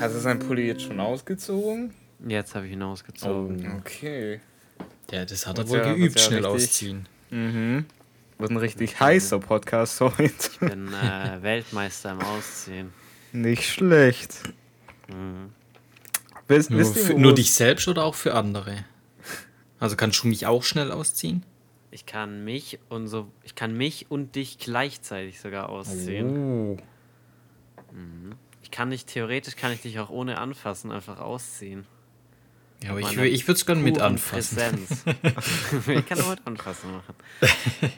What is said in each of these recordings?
Hast du seinen Pulli jetzt schon ausgezogen? Jetzt habe ich ihn ausgezogen. Okay. Ja, das hat er wohl ja- geübt, schnell richtig- ausziehen. Mhm. Wird ein richtig heißer Podcast heute. Ich bin äh, Weltmeister im Ausziehen. Nicht schlecht. Mhm. Wisst, Nur, wisst ihr, nur dich selbst oder auch für andere? Also kannst du mich auch schnell ausziehen? Ich kann mich und so, ich kann mich und dich gleichzeitig sogar ausziehen. Oh. Ich kann dich theoretisch kann ich dich auch ohne anfassen einfach ausziehen. Ja, aber ich, ich würde es gerne mit anfassen. Präsenz. ich kann auch mit anfassen machen.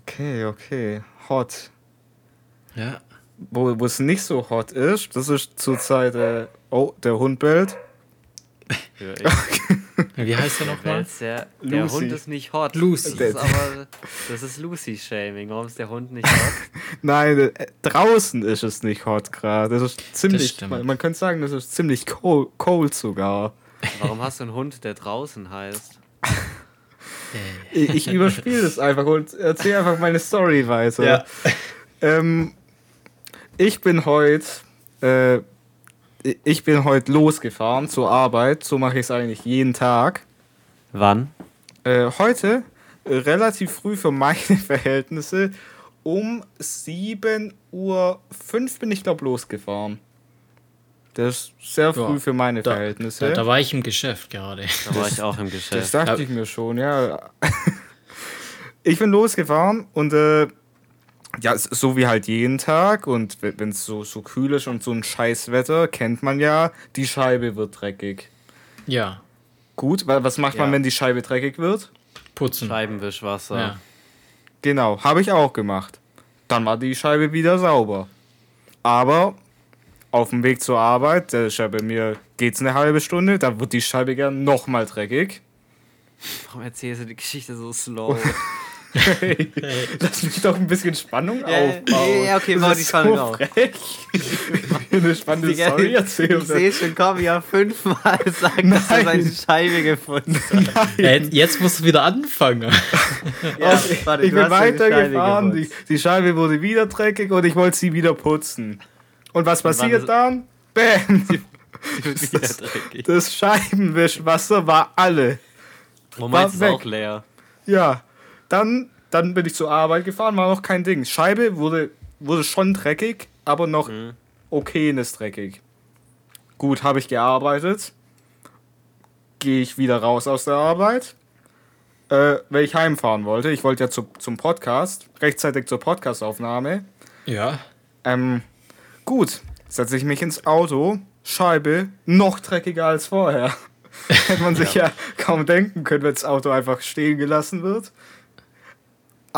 Okay, okay. Hot. Ja. Wo, wo es nicht so hot ist, das ist zurzeit, äh, oh, der Hund bellt. Ja, ich, Wie heißt er nochmal? Der, der Lucy. Hund ist nicht hot. Lucy. Das ist aber das ist Lucy-Shaming. Warum ist der Hund nicht hot? Nein, äh, draußen ist es nicht hot gerade. Das ist ziemlich, stimmt. man, man könnte sagen, das ist ziemlich cold, cold sogar. Warum hast du einen Hund, der draußen heißt? Ich, ich überspiele das einfach und erzähle einfach meine Story weiter. Ähm, ich bin heute, äh, ich bin heute losgefahren zur Arbeit. So mache ich es eigentlich jeden Tag. Wann? Äh, heute äh, relativ früh für meine Verhältnisse um 7.05 Uhr bin ich glaube losgefahren. Das ist sehr früh Ja, für meine Da, Verhältnisse. da, da war ich im Geschäft gerade. Da war ich auch im Das Geschäft. dachte Ja. ich mir schon, ja. Ich bin losgefahren und äh, ja, so wie halt jeden Tag und wenn es so, so kühl ist und so ein Scheißwetter, kennt man ja, die Scheibe wird dreckig. Ja, Gut, wa- was macht man, Ja. wenn die Scheibe dreckig wird? putzen. Scheibenwischwasser. Ja. Genau, habe ich auch gemacht. Dann war die Scheibe wieder sauber. Aber auf dem Weg zur Arbeit, der ist ja bei mir, geht's eine halbe Stunde, da wird die Scheibe gern nochmal dreckig. Warum erzählst du die Geschichte so slow? Hey, lass mich doch ein bisschen Spannung aufbauen. ja, okay, Das bau ist die Spannung so auf. Frech. eine spannende Story erzählen. Ich sehe schon, komm, ja fünfmal sagen, dass du seine Scheibe gefunden hast. Äh, jetzt musst du wieder anfangen. Ja, warte, ich bin weitergefahren, die, die Scheibe wurde wieder dreckig und ich wollte sie wieder putzen. Und was passiert ist- dann? Bäm! Wieder dreckig. Das Scheibenwischwasser war alle. Moment ist weg. auch leer. Ja, dann, dann bin ich zur Arbeit gefahren, war noch kein Ding. Scheibe wurde, wurde schon dreckig, aber noch Mhm. okayenes dreckig. Gut, habe ich gearbeitet. Gehe ich wieder raus aus der Arbeit. Äh, weil ich heimfahren wollte. Ich wollte ja zu, zum Podcast, rechtzeitig zur Podcastaufnahme. Ja. Ähm, gut, setze ich mich ins Auto, Scheibe noch dreckiger als vorher. Hätte man sich ja. kaum denken können, wenn das Auto einfach stehen gelassen wird.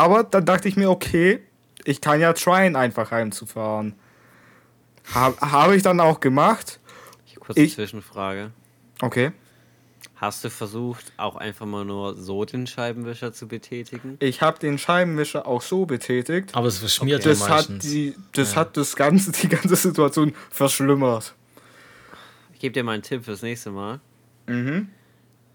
Aber dann dachte ich mir, okay, ich kann ja tryen, einfach heimzufahren. Hab- Habe ich dann auch gemacht. Kurze Ich- Zwischenfrage. Okay. Hast du versucht, auch einfach mal nur so den Scheibenwischer zu betätigen? Ich habe den Scheibenwischer auch so betätigt. Aber es verschmiert Das ja hat meistens. die, das hat das ganze, die ganze Situation verschlimmert. Ich gebe dir mal einen Tipp fürs nächste Mal. Mhm.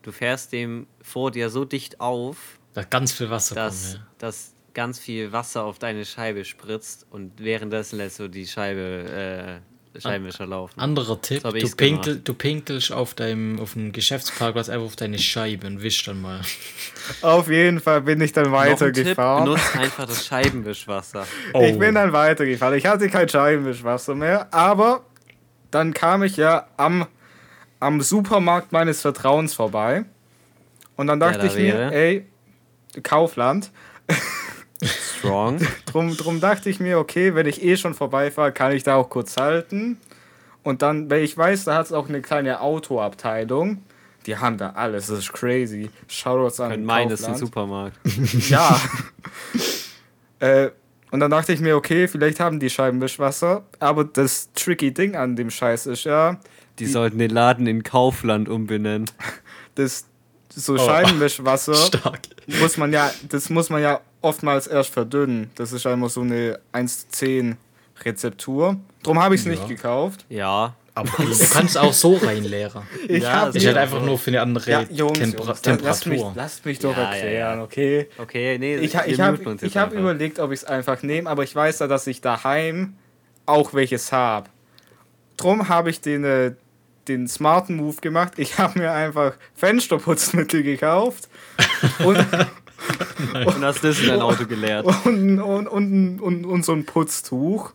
Du fährst dem vor dir so dicht auf, da ganz viel Wasser dass, kommt. dass ganz viel Wasser auf deine Scheibe spritzt und währenddessen lässt du die Scheibe, äh, Scheibenwischer laufen. Ja. Anderer Tipp, du, pinkel, du pinkelst auf deinem auf dem Geschäftsparkplatz einfach auf deine Scheibe und wisch dann mal. Auf jeden Fall bin ich dann Noch ein weitergefahren. benutzt einfach das Scheibenwischwasser. Ich bin dann weitergefahren. Ich hatte kein Scheibenwischwasser mehr, aber dann kam ich ja am, am Supermarkt meines Vertrauens vorbei. Und dann dachte da ich mir, ey, Kaufland. Strong. Drum, drum dachte ich mir, okay, wenn ich eh schon vorbeifahre, kann ich da auch kurz halten. Und dann, weil ich weiß, da hat es auch eine kleine Autoabteilung. Die haben da alles, das ist crazy. Shoutouts an Mein ist ein. Supermarkt. Ja. äh, und dann dachte ich mir, okay, vielleicht haben die Scheibenwischwasser, aber das tricky Ding an dem Scheiß ist ja, Die sollten den Laden in Kaufland umbenennen. das so Oh. Scheibenwischwasser Stark. muss man ja, das muss man ja oftmals erst verdünnen. Das ist einmal so eine 1 zu 10 Rezeptur. Drum habe ich es nicht Ja. gekauft. Ja. Aber du kannst auch so reinleeren. Ich Ja, Ich hätte einfach nur für eine andere ja, Jungs, Tempera Jungs, la- lasst mich, Temperatur. lasst mich doch Ja, erklären, ja. okay? Okay, nee, Ich, ich habe hab überlegt, ob ich es einfach nehme, aber ich weiß ja, dass ich daheim auch welches habe. drum habe ich den, äh, den smarten Move gemacht. Ich habe mir einfach Fensterputzmittel gekauft und, Und hast das in dein Auto geleert. und, und, und, und, und so ein Putztuch.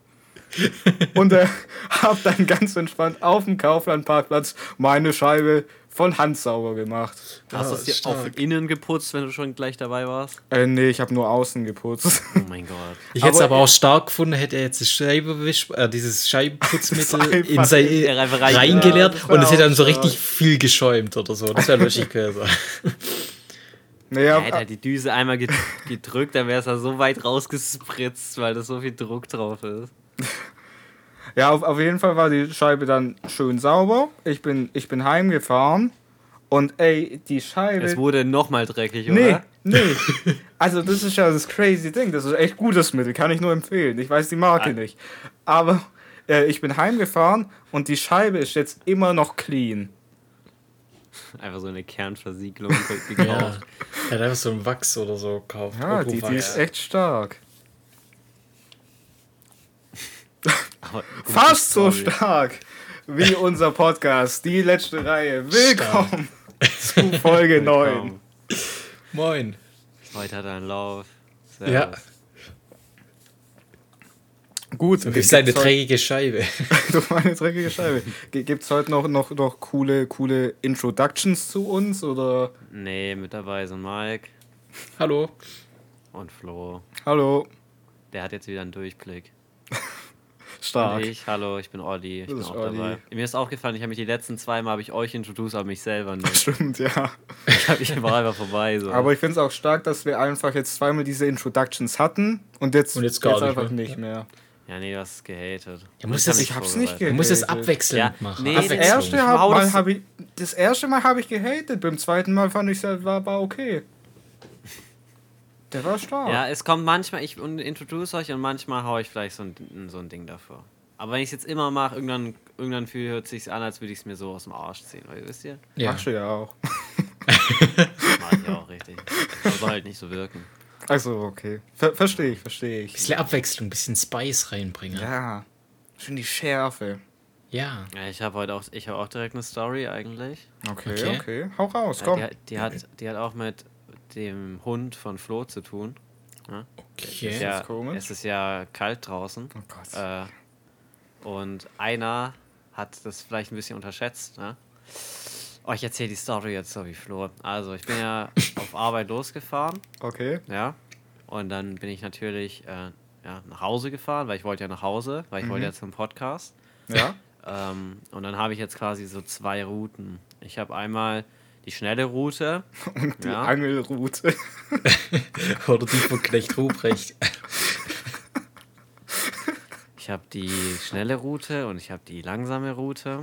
Und äh, habe dann ganz entspannt auf dem Kauflandparkplatz meine Scheibe von Hand sauber gemacht. Hast du es dir stark. auch innen geputzt, wenn du schon gleich dabei warst? Äh, nee, ich habe nur außen geputzt. Oh mein Gott. Ich hätte es Aber- aber auch stark gefunden, hätte er jetzt das Scheibenwisch, äh, dieses Scheibenputzmittel in sein rein- reingeleert Ja, und es hätte dann auch so richtig viel geschäumt oder so. Das wäre lustig gewesen. Nee, Er ab, hätte halt die Düse einmal ged- gedrückt, dann wäre es da so weit rausgespritzt, weil da so viel Druck drauf ist. Ja, auf, auf jeden Fall war die Scheibe dann schön sauber. Ich bin, ich bin heimgefahren und ey, die Scheibe. Es wurde nochmal dreckig, Nee, oder? nee. Also das ist ja das crazy Ding. Das ist echt gutes Mittel, kann ich nur empfehlen. Ich weiß die Marke Ah. nicht. Aber äh, ich bin heimgefahren und die Scheibe ist jetzt immer noch clean. Einfach so eine Kernversiegelung Ja. gekauft. Er hat einfach so ein Wachs oder so gekauft. Ja, die, die ist echt stark. Fast so stark wie unser Podcast, die letzte Reihe. Willkommen zu Folge 9. Willkommen. Moin. Heute hat er einen Lauf. Ja, Servus. Gut, du bist eine dreckige Scheibe. Du meine dreckige Scheibe. Gibt es heute noch, noch, noch coole, coole Introductions zu uns? Oder? Nee, mit dabei sind Mike Hallo. und Flo. Hallo, Der hat jetzt wieder einen Durchblick. Stark. Und ich, hallo, ich bin Olli. Ich Das bin ist auch Olli. dabei. Mir ist aufgefallen, ich habe mich die letzten zweimal habe ich euch introduced, aber mich selber nicht. Stimmt, ja. Ich, hab, ich war einfach vorbei. So. Aber ich finde es auch stark, dass wir einfach jetzt zweimal diese Introductions hatten und jetzt, Und jetzt gar nicht einfach mehr. nicht mehr. ja, nee, du hast es gehatet. Ja, muss Ich das- mich ich hab's nicht vorbereitet. Du musst es abwechselnd Ja, machen. nee, Das erste, hab, Mal das- hab ich, das erste Mal habe ich gehatet, beim zweiten Mal fand ich es war, war okay. Der war stark. Ja, es kommt manchmal, ich introduce euch und manchmal hau ich vielleicht so ein, so ein Ding davor. Aber wenn ich es jetzt immer mache, irgendwann, irgendwann fühl- hört sich an, als würde ich es mir so aus dem Arsch ziehen. Weil, wisst ihr? Ja. Machst du ja auch. Das mache ich auch richtig. Das soll halt nicht so wirken. Also, okay. Ver verstehe ich, verstehe ich. Bisschen Abwechslung, bisschen Spice reinbringen. Ja. Ja. Schön die Schärfe. Ja, ich habe heute auch, ich habe auch direkt eine Story eigentlich. Okay, Okay. okay. Hau raus, Ja, komm. die, die, hat, die hat auch mit dem Hund von Flo zu tun. Okay. Ist ja, komisch. es ist ja kalt draußen. Oh Gott. Äh, und einer hat das vielleicht ein bisschen unterschätzt. Ne? Oh, ich erzähle die Story jetzt so wie Flo. Also, ich bin ja auf Arbeit losgefahren, Okay. ja. Und dann bin ich natürlich äh, ja, nach Hause gefahren, weil ich wollte ja nach Hause, weil ich wollte ja zum Podcast. Ja. Ähm, und dann habe ich jetzt quasi so zwei Routen. Ich habe einmal die schnelle Route. Und die Ja. Angelroute. Oder die von Knecht Ruprecht. Ich habe die schnelle Route und ich habe die langsame Route.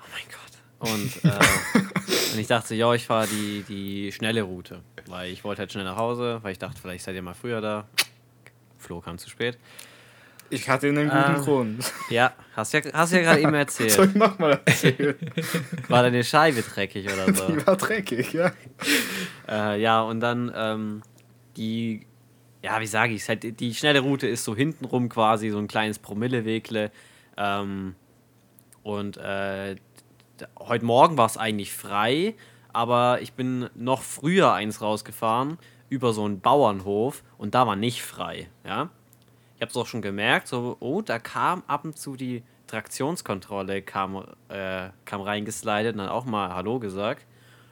Oh mein Gott. Und, äh, und ich dachte, ja, ich fahre die, die schnelle Route. Weil ich wollte halt schnell nach Hause, weil ich dachte, vielleicht seid ihr mal früher da. Flo kam zu spät. Ich hatte einen guten Ah. Grund. Ja, hast ja, hast ja gerade eben Soll erzählt. ich nochmal erzählen? War deine Scheibe dreckig oder so? Die war dreckig, ja. Äh, ja, und dann ähm, die, ja, wie sage ich es, halt, die- schnelle Route ist so hintenrum quasi so ein kleines Promillewegle. Ähm, und äh, heute Morgen war es eigentlich frei, aber ich bin noch früher eins rausgefahren über so einen Bauernhof und da war nicht frei, ja. Ich habe es auch schon gemerkt, so, oh, da kam ab und zu die Traktionskontrolle, kam, äh, kam reingeslidet und dann auch mal Hallo gesagt.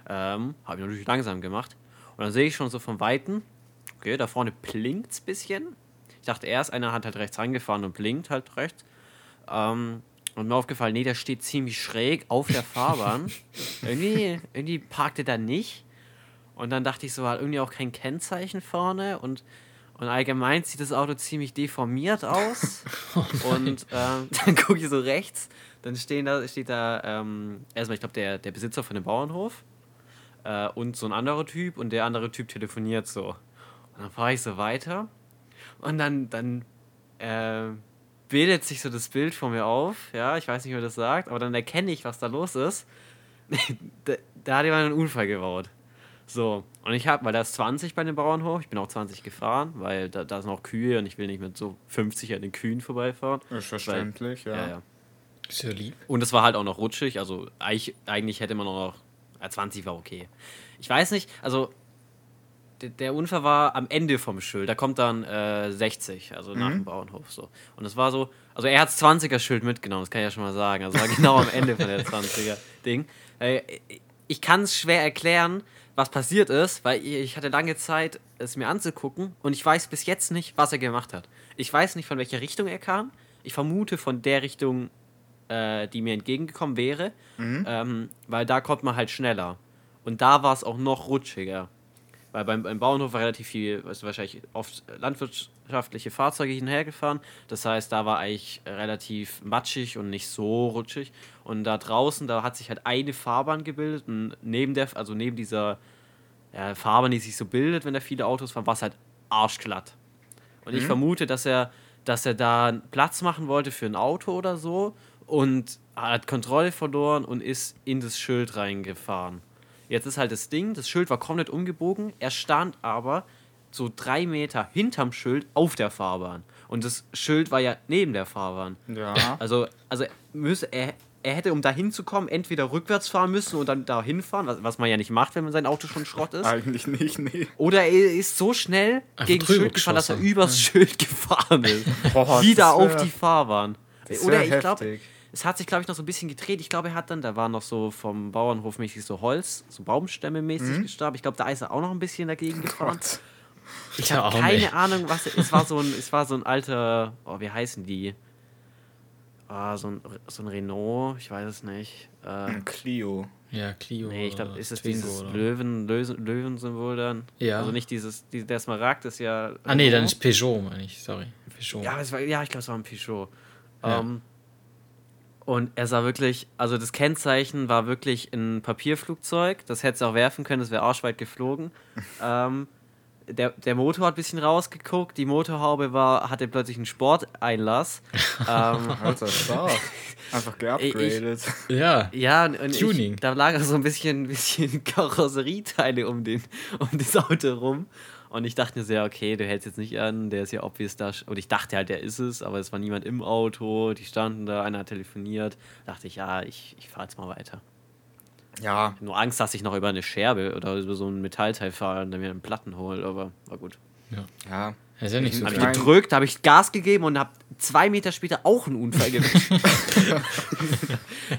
Ähm, habe ich natürlich langsam gemacht. Und dann sehe ich schon so von Weitem, okay, da vorne blinkt es ein bisschen. Ich dachte erst, einer hat halt rechts rangefahren und blinkt halt rechts. Ähm, und mir aufgefallen, nee, der steht ziemlich schräg auf der Fahrbahn. irgendwie, irgendwie parkte da nicht. Und dann dachte ich so, hat irgendwie auch kein Kennzeichen vorne und, und allgemein sieht das Auto ziemlich deformiert aus. und ähm, dann gucke ich so rechts, dann stehen da, steht da ähm, erstmal, ich glaube, der, der Besitzer von dem Bauernhof äh, und so ein anderer Typ und der andere Typ telefoniert so. Und dann fahre ich so weiter und dann, dann äh, bildet sich so das Bild vor mir auf, ja, ich weiß nicht, wer das sagt, aber dann erkenne ich, was da los ist. da, da hat jemand einen Unfall gebaut. So, und ich habe, weil da ist 20 bei dem Bauernhof, ich bin auch 20 gefahren, weil da, da sind auch Kühe und ich will nicht mit so 50 an den Kühen vorbeifahren. Ist verständlich, Weil, ja. ja, ja. Sehr lieb. Und es war halt auch noch rutschig, also eigentlich, eigentlich hätte man auch noch, ja, 20 war okay. Ich weiß nicht, also der, der Unfall war am Ende vom Schild, da kommt dann äh, 60, also nach dem Bauernhof so. Und es war so, also er hat das 20er Schild mitgenommen, das kann ich ja schon mal sagen, also war genau am Ende von der 20er Ding. Äh, ich kann es schwer erklären, was passiert ist, weil ich hatte lange Zeit, es mir anzugucken und ich weiß bis jetzt nicht, was er gemacht hat. Ich weiß nicht, von welcher Richtung er kam. Ich vermute von der Richtung, äh, die mir entgegengekommen wäre, ähm, weil da kommt man halt schneller. Und da war es auch noch rutschiger. Weil beim, beim Bauernhof war relativ viel, weißt du, wahrscheinlich oft landwirtschaftliche Fahrzeuge hinhergefahren. Das heißt, da war eigentlich relativ matschig und nicht so rutschig. Und da draußen, da hat sich halt eine Fahrbahn gebildet. Und neben der, also neben dieser ja, Fahrbahn, die sich so bildet, wenn da viele Autos fahren, war es halt arschglatt. Und ich vermute, dass er, dass er da Platz machen wollte für ein Auto oder so und hat Kontrolle verloren und ist in das Schild reingefahren. Jetzt ist halt das Ding, das Schild war komplett umgebogen, er stand aber so drei Meter hinterm Schild auf der Fahrbahn. Und das Schild war ja neben der Fahrbahn. Ja. Also, also müsse, er, er hätte, um da hinzukommen, entweder rückwärts fahren müssen und dann da hinfahren, was, was man ja nicht macht, wenn man sein Auto schon Schrott ist. Eigentlich nicht, nee. Oder er ist so schnell Einfach gegen das Schild gefahren, dass er übers Schild gefahren ist. Boah, Wieder auf die Fahrbahn. das Oder ich glaube, heftig. Es hat sich, glaube ich, noch so ein bisschen gedreht. Ich glaube, er hat dann, da war noch so vom Bauernhof mäßig so Holz, so Baumstämme mäßig gestapelt. Ich glaube, da ist er auch noch ein bisschen dagegen gefahren. Gott. Ich habe keine Ahnung, was es war. So ein, es war so ein alter, oh, wie heißen die? Ah, so, ein, so ein Renault, ich weiß es nicht. Äh, Ein Clio. Ja, Clio. nee, ich glaube, ist es Twingo dieses oder- Löwen, Löwen, Löwensymbol dann? Ja. Also nicht dieses, die, der Smaragd ist ja. Ah, nee, dann ist Peugeot, meine ich. Sorry. Peugeot. Ja, es war, ja, ich glaube, es war ein Peugeot. Ja. Ähm, und er sah wirklich, also das Kennzeichen war wirklich ein Papierflugzeug. Das hätte es auch werfen können, das wäre arschweit geflogen. ähm, der, der Motor hat ein bisschen rausgeguckt, die Motorhaube war, hatte plötzlich einen Sporteinlass. ähm, Alter, stark. Einfach geupgradet. Ja. ja, und und Tuning. Ich, da lagen so ein bisschen, bisschen Karosserieteile um, den, um das Auto rum. Und ich dachte mir so, ja, okay, du hältst jetzt nicht an, der ist ja obvious da. Und ich dachte halt, der ist es, aber es war niemand im Auto, die standen da, einer hat telefoniert. Da dachte ich, ja, ich, ich fahre jetzt mal weiter. Ja, nur Angst, dass ich noch über eine Scherbe oder über so ein Metallteil fahre und dann mir einen Platten hole, aber war gut. ja. Das ist ja nicht so Habe Ich gedrückt, habe ich Gas gegeben und habe zwei Meter später auch einen Unfall gemacht.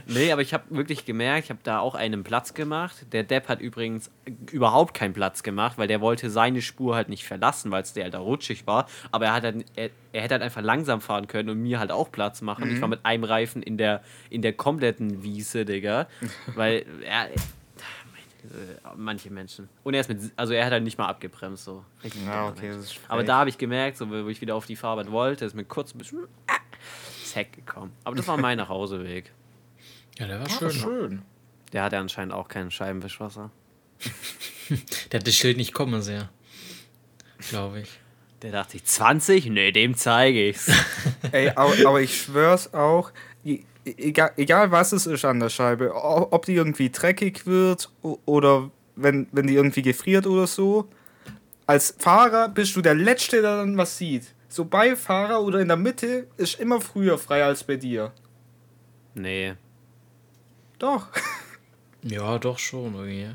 nee, aber ich habe wirklich gemerkt, ich habe da auch einen Platz gemacht. Der Depp hat übrigens überhaupt keinen Platz gemacht, weil der wollte seine Spur halt nicht verlassen, weil es der halt da rutschig war. Aber er, hat halt, er, er hätte halt einfach langsam fahren können und mir halt auch Platz machen. Ich war mit einem Reifen in der, in der kompletten Wiese, Digga. weil er. Manche Menschen. Und er ist mit, also er hat halt nicht mal abgebremst, so. Richtig Ja, okay, das Aber da habe ich gemerkt, so, wo ich wieder auf die Fahrbahn wollte, ist mir kurz ein bisschen ah, Heck gekommen. Aber das war mein Nachhauseweg. Ja, der war Ah, schön. schön. Der hatte anscheinend auch kein Scheibenwischwasser. Der hat das Schild nicht kommen sehr. Glaube ich. Der dachte ich, 20? Nee, dem zeige ich's. Ey, aber, aber ich schwör's auch, egal, egal was es ist an der Scheibe, ob die irgendwie dreckig wird oder wenn, wenn die irgendwie gefriert oder so, als Fahrer bist du der Letzte, der dann was sieht. So Beifahrer oder in der Mitte ist immer früher frei als bei dir. nee. Doch. Ja, doch schon irgendwie.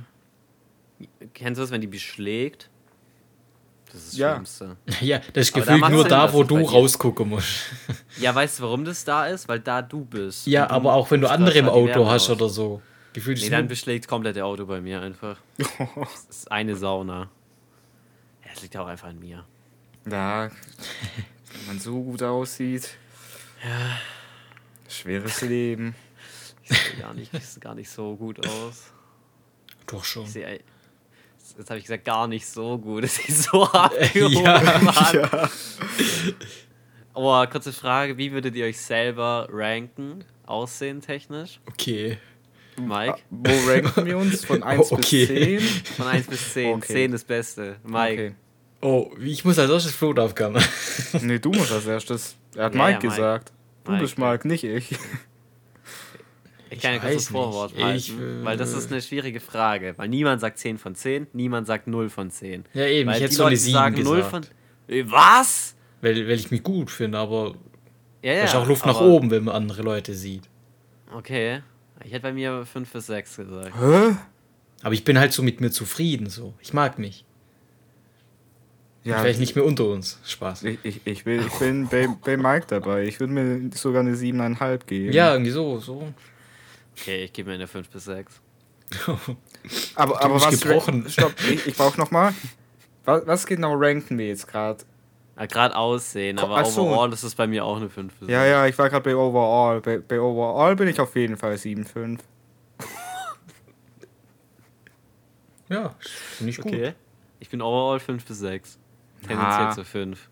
Kennst du das, wenn die beschlägt? Das ist das Ja. Schlimmste. Ja, das ist da gefühlt macht's nur Sinn, da, wo du rausgucken musst. Ja, weißt du, warum das da ist? Weil da du bist. Ja, aber auch wenn du andere im Auto hast aus. oder so. Gefühlt Nee, dann beschlägt komplett der Auto bei mir einfach. Das ist eine Sauna. Ja, das liegt auch einfach an mir. Ja, wenn man so gut aussieht. Ja. Schweres Leben. Ich sehe gar nicht, gar nicht so gut aus. doch schon. Ich sehe, jetzt habe ich gesagt, gar nicht so gut. Es sieht so abgehoben Ja, an. Ja. Aber kurze Frage, wie würdet ihr euch selber ranken, aussehen technisch? Okay. Mike? Wo ranken wir uns? Von 1 Okay. bis 10? Von 1 bis 10. Okay. 10 das Beste. Mike. Okay. Oh, ich muss als erstes Flo aufgaben. Nee, du musst als erstes. Er hat Ja, Mike ja, Mike. gesagt. Du Mike, bist Mike, nicht ich. Ich kann ja kurz das Vorwort halten, Ich, äh, weil das ist eine schwierige Frage. Weil niemand sagt 10 von 10, niemand sagt 0 von 10. Ja, eben, weil ich hätte so eine Leute, die 7 sagen 0 gesagt. von... Äh, Was? Weil, weil ich mich gut finde, aber Ja, da ja. ist auch Luft nach oben, wenn man andere Leute sieht. Okay. Ich hätte bei mir 5 bis 6 gesagt. Hä? Aber ich bin halt so mit mir zufrieden, so. Ich mag mich. Ja, Vielleicht nicht mehr unter uns. Spaß. Ich, ich, ich, will, ich bin bei, bei Mike dabei. Ich würde mir sogar eine 7,5 geben. Ja, irgendwie so, so. Okay, ich gebe mir eine 5 bis 6. aber, aber was. gebrochen. Stopp, ich, ich brauche nochmal. Was, was genau ranken wir jetzt gerade? Gerade aussehen, aber Ach so. overall ist es bei mir auch eine 5 bis 6. Ja, ja, ich war gerade bei Overall. Bei, bei Overall bin ich auf jeden Fall 7,5. Ja, finde ich gut. Okay. Ich bin overall 5 bis 6. Tendenziell Ah. zu 5.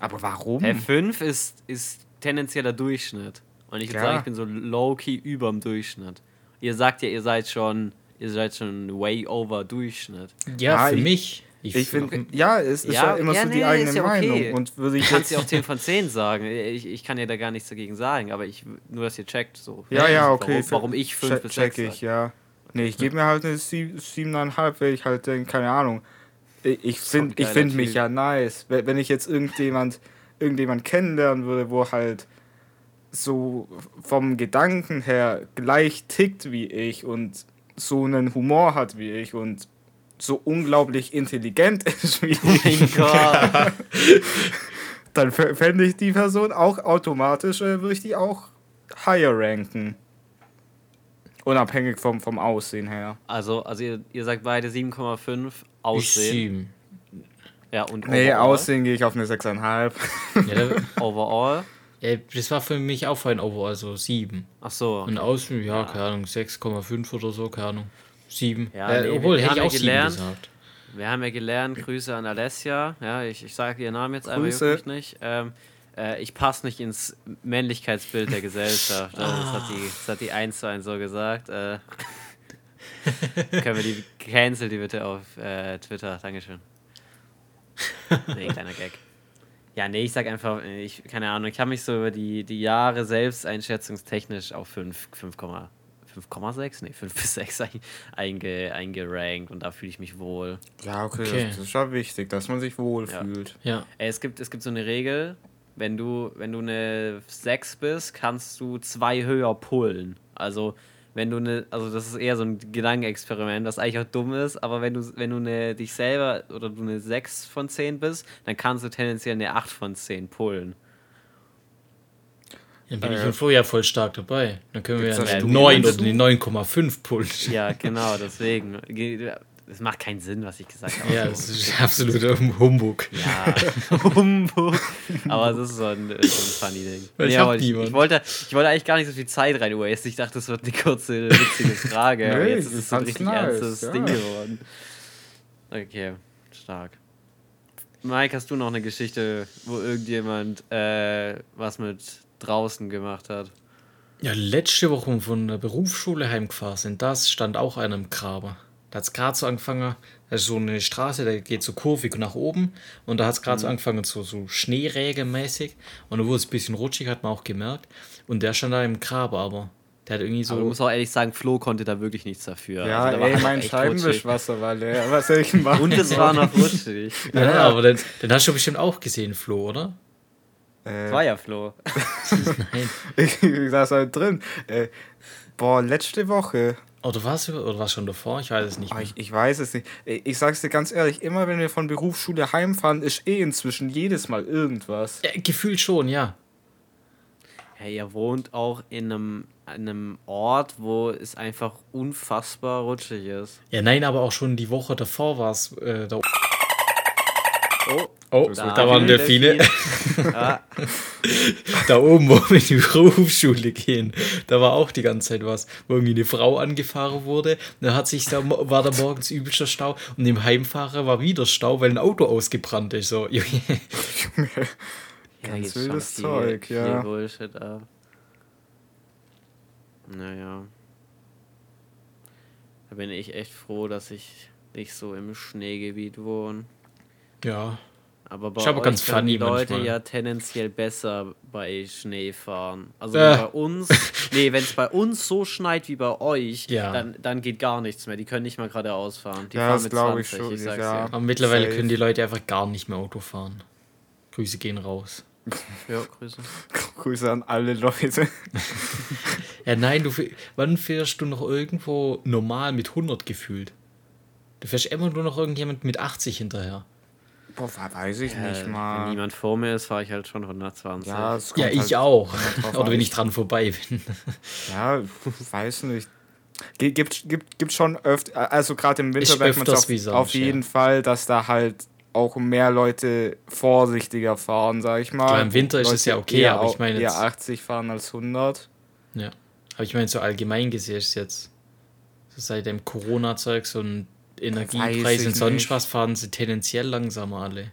Aber warum? Hey, 5 ist, ist tendenzieller Durchschnitt. Und ich würde Ja. sagen, ich bin so low-key überm Durchschnitt. Ihr sagt ja, ihr seid schon, ihr seid schon way over Durchschnitt. Ja, Ja, für ich- mich. Ich finde, ja, es ist ja, Ja, immer ja, so die nee, eigene ist ja okay. Meinung. Und würde ich Ich kann es jetzt. ja auch 10 von 10 sagen. Ich, ich kann ja da gar nichts dagegen sagen, aber ich nur, dass ihr checkt. So. Ja, ja, okay. Warum, warum ich 5 check, bis check 6 ich, ja. Nee, ich gebe mir halt eine sie- 7,5, weil ich halt denke, keine Ahnung. Ich, ich finde ich find mich ja nice. Wenn wenn ich jetzt irgendjemand, irgendjemand kennenlernen würde, wo halt so vom Gedanken her gleich tickt wie ich und so einen Humor hat wie ich und so unglaublich intelligent ist wie Oh ich, mein Gott. dann fä- fände ich die Person auch automatisch, äh, würde ich die auch higher ranken. Unabhängig vom, vom Aussehen her. Also, also ihr, ihr sagt beide 7,5 Ich Aussehen. sieben. Ja, und Nee, overall? Aussehen gehe ich auf eine 6,5. Ja, Overall? Ja, das war für mich auch ein Overall, so sieben. Ach so. Und außen, ja, keine Ahnung, 6,5 oder so, keine Ahnung. Sieben. Ja, äh, nee, obwohl, hätte ich ja auch sieben gelernt, gesagt. Wir haben ja gelernt, Grüße an Alessia. Ja, ich, ich sage ihren Namen jetzt einfach Grüße. wirklich nicht. Ähm, äh, ich passe nicht ins Männlichkeitsbild der Gesellschaft. Ja, das, hat die, das hat die 1 zu 1 so gesagt. Äh, können wir die cancel die bitte auf äh, Twitter. Dankeschön. Nee, kleiner Gag. Ja, nee, ich sag einfach, ich, keine Ahnung, ich habe mich so über die, die Jahre selbst einschätzungstechnisch auf 5, 5,6, 5,6, nee, 5 bis 6 ein, einge, eingerankt und da fühle ich mich wohl. Ja, okay, Okay. Das, das ist schon wichtig, dass man sich wohlfühlt. Ja. Ey, es gibt, es gibt so eine Regel, wenn du, wenn du eine 6 bist, kannst du zwei höher pullen. Also, wenn du eine, also das ist eher so ein Gedankenexperiment, was eigentlich auch dumm ist, aber wenn du, wenn du eine, dich selber oder du eine 6 von 10 bist, dann kannst du tendenziell eine 8 von 10 pullen. Dann bin ich Äh, im Vorjahr voll stark dabei. Dann können wir ja da eine Studien 9 dazu? oder eine 9,5 pullen. Ja, genau, deswegen. Es macht keinen Sinn, was ich gesagt habe. Ja, das ist absoluter Humbug. Ja, Humbug. Aber das ist so ein, so ein funny Ding. Weil ich Nee, aber ich, ich, wollte, ich wollte eigentlich gar nicht so viel Zeit rein wasten. Ich dachte, das wird eine kurze, witzige Frage. aber Nee, jetzt ich ist es so ein richtig nice, ernstes ja. Ding geworden. Okay, stark. Mike, hast du noch eine Geschichte, wo irgendjemand äh, was mit draußen gemacht hat? Ja, letzte Woche von der Berufsschule heimgefahren sind, das stand auch einer im Graben. Da hat es gerade so angefangen, ist so eine Straße, da geht so kurvig nach oben und da hat es gerade so angefangen, so, so Schneeregenmäßig und da wurde es ein bisschen rutschig, hat man auch gemerkt. Und der stand da im Graben, aber der hat irgendwie so. Aber du musst auch ehrlich sagen, Flo konnte da wirklich nichts dafür. Ja, Also, da war ey, mein. Scheibenwischwasser war leer. Was soll ich machen? Und es war noch rutschig. ja, aber den, den hast du bestimmt auch gesehen, Flo, oder? Das Äh, war ja Flo. Nein. ich saß halt drin. Äh, boah, letzte Woche. Oder war es oder war's schon davor? Ich weiß es nicht Ah, mehr. ich, ich weiß es nicht. Ich, ich sag's dir ganz ehrlich, immer wenn wir von Berufsschule heimfahren, ist eh inzwischen jedes Mal irgendwas. Ja, gefühlt schon, ja. Ja, ihr wohnt auch in einem, einem Ort, wo es einfach unfassbar rutschig ist. Ja, nein, aber auch schon die Woche davor war es. Äh, da, Oh, oh, Da da, waren Delfine. Ja, Da oben, wo wir in die Berufsschule gehen, da war auch die ganze Zeit was, wo irgendwie eine Frau angefahren wurde. Da hat sich da, war da morgens übelster Stau und im Heimfahrer war wieder Stau, weil ein Auto ausgebrannt ist. So, Junge. ja Ganz schon wildes viel, Zeug, viel ja. Bullshit ab. Naja. Da bin ich echt froh, dass ich nicht so im Schneegebiet wohne. Ja. Aber bei Ist aber euch ganz können funny die Leute manchmal. ja tendenziell besser bei Schnee fahren. Also Äh. bei uns, nee, wenn es bei uns so schneit wie bei euch, Ja. dann, dann geht gar nichts mehr. Die können nicht mal geradeaus fahren. Die Ja, fahren das mit glaub ich 20, schon, ich sag's ja. dir. Aber mittlerweile Safe. können die Leute einfach gar nicht mehr Auto fahren. Grüße gehen raus. Ja, Grüße. Grüße an alle Leute. Ja, nein, du, wann fährst du noch irgendwo normal mit 100 gefühlt? Du fährst immer nur noch irgendjemand mit 80 hinterher. Boah, weiß ich Äh, nicht wenn mal. niemand vor mir ist, fahre ich halt schon 120. Ja, Ja, ich halt auch. Oder wenn ich dran vorbei bin. Ja, weiß nicht. Gibt, gibt, gibt schon öfter, also gerade im Winter merkt man auf, sonst, auf jeden ja. Fall, dass da halt auch mehr Leute vorsichtiger fahren, sag ich mal. Klar, im Winter ist Leute es ja okay, eher aber ich meine eher jetzt- 80 fahren als 100. Ja. Aber ich meine, so allgemein gesehen ist jetzt, so seit dem Corona-Zeug, so ein Weiß Energiepreis ich und sonst was, fahren sie tendenziell langsamer alle.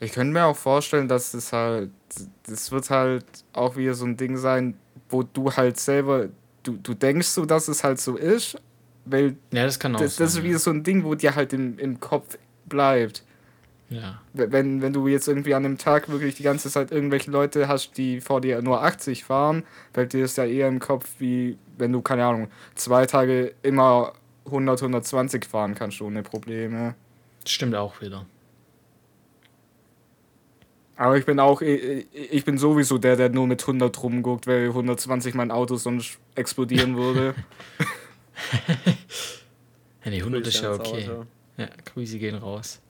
Ich könnte mir auch vorstellen, dass das halt, das wird halt auch wieder so ein Ding sein, wo du halt selber, du, du denkst so, dass es halt so ist, weil Ja, das kann auch das, das ist wieder so ein Ding, wo dir halt im, im Kopf bleibt. ja. ja. wenn, wenn du jetzt irgendwie an einem Tag wirklich die ganze Zeit irgendwelche Leute hast, die vor dir nur 80 fahren, fällt dir das ja eher im Kopf, wie wenn du, keine Ahnung, zwei Tage immer 100, 120 fahren kannst ohne Probleme. Stimmt auch wieder. Aber ich bin auch, ich bin sowieso der, der nur mit 100 rumguckt, weil 120 mein Auto sonst explodieren würde. Nee, 100 ist ja okay. Auto. Ja, Grüße gehen raus.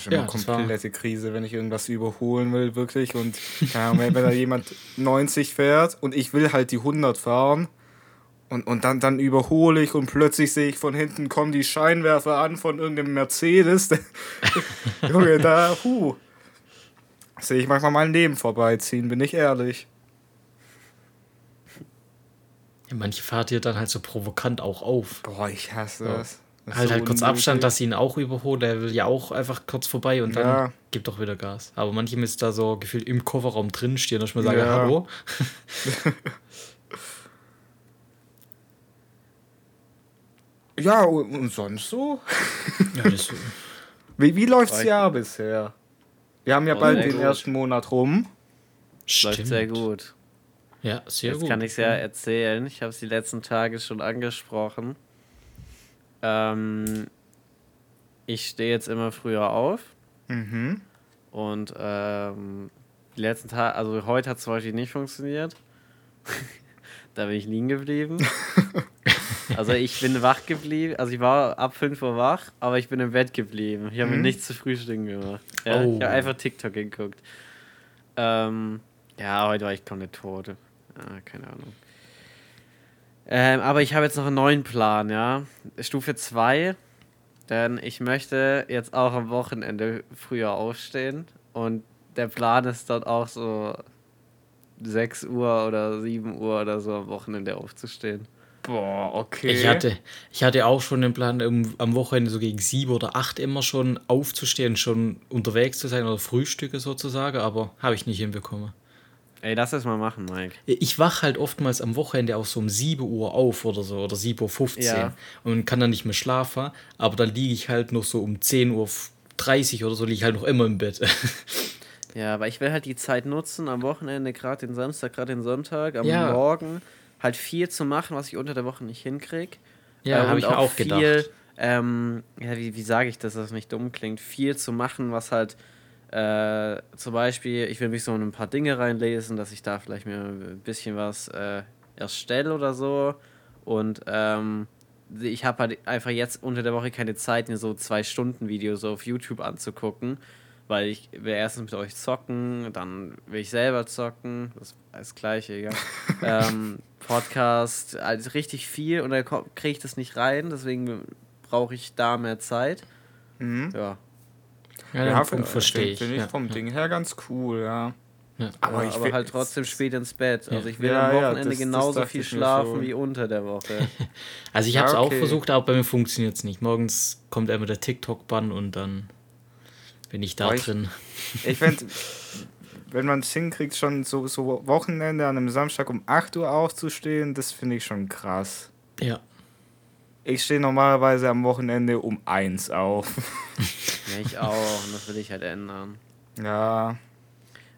Ist immer Ja, komplette Krise, wenn ich irgendwas überholen will, wirklich. Und Ahnung, wenn da jemand 90 fährt und ich will halt die 100 fahren und, und dann, dann überhole ich und plötzlich sehe ich von hinten kommen die Scheinwerfer an von irgendeinem Mercedes. Junge, da, huh. Sehe ich manchmal mein Leben vorbeiziehen, bin ich ehrlich. Ja, manche fahrt ihr dann halt so provokant auch auf. Boah, ich hasse Ja. das. Ist Halt so halt kurz unnötig. Abstand, dass sie ihn auch überholt. Der will ja auch einfach kurz vorbei und dann Ja. gibt doch wieder Gas. Aber manche müssen da so gefühlt im Kofferraum drin stehen, dass ich mir sage, Ja. hallo. Ja, und, sonst so? Ja, das, Wie, wie läuft's Läuft- Jahr bisher? Wir haben ja Oh, bald den gut. ersten Monat rum. Läuft sehr gut. Ja, sehr Jetzt gut. kann ich es ja erzählen. Ich habe es die letzten Tage schon angesprochen. Ähm, ich stehe jetzt immer früher auf Mhm. und ähm, die letzten Tage, also heute hat es zum Beispiel nicht funktioniert. da bin ich liegen geblieben. also ich bin wach geblieben, also ich war ab 5 Uhr wach, aber ich bin im Bett geblieben. Ich habe Mhm. mir nichts zu frühstücken gemacht. Ja, Oh. Ich habe einfach TikTok geguckt. Ähm, ja, heute war ich komplett tot. Ah, keine Ahnung. Ähm, aber ich habe jetzt noch einen neuen Plan, ja. Stufe 2. Denn ich möchte jetzt auch am Wochenende früher aufstehen. Und der Plan ist dort auch so 6 Uhr oder 7 Uhr oder so am Wochenende aufzustehen. Boah, okay. Ich hatte, ich hatte auch schon den Plan, um, am Wochenende so gegen sieben oder acht immer schon aufzustehen, schon unterwegs zu sein oder Frühstücke sozusagen, aber habe ich nicht hinbekommen. Ey, lass das mal machen, Mike. Ich wach halt oftmals am Wochenende auch so um 7 Uhr auf oder so oder 7.15 Uhr Ja. und kann dann nicht mehr schlafen, aber dann liege ich halt noch so um 10.30 Uhr oder so, liege ich halt noch immer im Bett. Ja, aber ich will halt die Zeit nutzen, am Wochenende, gerade den Samstag, gerade den Sonntag, am Ja. Morgen, halt viel zu machen, was ich unter der Woche nicht hinkrieg. ja, Äh, habe ich mir auch viel, gedacht. Ähm, ja, wie, wie sage ich das, dass das nicht dumm klingt? Viel zu machen, was halt äh, zum Beispiel, ich will mich so in ein paar Dinge reinlesen, dass ich da vielleicht mir ein bisschen was äh, erstelle oder so. Und ähm, ich habe halt einfach jetzt unter der Woche keine Zeit, mir so zwei Stunden Videos auf YouTube anzugucken, weil ich will erstens mit euch zocken, dann will ich selber zocken, das ist das Gleiche, ja. ähm, Podcast, also richtig viel und dann kriege ich das nicht rein, deswegen brauche ich da mehr Zeit. Mhm. Ja, Ja, Ja, den verstehe ich. Finde ich ja. vom Ding her ganz cool, ja. Ja. Aber, aber, ich aber will- halt trotzdem spät ins Bett. Also ich will Ja, am ja, Wochenende das- das genauso dachte viel ich schlafen schon. wie unter der Woche. Also ich habe es Ja, auch okay. versucht, aber bei mir funktioniert es nicht. Morgens kommt einmal der TikTok-Bann und dann bin ich da Aber ich- drin. Ich finde, wenn man es hinkriegt, schon so, so Wochenende an einem Samstag um 8 Uhr aufzustehen, das finde ich schon krass. Ja. Ich stehe normalerweise am Wochenende um 1 auf. Ja, ich auch. Und das will ich halt ändern. Ja.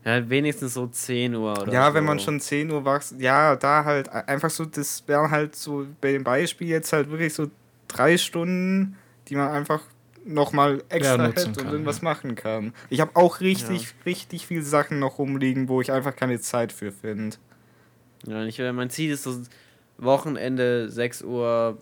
Ja, wenigstens so 10 Uhr oder Ja, so. wenn man schon 10 Uhr wachst, ja, da halt einfach so, das wären halt so bei dem Beispiel jetzt halt wirklich so drei Stunden, die man einfach nochmal extra Ja, hätte und kann, irgendwas ja. machen kann. Ich habe auch richtig, richtig viele Sachen noch rumliegen, wo ich einfach keine Zeit für finde. Ja, ich, mein Ziel ist so Wochenende 6 Uhr,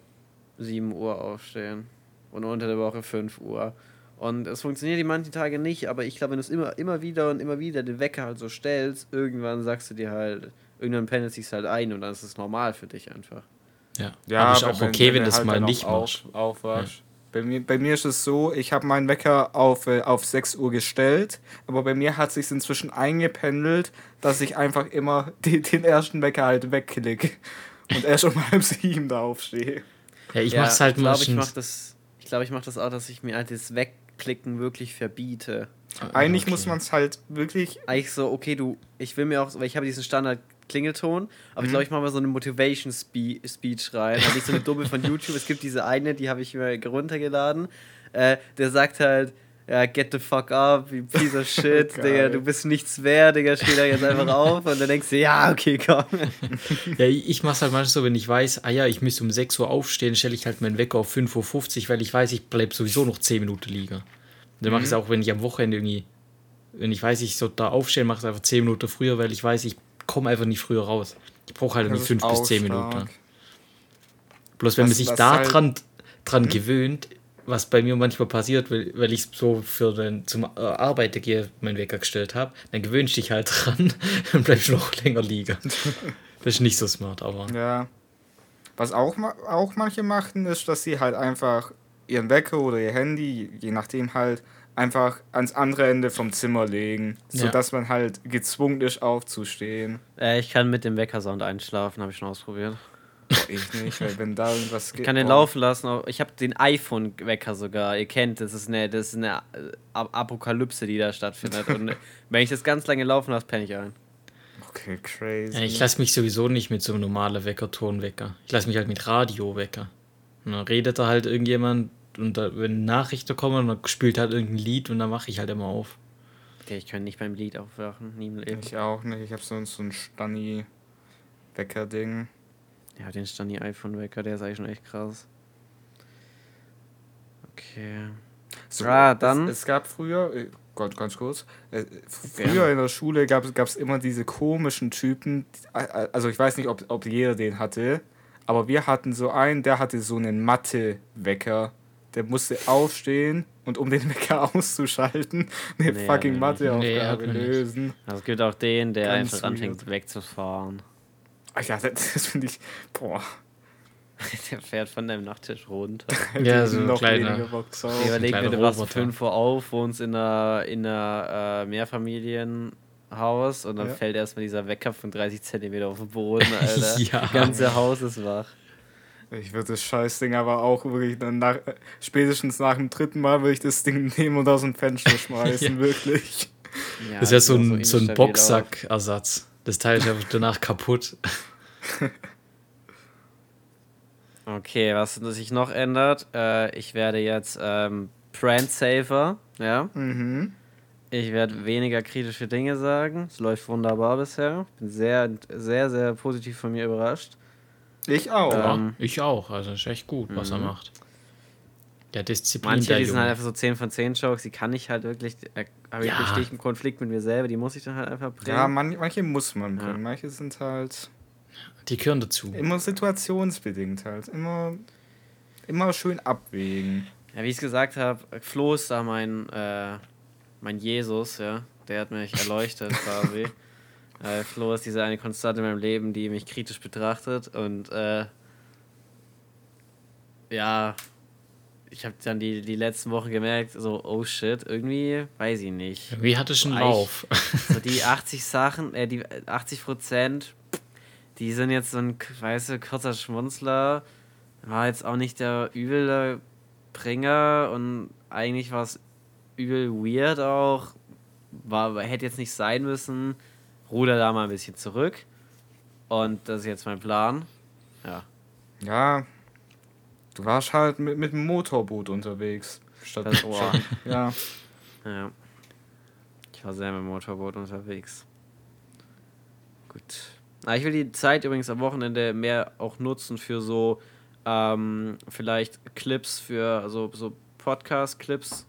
7 Uhr aufstehen. Und unter der Woche 5 Uhr. Und es funktioniert die manchen Tage nicht, aber ich glaube, wenn du es immer, immer wieder und immer wieder den Wecker halt so stellst, irgendwann sagst du dir halt, irgendwann pendelst du es halt ein und dann ist es normal für dich einfach. Ja, Ja, aber ist auch wenn- okay, wenn, wenn es halt mal nicht machst. auf, aufwachst. Bei mir, bei mir ist es so, ich habe meinen Wecker auf, äh, auf 6 Uhr gestellt, aber bei mir hat sich inzwischen eingependelt, dass ich einfach immer die, den ersten Wecker halt wegklicke und erst um halb sieben da aufstehe. Ja, ich Ja, mach's halt ich glaube, ich mach das. Ich glaube, ich mache das auch, dass ich mir halt das Wegklicken wirklich verbiete. Eigentlich okay. muss man es halt wirklich Eigentlich so, okay, du, ich will mir auch, weil ich habe diesen Standard Klingelton, aber Mhm. ich glaube, ich mache mal so eine Motivation Spe Speech rein. Habe ich so eine Dumme von YouTube. Es gibt diese eine, die habe ich mir runtergeladen. Äh, der sagt halt, ja, get the fuck up, you piece of shit. Digga, du bist nichts wert, Digga, steh da jetzt einfach auf. Und dann denkst du, ja, okay, komm. Ja, ich mach's halt manchmal so, wenn ich weiß, ah ja, ich müsste um 6 Uhr aufstehen, stelle ich halt meinen Wecker auf 5.50 Uhr, weil ich weiß, ich bleib sowieso noch 10 Minuten liegen. Und dann mache ich es auch, wenn ich am Wochenende irgendwie, wenn ich weiß, ich soll da aufstehen, mache ich es einfach 10 Minuten früher, weil ich weiß, ich komme einfach nicht früher raus. Ich brauche halt irgendwie Das 5 ist bis auch 10 stark. Minuten. Bloß wenn man Was- sich da halt- dran, dran gewöhnt, was bei mir manchmal passiert, weil, weil ich so für den zum äh, Arbeiten gehe meinen Wecker gestellt habe, dann gewöhnst du dich halt dran und bleibst noch länger liegen. Das ist nicht so smart, aber. Ja. Was auch, auch manche machen, ist, dass sie halt einfach ihren Wecker oder ihr Handy, je nachdem halt, einfach ans andere Ende vom Zimmer legen, Ja. sodass man halt gezwungen ist, aufzustehen. Äh, ich kann mit dem Weckersound einschlafen, habe ich schon ausprobiert. Ich nicht, weil wenn da irgendwas Ich kann den laufen lassen. aber Ich habe den iPhone-Wecker sogar. Ihr kennt, das ist eine, das ist eine äh, Ap- Apokalypse, die da stattfindet. Und wenn ich das ganz lange laufen lasse, penne ich ein. Okay, crazy. Ja, ich lasse mich sowieso nicht mit so einem normalen Wecker-Ton wecker. Ich lasse mich halt mit Radio wecker. Und dann redet da halt irgendjemand und da, wenn Nachrichten kommen, dann spielt halt irgendein Lied und dann mache ich halt immer auf. Okay, ich kann nicht beim Lied aufwachen, nie im Leben. Ich auch nicht. Ich habe so, so ein Stanni-Wecker-Ding. Ja, den Stani iPhone-Wecker, der ist eigentlich schon echt krass. Okay. So, Ah, dann- Es, es gab früher, äh, Gott, ganz kurz, äh, früher Gerne. in der Schule gab es immer diese komischen Typen, also ich weiß nicht, ob, ob jeder den hatte, aber wir hatten so einen, der hatte so einen Mathe-Wecker. Der musste aufstehen und um den Wecker auszuschalten, eine Nee, fucking Matheaufgabe nee, lösen. Also es gibt auch den, der Ganz einfach anfängt wegzufahren. Ach ja, das, das finde ich, boah, Der fährt von deinem Nachttisch runter. Ja, so ein noch kleiner-. Ich überleg mir, du wachst um Roboter. 5 Uhr auf, wohnst in einer, in einer äh, Mehrfamilienhaus und dann Ja. fällt erstmal dieser Wecker von 30 Zentimeter auf den Boden, Alter. Ja. Das ganze Haus ist wach. Ich würde das Scheißding aber auch wirklich dann nach, äh, spätestens nach dem dritten Mal würde ich das Ding nehmen und aus dem Fenster schmeißen, wirklich. Ja, Das ist ja so ein, so ein Boxsackersatz. Das Teil ist einfach danach kaputt. Okay, was sich noch ändert, äh, ich werde jetzt ähm, brand safer, ja. Mhm. Ich werde weniger kritische Dinge sagen. Es läuft wunderbar bisher. Bin sehr, sehr, sehr positiv von mir überrascht. Ich auch. Ähm. ich auch. Also ist echt gut, was er Mhm. macht. Der Disziplin Manche, der die sind halt einfach so 10 von 10 Jokes, die kann ich halt wirklich, äh, habe ich Ja. stehe ich im Konflikt mit mir selber, die muss ich dann halt einfach bringen. Ja, man, manche muss man Ja. bringen. Manche sind halt Die gehören dazu. immer situationsbedingt halt. Immer, immer schön abwägen. Ja, wie ich es gesagt habe, Flo ist da mein, äh, mein Jesus, ja. Der hat mich erleuchtet quasi. Äh, Flo ist diese eine Konstante in meinem Leben, die mich kritisch betrachtet und äh, ja, ich habe dann die, die letzten Wochen gemerkt, so, oh shit, irgendwie, weiß ich nicht. Wie hatte schon Weich. Lauf? So die 80 Sachen, äh, die 80 Prozent, die sind jetzt so ein, weißt du, kurzer Schmunzler. War jetzt auch nicht der übele Bringer und eigentlich war es übel weird auch. War, hätte jetzt nicht sein müssen. Ruder da mal ein bisschen zurück. Und das ist jetzt mein Plan. Ja. Ja, Du warst halt mit, mit dem Motorboot unterwegs. Statt, Das statt, ja. Ja. Ich war sehr mit dem Motorboot unterwegs. Gut. Ah, ich will die Zeit übrigens am Wochenende mehr auch nutzen für so ähm, vielleicht Clips für so, so Podcast-Clips,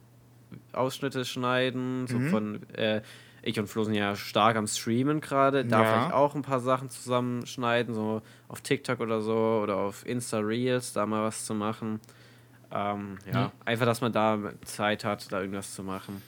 Ausschnitte schneiden. So Mhm. von äh, ich und Flo sind ja stark am Streamen gerade. Da Ja. vielleicht auch ein paar Sachen zusammenschneiden, so auf TikTok oder so oder auf Insta Reels, da mal was zu machen. Ähm, ja, Mhm. einfach, dass man da Zeit hat, da irgendwas zu machen.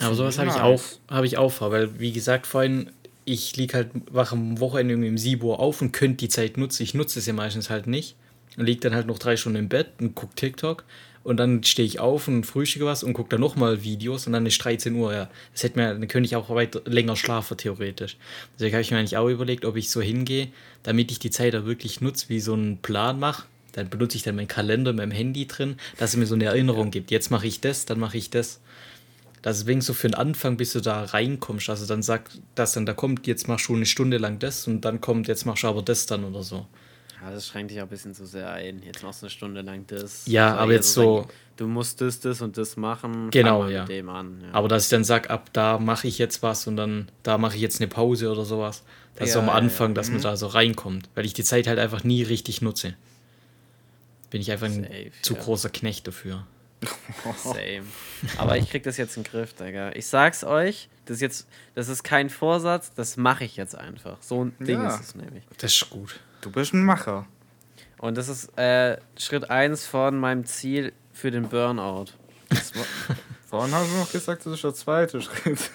Aber sowas habe ich auch, habe ich auch vor, weil wie gesagt vorhin, ich lieg halt wach am Wochenende irgendwie um 7 Uhr auf und könnte die Zeit nutzen. Ich nutze es ja meistens halt nicht. Und lieg dann halt noch drei Stunden im Bett und guck TikTok. Und dann stehe ich auf und frühstücke was und gucke dann nochmal Videos und dann ist 13 Uhr, ja. Das hätte mir, dann könnte ich auch weiter, länger schlafen, theoretisch. Deswegen habe ich mir eigentlich auch überlegt, ob ich so hingehe, damit ich die Zeit da wirklich nutze, wie so einen Plan mache. Dann benutze ich dann meinen Kalender mit meinem Handy drin, dass es mir so eine Erinnerung gibt. Jetzt mache ich das, dann mache ich das. Das ist wenigstens so für den Anfang, bis du da reinkommst. Also dann sagt, dass dann da kommt, jetzt machst du eine Stunde lang das und dann kommt, jetzt machst du aber das dann oder so. Ja, das schränkt dich auch ein bisschen zu sehr ein. Jetzt machst du eine Stunde lang das. Ja, aber jetzt so- sagen, Du musst das, das und das machen. Genau, ja. Mit dem an. Ja. Aber dass ich dann sage, ab da mache ich jetzt was und dann da mache ich jetzt eine Pause oder sowas. Das ist Ja, am ja, Anfang, ja. dass man da so reinkommt. Weil ich die Zeit halt einfach nie richtig nutze. Bin ich einfach ein Safe, zu ja. großer Knecht dafür. Same. Aber ich krieg das jetzt in den Griff, Digga. Ich sag's euch, das ist jetzt, das ist kein Vorsatz, das mache ich jetzt einfach. So ein Ding Ja. ist es nämlich. Das ist gut. Du bist ein Macher. Und das ist äh, Schritt 1 von meinem Ziel für den Burnout. Vorhin hast du noch gesagt, das ist der zweite Schritt.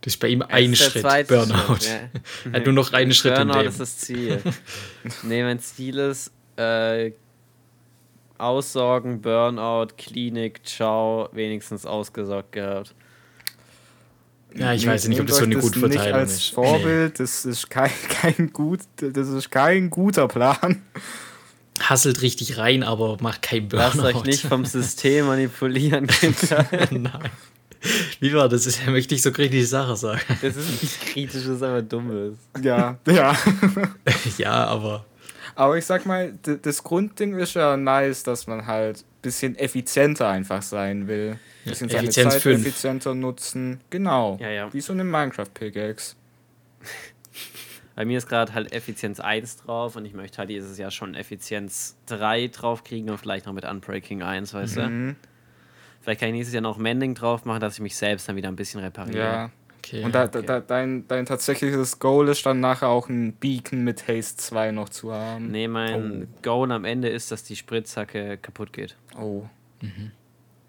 Das ist bei ihm Das ein ist der Schritt, zweite Burnout. Schritt, ja. Er hat nur noch einen Schritt im Burnout Leben. ist das Ziel. nee, mein Ziel ist äh, Aussorgen, Burnout, Klinik, ciao, wenigstens ausgesorgt gehabt. Ja, ich weiß nicht, ob Nehmt das so eine gute nicht Verteilung als ist. Vorbild, das ist kein, kein gut, das ist kein guter Plan. Nee. Hasselt richtig rein, aber macht kein Lasst Burnout. euch nicht vom System manipulieren, Kinder. Nein. Wie war das? Das möchte ich so kritische Sache sagen. Das ist nicht kritisch, das ist einfach dummes. Ja, ja. ja, aber Aber ich sag mal, das Grundding ist ja nice, dass man halt ein bisschen effizienter einfach sein will. Bisschen seine Effizienz Zeit fünf. effizienter nutzen. Genau. Ja, ja. Wie so eine Minecraft-Pickaxe. Bei mir ist gerade halt Effizienz 1 drauf und ich möchte halt dieses Jahr schon Effizienz 3 drauf kriegen und vielleicht noch mit Unbreaking 1, weißt du? Mhm. Vielleicht kann ich nächstes Jahr noch Mending drauf machen, dass ich mich selbst dann wieder ein bisschen repariere. Ja. Okay. Und da, okay. da, dein, dein tatsächliches Goal ist dann nachher auch ein Beacon mit Haste 2 noch zu haben. Nee, mein Goal am Ende ist, dass die Spritzhacke kaputt geht. Oh.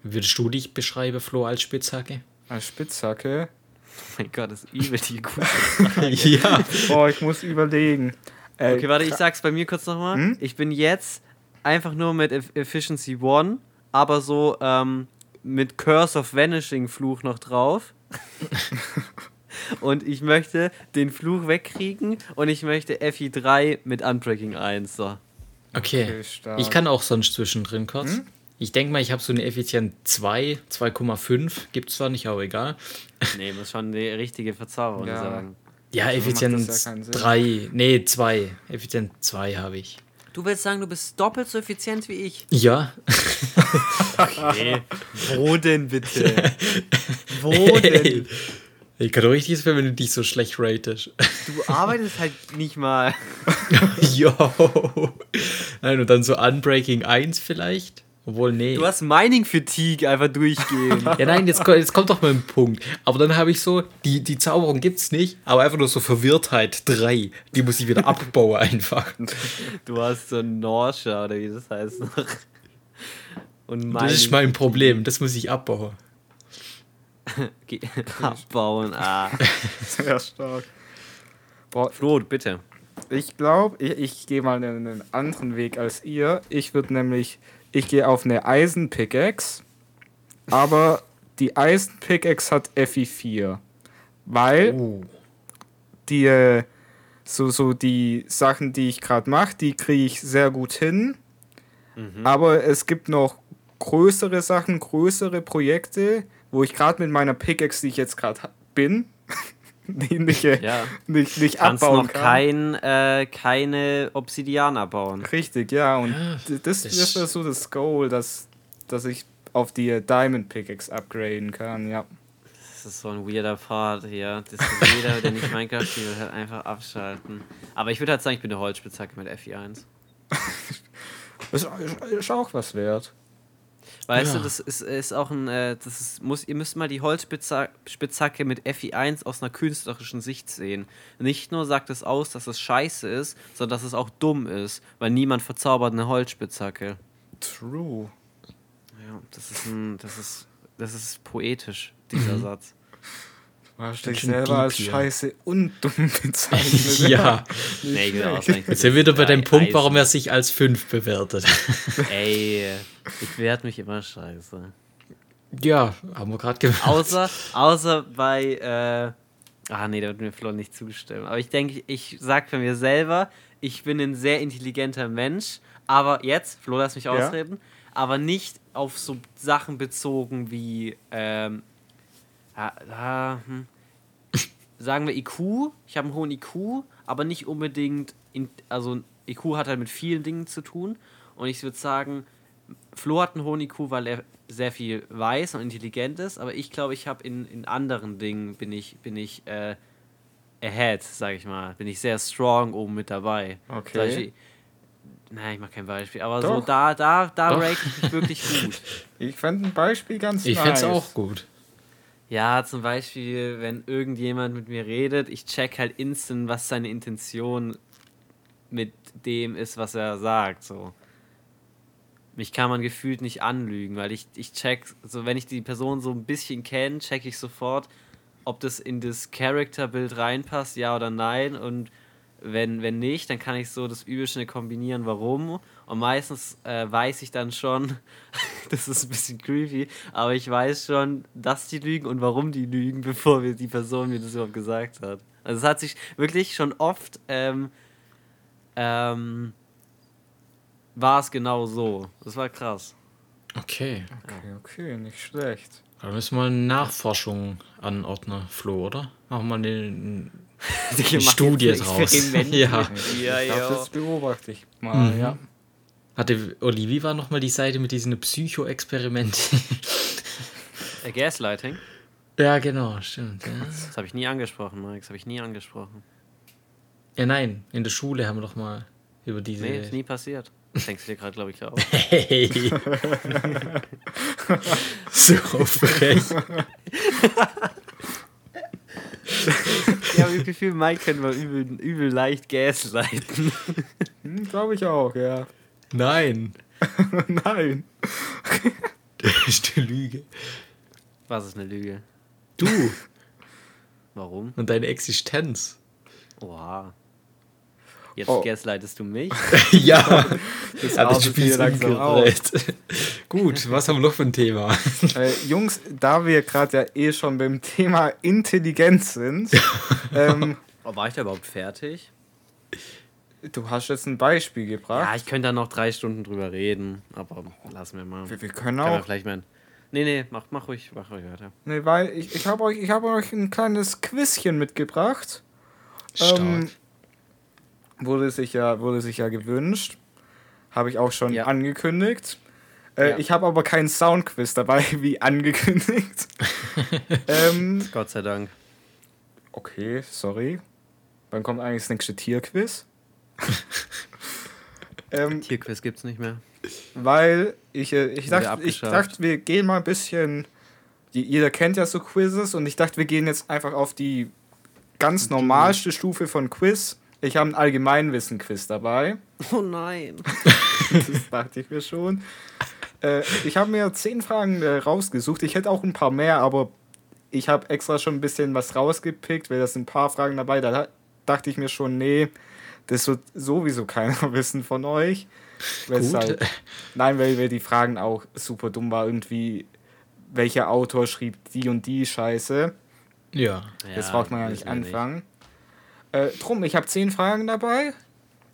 Würdest du dich beschreiben, Flo, als Spitzhacke? Als Spitzhacke. Oh mein Gott, das ist übel die gute. ja. Oh, ich muss überlegen. Äh, Okay, warte, ich sag's bei mir kurz nochmal. Hm? Ich bin jetzt einfach nur mit Eff- Efficiency 1, aber so ähm, mit Curse of Vanishing Fluch noch drauf. und ich möchte den Fluch wegkriegen und ich möchte FI 3 mit Unbreaking 1. So. Okay. Okay. Ich kann auch sonst zwischendrin kurz. Hm? Ich denke mal, ich habe so eine Effizienz 2, 2,5. Gibt es zwar nicht, aber egal. Nee, muss schon die richtige Verzauberung Ja. sagen. Ja, das Effizienz ja keinen Sinn. 3. Nee, 2. Effizienz 2 habe ich. Du willst sagen, du bist doppelt so effizient wie ich? Ja. Nee. Wo denn bitte? Wo denn? Ich kann doch richtig sein, wenn du dich so schlecht ratest. Du arbeitest halt nicht mal. Jo. Nein, und dann so Unbreaking 1 vielleicht? Obwohl, nee. Du hast Mining Fatigue einfach durchgehen. Ja, nein, jetzt, jetzt kommt doch mal ein Punkt. Aber dann habe ich so, die, die Zauberung gibt's nicht, aber einfach nur so Verwirrtheit 3. Die muss ich wieder abbauen einfach. Du hast so Norsha oder wie das heißt noch. Und Das ist mein Problem, das muss ich abbauen. Abbauen. Ah. Sehr stark. Boah, Flo, bitte. ich glaube, ich, ich gehe mal einen, einen anderen Weg als ihr. Ich würde nämlich, ich gehe auf eine Eisen-Pickaxe, aber die Eisen-Pickaxe hat FI4. Weil Oh. die, äh, so, so die Sachen, die ich gerade mache, die kriege ich sehr gut hin. Aber es gibt noch größere Sachen, größere Projekte, wo ich gerade mit meiner Pickaxe, die ich jetzt gerade bin, ähnliche Ja. nicht, nicht Kannst abbauen noch kann. kein, äh, keine Obsidian abbauen. Richtig, ja. Und Ja, das, das- wäre so das Goal, dass, dass ich auf die äh, Diamond Pickaxe upgraden kann, ja. Das ist so ein weirder Pfad hier. Das ist jeder, der nicht Minecraft spielt, wird halt einfach abschalten. Aber ich würde halt sagen, ich bin eine Holzspitzhacke mit FI1. Ist, ist auch was wert. Weißt Ja. du, das ist, ist auch ein, äh, das ist, muss, ihr müsst mal die Holzspitzhacke mit FI1 aus einer künstlerischen Sicht sehen. Nicht nur sagt es aus, dass es scheiße ist, sondern dass es auch dumm ist, weil niemand verzaubert eine Holzspitzhacke. True. Ja, das ist ein, das ist, das ist poetisch, dieser Satz. Dich Ganz schön selber als hier. scheiße und dumm bezeichnet. Ja, Nee, genau. jetzt sind wir wieder bei dem Punkt, warum Eisen. er sich als 5 bewertet. Ey, ich werde mich immer scheiße. ja, haben wir gerade gemacht. Außer, außer bei, äh, ah nee, da wird mir Flo nicht zustimmen. Aber ich denke, ich sag für mir selber, ich bin ein sehr intelligenter Mensch, aber jetzt, Flo, lass mich ausreden, aber nicht auf so Sachen bezogen wie, ähm, ah, ah, hm, sagen wir IQ, ich habe einen hohen IQ, aber nicht unbedingt, in, also IQ hat halt mit vielen Dingen zu tun und ich würde sagen, Flo hat einen hohen IQ, weil er sehr viel weiß und intelligent ist, aber ich glaube, ich habe in, in anderen Dingen bin ich, bin ich äh, ahead, sag ich mal. Bin ich sehr strong oben mit dabei. Okay. Beispiel, nein, ich mach kein Beispiel, aber so Doch. da, da, da Doch. rate ich mich wirklich gut. Ich fände ein Beispiel ganz Ich nice. fände es auch gut. Ja, zum Beispiel, wenn irgendjemand mit mir redet, ich check halt instant, was seine Intention mit dem ist, was er sagt. So. Mich kann man gefühlt nicht anlügen, weil ich, ich check, so wenn ich die Person so ein bisschen kenne, check ich sofort, ob das in das Charakterbild reinpasst, ja oder nein. Und wenn, wenn nicht, dann kann ich so das Übelste kombinieren, warum. Und meistens äh, weiß ich dann schon, das ist ein bisschen creepy, aber ich weiß schon, dass die lügen und warum die lügen, bevor mir die Person mir das überhaupt gesagt hat. Also es hat sich wirklich schon oft ähm, ähm, war es genau so. Das war krass. Okay. Okay, okay, nicht schlecht. Da müssen wir mal eine Nachforschung anordnen, Flo, oder? Machen wir eine, Die Studie draus. Ja. ja, glaub, ja. das beobachte ich mal, Mhm. ja. Hatte Olivia war nochmal die Seite mit diesen Psycho-Experimenten. Gaslighting? ja, genau, stimmt. Ja. Das habe ich nie angesprochen, Mike. Das habe ich nie angesprochen. ja, nein, in der Schule haben wir doch mal über diese. Nee, ist nie passiert. Das denkst du dir gerade, glaube ich, auch. Hey! so frech. Ich habe das Gefühl, Mike können wir übel, übel leicht gaslighten. Hm, Glaube ich auch, ja. Nein, Nein. das ist eine Lüge. Was ist eine Lüge? Du Warum? und deine Existenz. Oha. Jetzt Oh. gaslightest du mich? ja, Das hat das Spiel langsam. Gut, was haben wir noch für ein Thema? Äh, Jungs, da wir gerade ja eh schon beim Thema Intelligenz sind, ähm, Oh, war ich da überhaupt fertig? du hast jetzt ein Beispiel gebracht. Ja, ich könnte da noch drei Stunden drüber reden, aber lassen wir mal. wir, wir Können können wir auch. vielleicht mal. Nee, nee, mach, mach ruhig, mach ruhig weiter. Nee, weil ich, ich habe euch, ich hab euch ein kleines Quizchen mitgebracht. Stark. Ähm, wurde, sich ja, wurde sich ja gewünscht. Habe ich auch schon Ja. angekündigt. Äh, Ja. Ich habe aber keinen Soundquiz dabei, wie angekündigt. ähm, Gott sei Dank. okay, sorry. Wann kommt eigentlich das nächste Tierquiz? ähm, Tierquiz gibt's nicht mehr. weil ich, äh, ich, dachte, ich dachte, wir gehen mal ein bisschen. Die, jeder kennt ja so Quizzes und ich dachte, wir gehen jetzt einfach auf die ganz normalste Stufe von Quiz. Ich habe ein Allgemeinwissen-Quiz dabei. Oh nein. Das dachte ich mir schon. Äh, ich habe mir zehn Fragen äh, rausgesucht. Ich hätte auch ein paar mehr, aber ich habe extra schon ein bisschen was rausgepickt, weil das sind ein paar Fragen dabei. Da da- dachte ich mir schon, nee, das wird sowieso keiner wissen von euch. Weshalb, nein, weil, weil die Fragen auch super dumm war. Irgendwie, welcher Autor schrieb die und die Scheiße. ja. das braucht man ja nicht anfangen. Äh, drum, ich habe zehn Fragen dabei.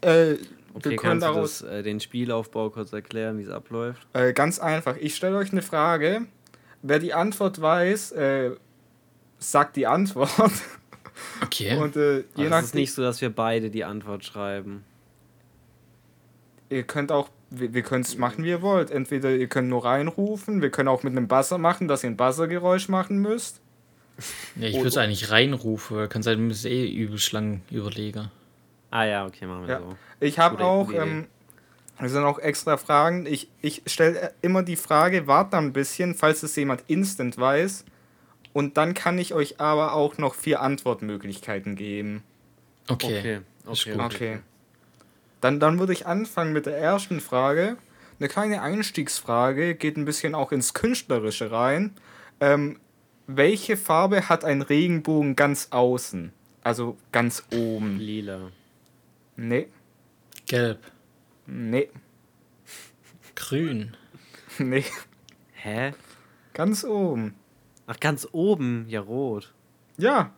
Äh, Okay, wir können kannst du daraus das, äh, den Spielaufbau kurz erklären, wie es abläuft? Äh, ganz einfach. Ich stelle euch eine Frage. Wer die Antwort weiß, äh, sagt die Antwort. Okay. Und äh, je Also es ist nicht so, dass wir beide die Antwort schreiben. ihr könnt auch, wir, wir können es machen, wie ihr wollt. Entweder ihr könnt nur reinrufen, wir können auch mit einem Buzzer machen, dass ihr ein Buzzergeräusch machen müsst. Ja, ich würde es eigentlich reinrufen, weil kann sein, du bist eh übelst lang. Ah ja, okay, machen wir Ja. so. Ich habe auch, ähm, es sind auch extra Fragen. Ich, ich stelle immer die Frage, warte ein bisschen, falls es jemand instant weiß. Und dann kann ich euch aber auch noch vier Antwortmöglichkeiten geben. Okay. Okay, Ist okay, gut. Okay. Dann, dann würde ich anfangen mit der ersten Frage. Eine kleine Einstiegsfrage, geht ein bisschen auch ins Künstlerische rein. Ähm, welche Farbe hat ein Regenbogen ganz außen? Also ganz oben. Lila. Nee, Gelb. nee, Grün. nee. Hä? Ganz oben. Ach, ganz oben, ja rot. Ja,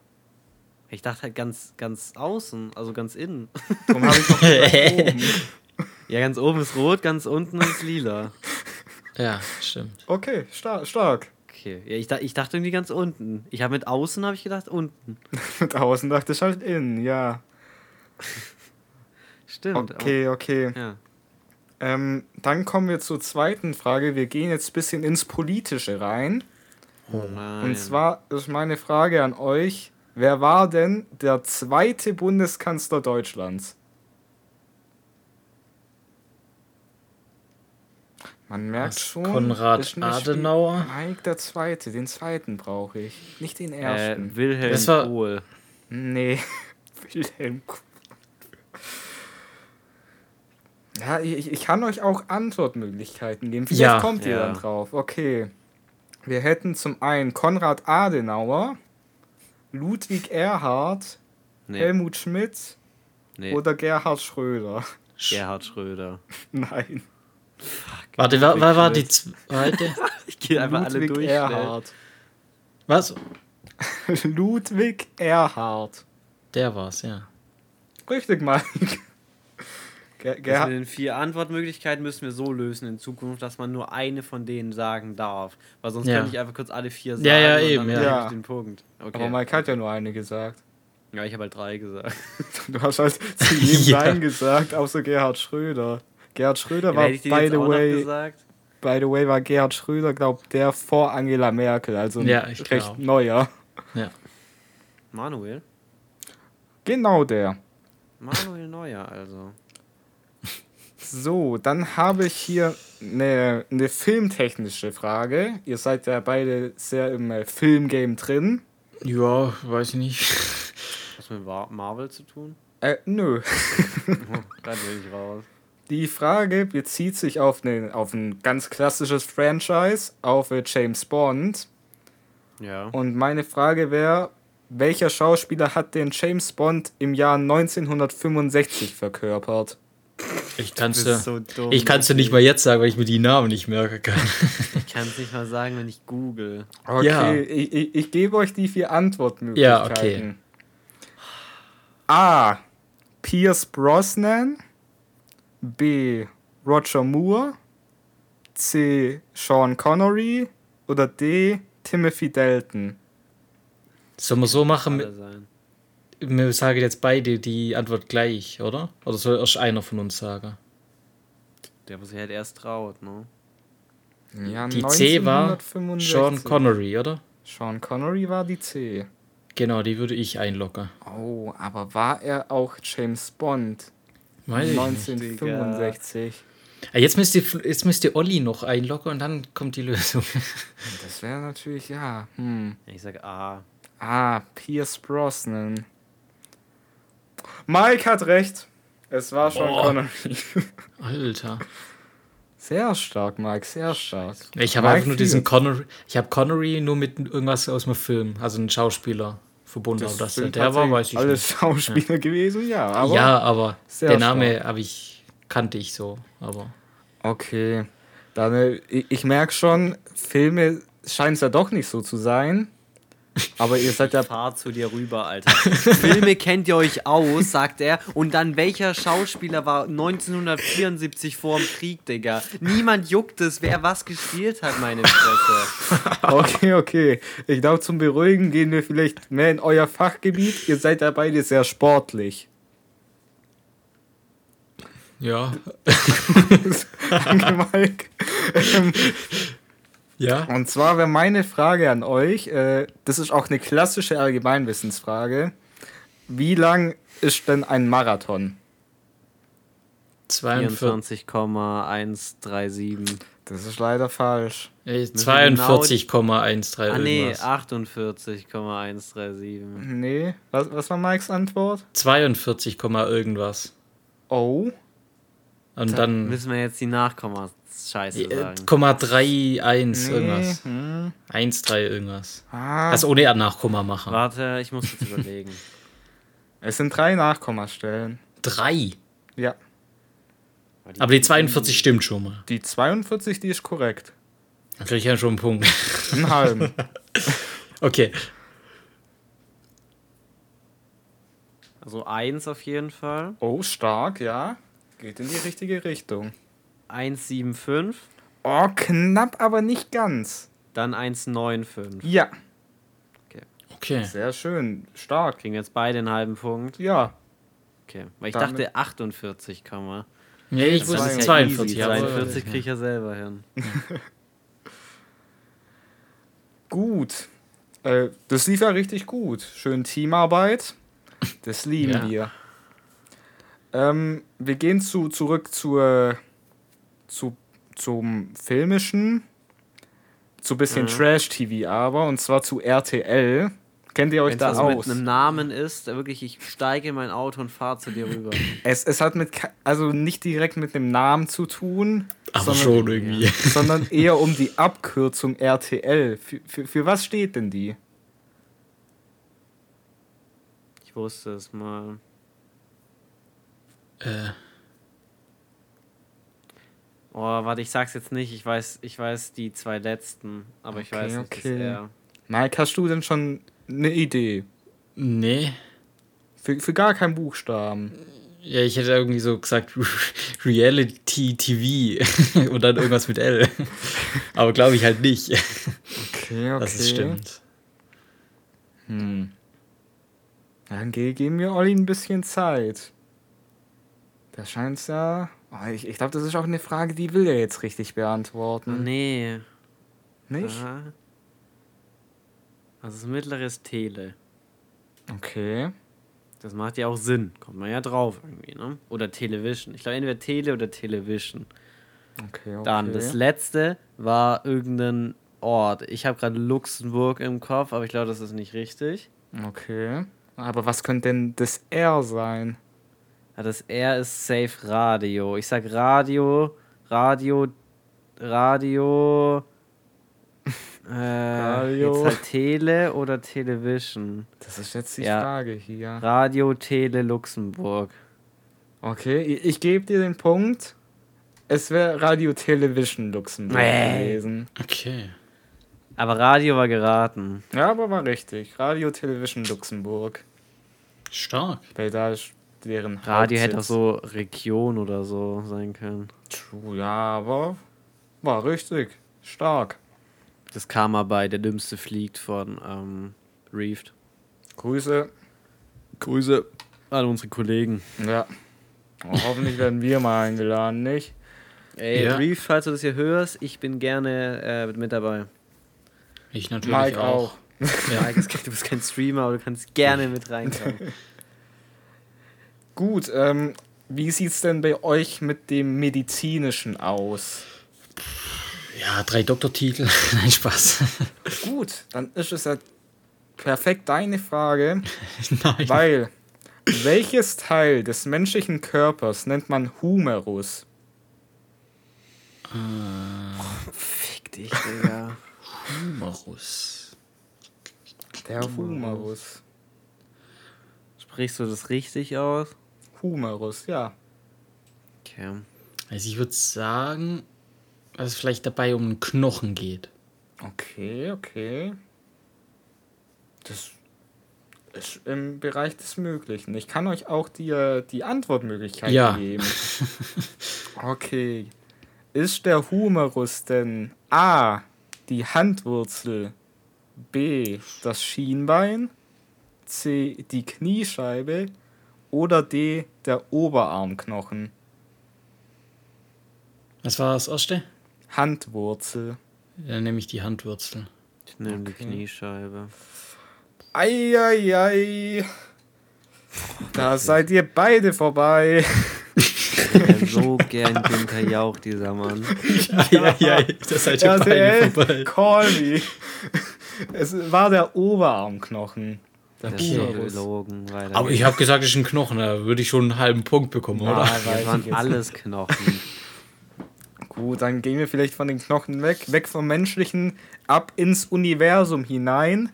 Ich dachte halt ganz, ganz außen, also ganz innen. darum habe ich noch gesagt oben. Ja, ganz oben ist rot, ganz unten ist lila. Ja, stimmt. Okay, star stark. Okay, ja, ich, ich dachte irgendwie ganz unten. Ich habe mit außen, habe ich gedacht, unten. Mit außen dachte ich halt innen, ja. Stimmt. Okay, okay. Ja. Ähm, dann kommen wir zur zweiten Frage. Wir gehen jetzt ein bisschen ins Politische rein. Oh nein. Und zwar ist meine Frage an euch: Wer war denn der zweite Bundeskanzler Deutschlands? Man merkt Was, schon. Konrad Adenauer? Mike der zweite, den zweiten brauche ich. Nicht den äh, ersten. Wilhelm Das war- Kohl. Nee, Wilhelm. Kuh. Ja, ich, ich kann euch auch Antwortmöglichkeiten geben. Vielleicht Ja. kommt ihr Ja. dann drauf. Okay. Wir hätten zum einen Konrad Adenauer, Ludwig Erhard, Nee, Helmut Schmidt nee. oder Gerhard Schröder. Gerhard Schröder. Nein. Warte, wer, wer war die zweite? Ich gehe einfach alle Ludwig durch. Erhard. Was? Ludwig Erhard. Der war's, ja. Richtig, Mike. Ger Das mit Gerhard. den vier Antwortmöglichkeiten müssen wir so lösen in Zukunft, dass man nur eine von denen sagen darf. Weil sonst Ja. könnte ich einfach kurz alle vier sagen Ja, ja, und eben, dann ja. Ja. ich den Punkt. Okay. Aber Mike hat ja nur eine gesagt. ja, ich habe halt drei gesagt. Du hast halt zu jedem Ja. Nein gesagt, außer Gerhard Schröder. Gerhard Schröder war, by the way, gesagt? by the way, war Gerhard Schröder, glaub der vor Angela Merkel, also ein Ja, ich recht glaub. neuer. Ja. Manuel? Genau der. Manuel Neuer, also. So, dann habe ich hier eine, eine filmtechnische Frage. Ihr seid ja beide sehr im äh, Filmgame drin. Ja, weiß ich nicht. Was mit Marvel zu tun? Äh, nö. Oh, dann bin ich raus. Die Frage bezieht sich auf, eine, auf ein ganz klassisches Franchise, auf äh, James Bond. Ja. Und meine Frage wäre, welcher Schauspieler hat den James Bond im Jahr 1965 verkörpert? Ich ist ja. so dumm. Ich kann's dir nicht mal jetzt sagen, weil ich mir die Namen nicht merken kann. Ich kann es nicht mal sagen, wenn ich google. Okay, Ja. ich, ich, ich gebe euch die vier Antwortmöglichkeiten. Ja, okay. A. Pierce Brosnan. B. Roger Moore. C. Sean Connery. Oder D. Timothy Dalton. Sollen wir so machen? Wir sagen jetzt beide die Antwort gleich, oder? Oder soll erst einer von uns sagen? Der, wo sich halt erst traut, ne? Ja, Die C war 1965. Sean Connery, oder? Sean Connery war die C. Genau, die würde ich einloggen. Oh, aber war er auch James Bond? Weiß ich nicht. 1965. Ah, Jetzt müsst, ihr, jetzt müsst ihr Olli noch einloggen und dann kommt die Lösung. Das wäre natürlich, ja. Hm. Ich sag A. Ah, Pierce Brosnan. Mike hat recht. Es war Boah. Connery. Alter. Sehr stark, Mike, sehr stark. Ich habe einfach nur diesen. Connery. Ich habe Connery nur mit irgendwas aus dem Film, also einen Schauspieler verbunden. aber dass der, war, weiß ich alles nicht. Schauspieler gewesen, ja. Aber ja, aber der Name habe ich kannte ich so, aber Okay. Dann, äh, ich, ich merke schon, Filme scheint es ja doch nicht so zu sein. Aber ihr seid ja. Fahr zu dir rüber, Alter. Filme kennt ihr euch aus, sagt er. Und dann welcher Schauspieler war 1974 vor dem Krieg, Digga? Niemand juckt es, wer was gespielt hat, meine Fresse. Okay, okay. Ich glaube, zum Beruhigen gehen wir vielleicht mehr in euer Fachgebiet. Ihr seid ja beide sehr sportlich. Ja. Danke, Mike. Ähm, Ja. Und zwar wäre meine Frage an euch, äh, das ist auch eine klassische Allgemeinwissensfrage. Wie lang ist denn ein Marathon? 42, 24,137. Das ist leider falsch. äh, Müssen wir genau 42,13 Ah, nee, irgendwas. 48,137. Nee, was, was war Mikes Antwort? 42, Komma irgendwas. Oh, Und dann Müssen wir jetzt die Nachkomma-Scheiße äh, sagen. Komma 31 nee. irgendwas. Hm. 1,3 irgendwas. Ah, Das ohne Nachkomma machen. Warte, ich muss jetzt überlegen. es sind drei Nachkommastellen. Drei. Ja, Aber die 42 stimmt schon mal. die 42, die ist korrekt. Dann kriege ich ja schon einen Punkt. Einen halben. Okay. Also 1 auf jeden Fall. oh, stark, ja. Geht in die richtige Richtung. 175, Oh, knapp, aber nicht ganz. dann 195. Ja, Okay. sehr schön. Stark. Kriegen jetzt beide einen halben Punkt. Ja, Okay. Weil ich Damit- dachte 48 kann man. Nee, ich wusste ist ja 42. easy. aber- 42 kriege ich ja selber hin. gut. Äh, das lief ja richtig gut. Schön Teamarbeit. Das lieben Ja. wir. Ähm, wir gehen zu, zurück zur, zu, zum filmischen, zu bisschen Mhm. Trash-TV aber, und zwar zu RTL. Kennt ihr euch Wenn da es aus? mit einem Namen ist, wirklich, ich steige in mein Auto und fahre zu dir rüber. Es, es hat mit, also nicht direkt mit dem Namen zu tun, Aber sondern, schon irgendwie. sondern eher um die Abkürzung RTL. Für, für, für was steht denn die? Ich wusste es mal. Äh, Oh, warte, ich sag's jetzt nicht. Ich weiß, ich weiß die zwei letzten, aber ich Okay, weiß nicht, okay. er. Mike, hast du denn schon eine Idee? nee. Für, für gar keinen Buchstaben. Ja, ich hätte irgendwie so gesagt Reality TV und dann irgendwas mit L. Aber glaube ich halt nicht, Okay, okay. dass es stimmt. Hm. Dann ge geben wir Olli ein bisschen Zeit. Da scheint's ja. Oh, ich ich glaube, das ist auch eine Frage, die will er jetzt richtig beantworten. Nee. Nicht? Aha. Also das mittlere ist Tele. Okay. Das macht ja auch Sinn. Kommt man ja drauf irgendwie, ne? Oder Television. Ich glaube entweder Tele oder Television. Okay, okay. Dann das letzte war irgendein Ort. Ich habe gerade Luxemburg im Kopf, aber ich glaube, das ist nicht richtig. Okay. Aber was könnte denn das R sein? Ja, das R ist Safe Radio. Ich sag Radio, Radio, Radio. Äh, Radio. Jetzt halt Tele oder Television. Das ist jetzt die Ja. Frage hier. Radio, Tele, Luxemburg. Okay, ich, ich gebe dir den Punkt. Es wäre Radio Television Luxemburg Nee. gewesen. Okay. Aber Radio war geraten. Ja, aber war richtig. Radio Television Luxemburg. Stark. Weil da ist deren Radio hätte auch so Region oder so sein können. True, ja, aber war richtig. Stark. Das kam mal bei Der Dümmste fliegt von ähm, Reefed. Grüße. Grüße an unsere Kollegen. Ja. Oh, hoffentlich werden wir mal eingeladen, nicht? Ey, Ja. Reef, falls du das hier hörst, ich bin gerne äh, mit dabei. Ich natürlich Mike auch. auch. Ja. Mike, du bist kein Streamer, aber du kannst gerne mit reinkommen. Gut, ähm, wie sieht's denn bei euch mit dem Medizinischen aus? ja, drei Doktortitel. Nein, Spaß. Gut, dann ist es ja perfekt deine Frage, Nein. weil welches Teil des menschlichen Körpers nennt man Humerus? Fick dich, Digga. Humerus. Der Humerus. Sprichst du das richtig aus? Humerus, ja. Okay. Also ich würde sagen, dass es vielleicht dabei um einen Knochen geht. Okay, okay. Das ist im Bereich des Möglichen. Ich kann euch auch die, äh, die Antwortmöglichkeit Ja. geben. Okay. Ist der Humerus denn A. die Handwurzel, B. das Schienbein, C. die Kniescheibe oder D. der Oberarmknochen? Was war das erste? Handwurzel. Dann nehme ich die Handwurzel. Ich nehme Okay. die Kniescheibe. Eieiei. Da seid ihr beide vorbei. Ich hätte so gern Günther Jauch, dieser Mann. ja, ja, das seid ihr beide RTL, vorbei. call me. Es war der Oberarmknochen. Gelogen. Aber ich habe gesagt, es ist ein Knochen, da würde ich schon einen halben Punkt bekommen, Na, oder? Das waren alles Knochen. Gut, dann gehen wir vielleicht von den Knochen weg, weg vom Menschlichen, ab ins Universum hinein.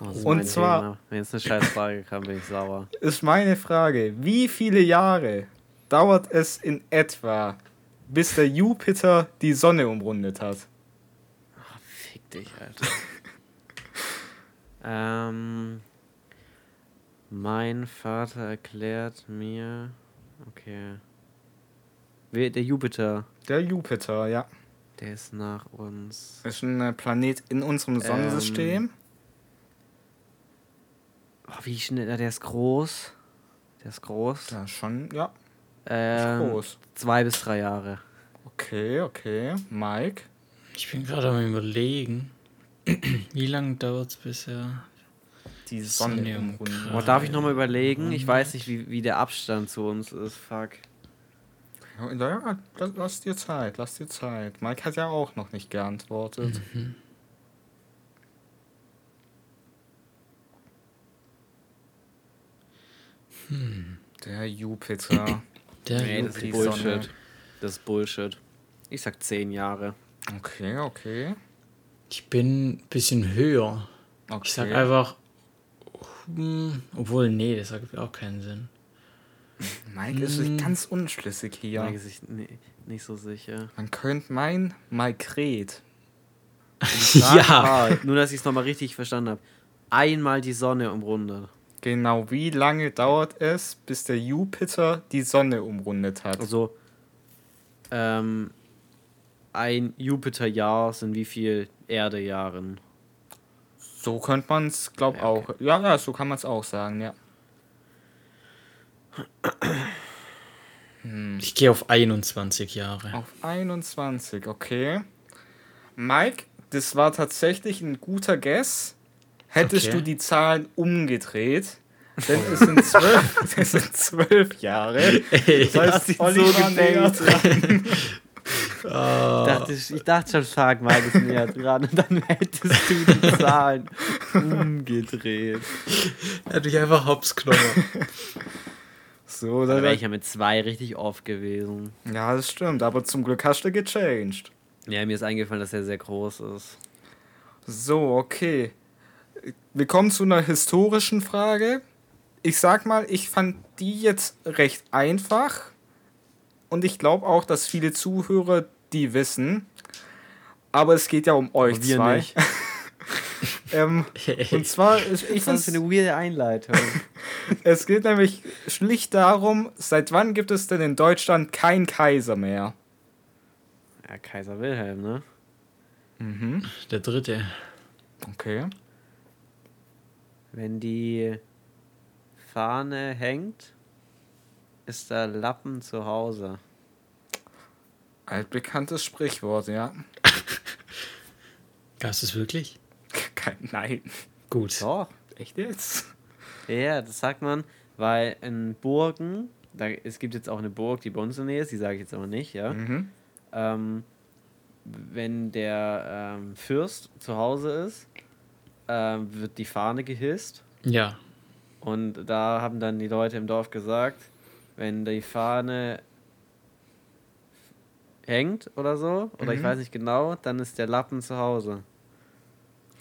Oh, Und zwar- Thema. Wenn jetzt eine scheiß Frage kam, bin ich sauer. Ist meine Frage, wie viele Jahre dauert es in etwa, bis der Jupiter die Sonne umrundet hat? Fick dich, Alter. ähm, mein Vater erklärt mir. Okay. Wer- Der Jupiter, Der Jupiter, ja. der ist nach uns. Ist ein äh, Planet in unserem Sonnensystem. Oh, wie schnell, der ist groß. Der ist groß. Ja, schon, ja. Ähm, groß. Zwei bis drei Jahre. Okay, okay. Mike? Ich bin gerade am überlegen, wie lange dauert es bisher? Die Sonne Sonne um umrunden. Oh, darf ich nochmal überlegen? Ich weiß nicht, wie, wie der Abstand zu uns ist. Fuck. Ja, ja, la- lass dir Zeit, lass dir Zeit. Mike hat ja auch noch nicht geantwortet. Der Jupiter. Der Nee, das ist Bullshit. Sonne. Das ist Bullshit. Ich sag zehn Jahre. Okay, okay. Ich bin ein bisschen höher. okay. Ich sag einfach. Hm, Obwohl, nee, das ergibt auch keinen Sinn. Mike ist sich ganz unschlüssig hier. Mike ist sich ni- nicht so sicher. Man könnte meinen, Mike redet. ja! Nur, dass ich es nochmal richtig verstanden habe. Einmal die Sonne umrundet. Genau, wie lange dauert es, bis der Jupiter die Sonne umrundet hat? Also, ähm, ein Jupiterjahr sind wie viel Erdejahren? So könnte man es, glaube Ja, auch. Ja, ja, so kann man es auch sagen, ja. Ich gehe auf 21 Jahre. Auf 21, okay. Mike, das war tatsächlich ein guter Guess. Hättest Okay. du die Zahlen umgedreht, denn es sind zwölf, es sind zwölf Jahre. Ey, Das heißt, Olli so war näher dran. dachte ich, ich dachte schon, Tag mal ist näher dran und dann hättest du die Zahlen umgedreht. hätte ich einfach hops genommen. So, Da dann wäre ich ja mit zwei richtig off gewesen. Ja, das stimmt, aber zum Glück hast du gechanged. Ja, mir ist eingefallen, dass er sehr groß ist. So, okay. Wir kommen zu einer historischen Frage. Ich sag mal, ich fand die jetzt recht einfach. Und ich glaube auch, dass viele Zuhörer die wissen. Aber es geht ja um euch wir zwei. nicht. ähm, und zwar, ich, ich find's, eine weirde Einleitung. es geht nämlich schlicht darum, seit wann gibt es denn in Deutschland kein Kaiser mehr? ja, Kaiser Wilhelm, ne? Mhm. Der dritte. Okay. Wenn die Fahne hängt, ist der Lappen zu Hause. Altbekanntes Sprichwort, ja. Gab es wirklich? Kein, nein. Gut. Doch. Echt jetzt? Ja, das sagt man, weil in Burgen, da, es gibt jetzt auch eine Burg, die bei uns in der Nähe ist, die sage ich jetzt aber nicht, ja. Mhm. Ähm, wenn der ähm, Fürst zu Hause ist, ähm, wird die Fahne gehisst. Ja. Und da haben dann die Leute im Dorf gesagt, wenn die Fahne hängt oder so, oder ich Mhm. weiß nicht genau, dann ist der Lappen zu Hause.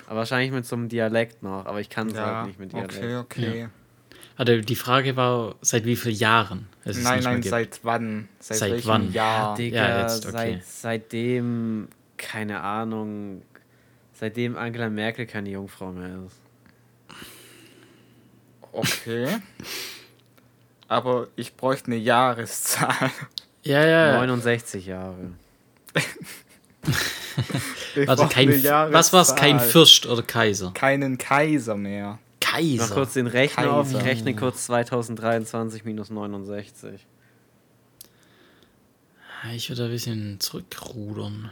Aber wahrscheinlich mit so einem Dialekt noch, aber ich kann es Ja, halt nicht mit Dialekt. okay, okay. Also die Frage war, seit wie vielen Jahren es Nein, nicht mehr nein, gibt. seit wann? Seit, Seit welchem wann? Jahr? Digga, Ja, jetzt, okay. seit, seitdem, keine Ahnung, seitdem Angela Merkel keine Jungfrau mehr ist. Okay. Aber ich bräuchte eine Jahreszahl. Ja, ja. 69 Jahre. Also kein, was war's? Kein Jahreszahl. Fürst oder Kaiser? Keinen Kaiser mehr. Mach Kaiser. kurz den Rechner auf. Ich Kaiser. rechne kurz 2023 minus 69. Ich würde ein bisschen zurückrudern.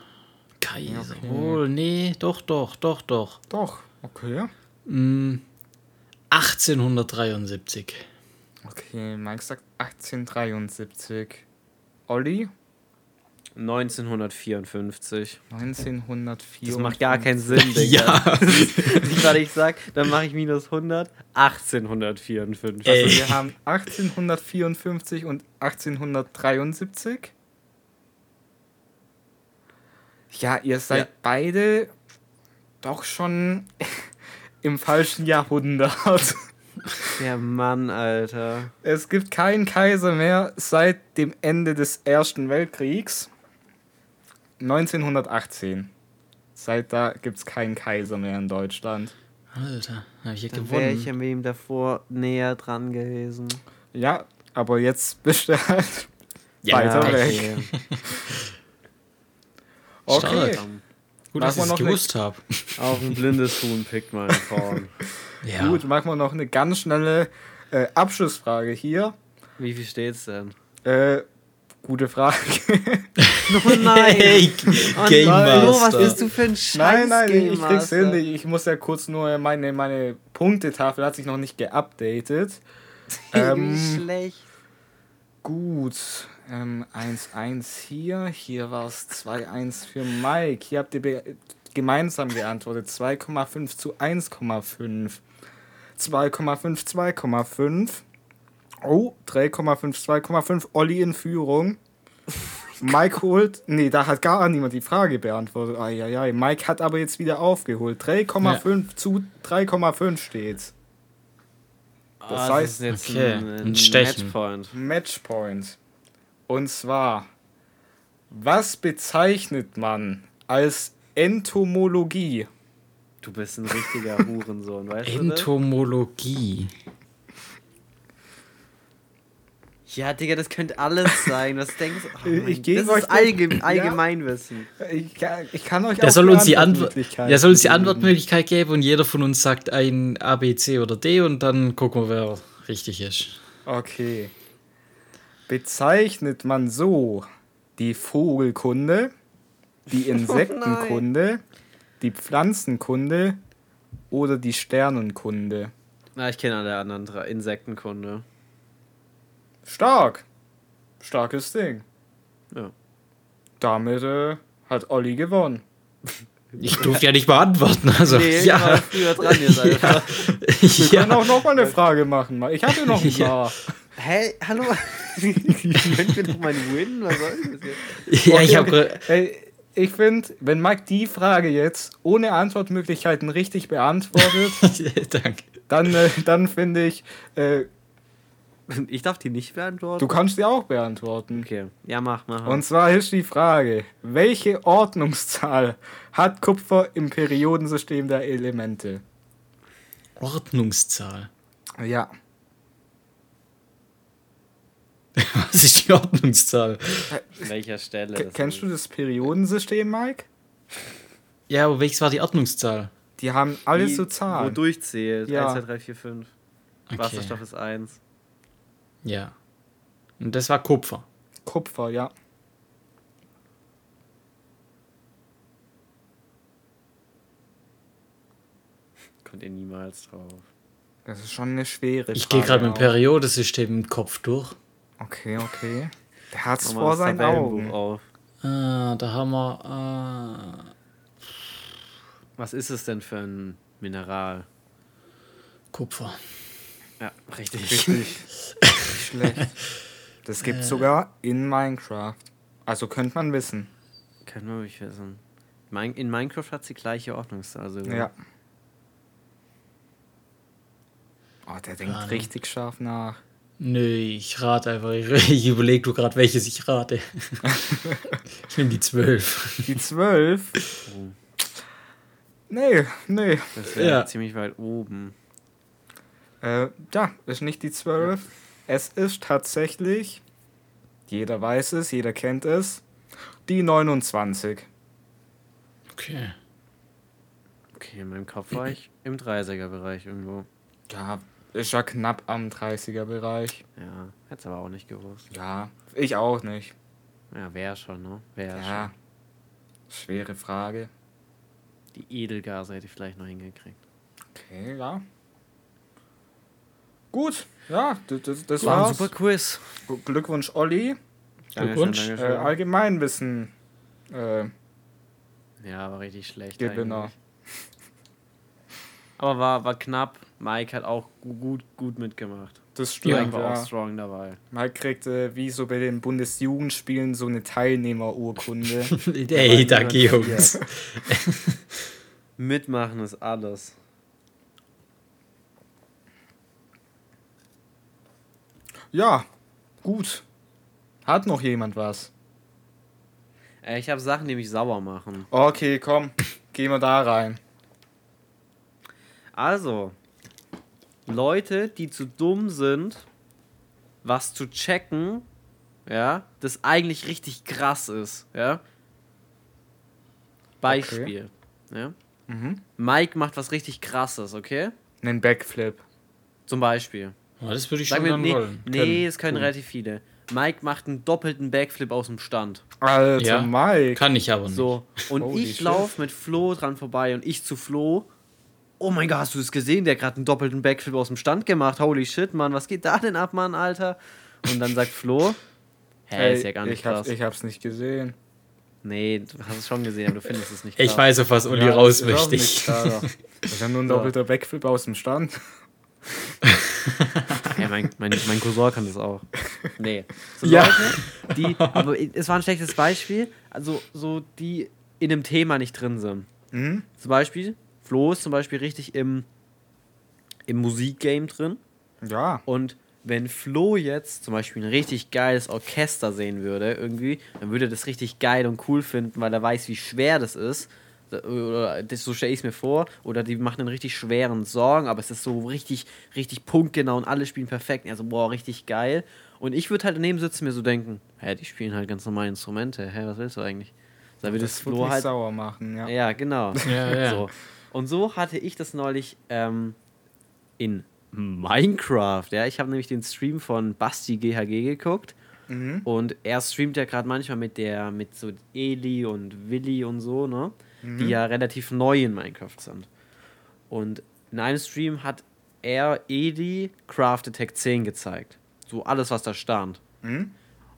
Kaiser. Okay. Wohl, nee, doch, doch, doch, doch. Doch, okay. Mm, 1873. Okay, Mike sagt 1873. Olli? 1954. 1904. Das macht gar keinen Sinn, Digga. Ja. Weil ich sag, dann mache ich minus 100. 1854. Ey. Also wir haben 1854 und 1873. Ja, ihr seid Ja. beide doch schon im falschen Jahrhundert. Der Mann, Alter. Es gibt keinen Kaiser mehr seit dem Ende des Ersten Weltkriegs. 1918. Seit da gibt es keinen Kaiser mehr in Deutschland. Alter, habe ich ja Dann wäre ich gewonnen. an wem davor näher dran gewesen. Ja, aber jetzt bist du halt Ja, weiter okay. weg. Okay. Stark. Gut, dass Machen wir ich es noch gewusst habe. Auch ein blindes Huhn pickt mal vorn. Ja. Gut, machen wir noch eine ganz schnelle äh, Abschlussfrage hier. Wie viel steht's denn? Äh, gute Frage. Oh nein! Hey, Oh Game Flo, was bist du für ein Scheiß nein, nein, Game ich krieg's hin. Master? Ich muss ja kurz nur meine, meine Punktetafel hat sich noch nicht geupdatet. ähm, schlecht. Gut. Ähm, 1-1 hier. Hier war es 2-1 für Mike. Hier habt ihr gemeinsam geantwortet. 2,5 zu 1,5. 2,5, 2,5. Oh, 3,5, 2,5. Olli in Führung. Mike holt. Nee, da hat gar niemand die Frage beantwortet. Eieiei. Mike hat aber jetzt wieder aufgeholt. 3,5 zu 3,5 steht's. Das heißt- Ah, ist jetzt Okay, ein, ein Stechen. Matchpoint. Matchpoint. Und zwar, was bezeichnet man als Entomologie? Du bist ein richtiger Hurensohn, weißt du das? Entomologie. Ja, Digga, das könnte alles sein. Was denkst du? Oh Ich das euch ist nur- allgeme Ja. Allgemeinwissen. Ich kann, ich kann euch Der auch soll uns die Antwort, Antwortmöglichkeiten der soll uns die geben. Antwortmöglichkeit geben und jeder von uns sagt ein A, B, C oder D und dann gucken wir, wer richtig ist. Okay. Bezeichnet man so die Vogelkunde, die Insektenkunde, die Pflanzenkunde oder die Sternenkunde? Na, ich kenne alle anderen drei. Insektenkunde. Stark. Starkes Ding. Ja. Damit äh, hat Olli gewonnen. Ich durfte ja nicht beantworten, also Nee, war ja. früher dran jetzt einfach. Wir können ja. auch noch mal eine Frage machen. Ich hatte noch ein Ja. paar. Hä? Hallo? Können wir doch mal einen Win? Was soll das jetzt? ja, ich Okay, habe okay. Ich finde, wenn Mike die Frage jetzt ohne Antwortmöglichkeiten richtig beantwortet, Danke. dann, äh, dann finde ich, äh, Ich darf die nicht beantworten? du kannst die auch beantworten. Okay. Ja, mach, mach. Und zwar ist die Frage, welche Ordnungszahl hat Kupfer im Periodensystem der Elemente? Ordnungszahl. Ja. Was ist die Ordnungszahl? An welcher Stelle? K kennst du das Periodensystem, Mike? Ja, aber welches war die Ordnungszahl? Die haben alles Die, so Wo Zahlen. durchzählt. Ja. 1, 2, 3, 4, 5. Okay. Wasserstoff ist 1. Ja. Und das war Kupfer. Kupfer, ja. Kommt ihr niemals drauf. Das ist schon eine schwere Ich gehe Frage gerade mit dem. Periodensystem im Kopf durch. Okay, okay. Der hat's Mach mal vor seinen Augen. auf. Ah, da haben wir. Äh, Was ist es denn für ein Mineral? Kupfer. Ja, richtig. Richtig. Nicht schlecht. Das gibt's sogar in Minecraft. Also könnte man wissen. Können wir mich wissen. In Minecraft hat sie gleiche Ordnungszahl. sogar. Ja. Oh, der denkt Ahnung. richtig scharf nach. Nö, ich rate einfach. Ich, überlege du gerade, welches ich rate. ich nehme die 12. Die 12. Nee, nee. Das wäre Ja. ziemlich weit oben. Äh, ja, ist nicht die 12. Es ist tatsächlich, jeder weiß es, jeder kennt es, die 29. Okay. Okay, in meinem Kopf war ich im 30er-Bereich irgendwo. Ja, ist ja knapp am 30er-Bereich. Ja, hätte aber auch nicht gewusst. Ja, ich auch nicht. Ja, wäre schon, ne? Wäre Ja, schwere Frage. schon. Die Edelgase hätte ich vielleicht noch hingekriegt. Okay, ja. Gut, ja, das, das, War ein war's. super Quiz. Glückwunsch, Olli. Glückwunsch. Dankeschön, Äh. Allgemeinwissen. Äh, Ja, war richtig schlecht. Gewinner. eigentlich. Aber war, war knapp. Mike hat auch gu- gut, gut mitgemacht. das stimmt, Mike war auch ja. strong dabei. Mike kriegt, äh, wie so bei den Bundesjugendspielen, so eine Teilnehmerurkunde. Ey, danke, Jungs. Mitmachen ist alles. ja, gut. Hat noch jemand was? Äh, ich habe Sachen, die mich sauer machen. Okay, komm, gehen wir da rein. Also, Leute, die zu dumm sind, was zu checken, ja, das eigentlich richtig krass ist, ja. Beispiel, ja. Mhm. Mike macht was richtig krasses, okay? Einen Backflip. Zum Beispiel. Ja, das würde ich Sag schon mir, dann nee, wollen. nee, es können Tun. relativ viele. Mike macht einen doppelten Backflip aus dem Stand. Alter, Ja. Mike. Kann ich aber nicht. So, und Holy ich laufe mit Flo dran vorbei und ich zu Flo. Oh mein Gott, hast du das gesehen? Der hat gerade einen doppelten Backflip aus dem Stand gemacht. Holy shit, Mann, was geht da denn ab, Mann, Alter? Und dann sagt Flo, hä, Ey, ist ja gar nicht ich, hab's, krass. ich hab's nicht gesehen. nee, du hast es schon gesehen, aber du findest es nicht Ich krass. weiß, auf was Uli Ja, raus möchte. ist ja nur ein So. doppelter Backflip aus dem Stand. Ja, mein, mein, mein Cousin kann das auch. Nee. So Ja. Leute, die, aber es war ein schlechtes Beispiel, also so die in dem Thema nicht drin sind. Mhm. Zum Beispiel, Flo ist zum Beispiel richtig im, im Musikgame drin. Ja. Und wenn Flo jetzt zum Beispiel ein richtig geiles Orchester sehen würde, irgendwie, dann würde er das richtig geil und cool finden, weil er weiß, wie schwer das ist. Oder das, so stelle ich es mir vor. Oder die machen einen richtig schweren Song, aber es ist so richtig, richtig punktgenau und alle spielen perfekt. Also, boah, richtig geil. Und ich würde halt daneben sitzen und mir so denken, hä, die spielen halt ganz normale Instrumente. Hä, was willst du eigentlich? Da würde Das Flo halt sauer machen, ja. ja, genau. Ja, ja. So. Und so hatte ich das neulich ähm, in Minecraft. Ja, ich habe nämlich den Stream von Basti GHG geguckt. Mhm. Und er streamt ja gerade manchmal mit der, mit so Eli und Willi und so, ne? Mhm. Die ja relativ neu in Minecraft sind. Und in einem Stream hat er Eli Craft Attack 10 gezeigt. So alles, was da stand. Mhm.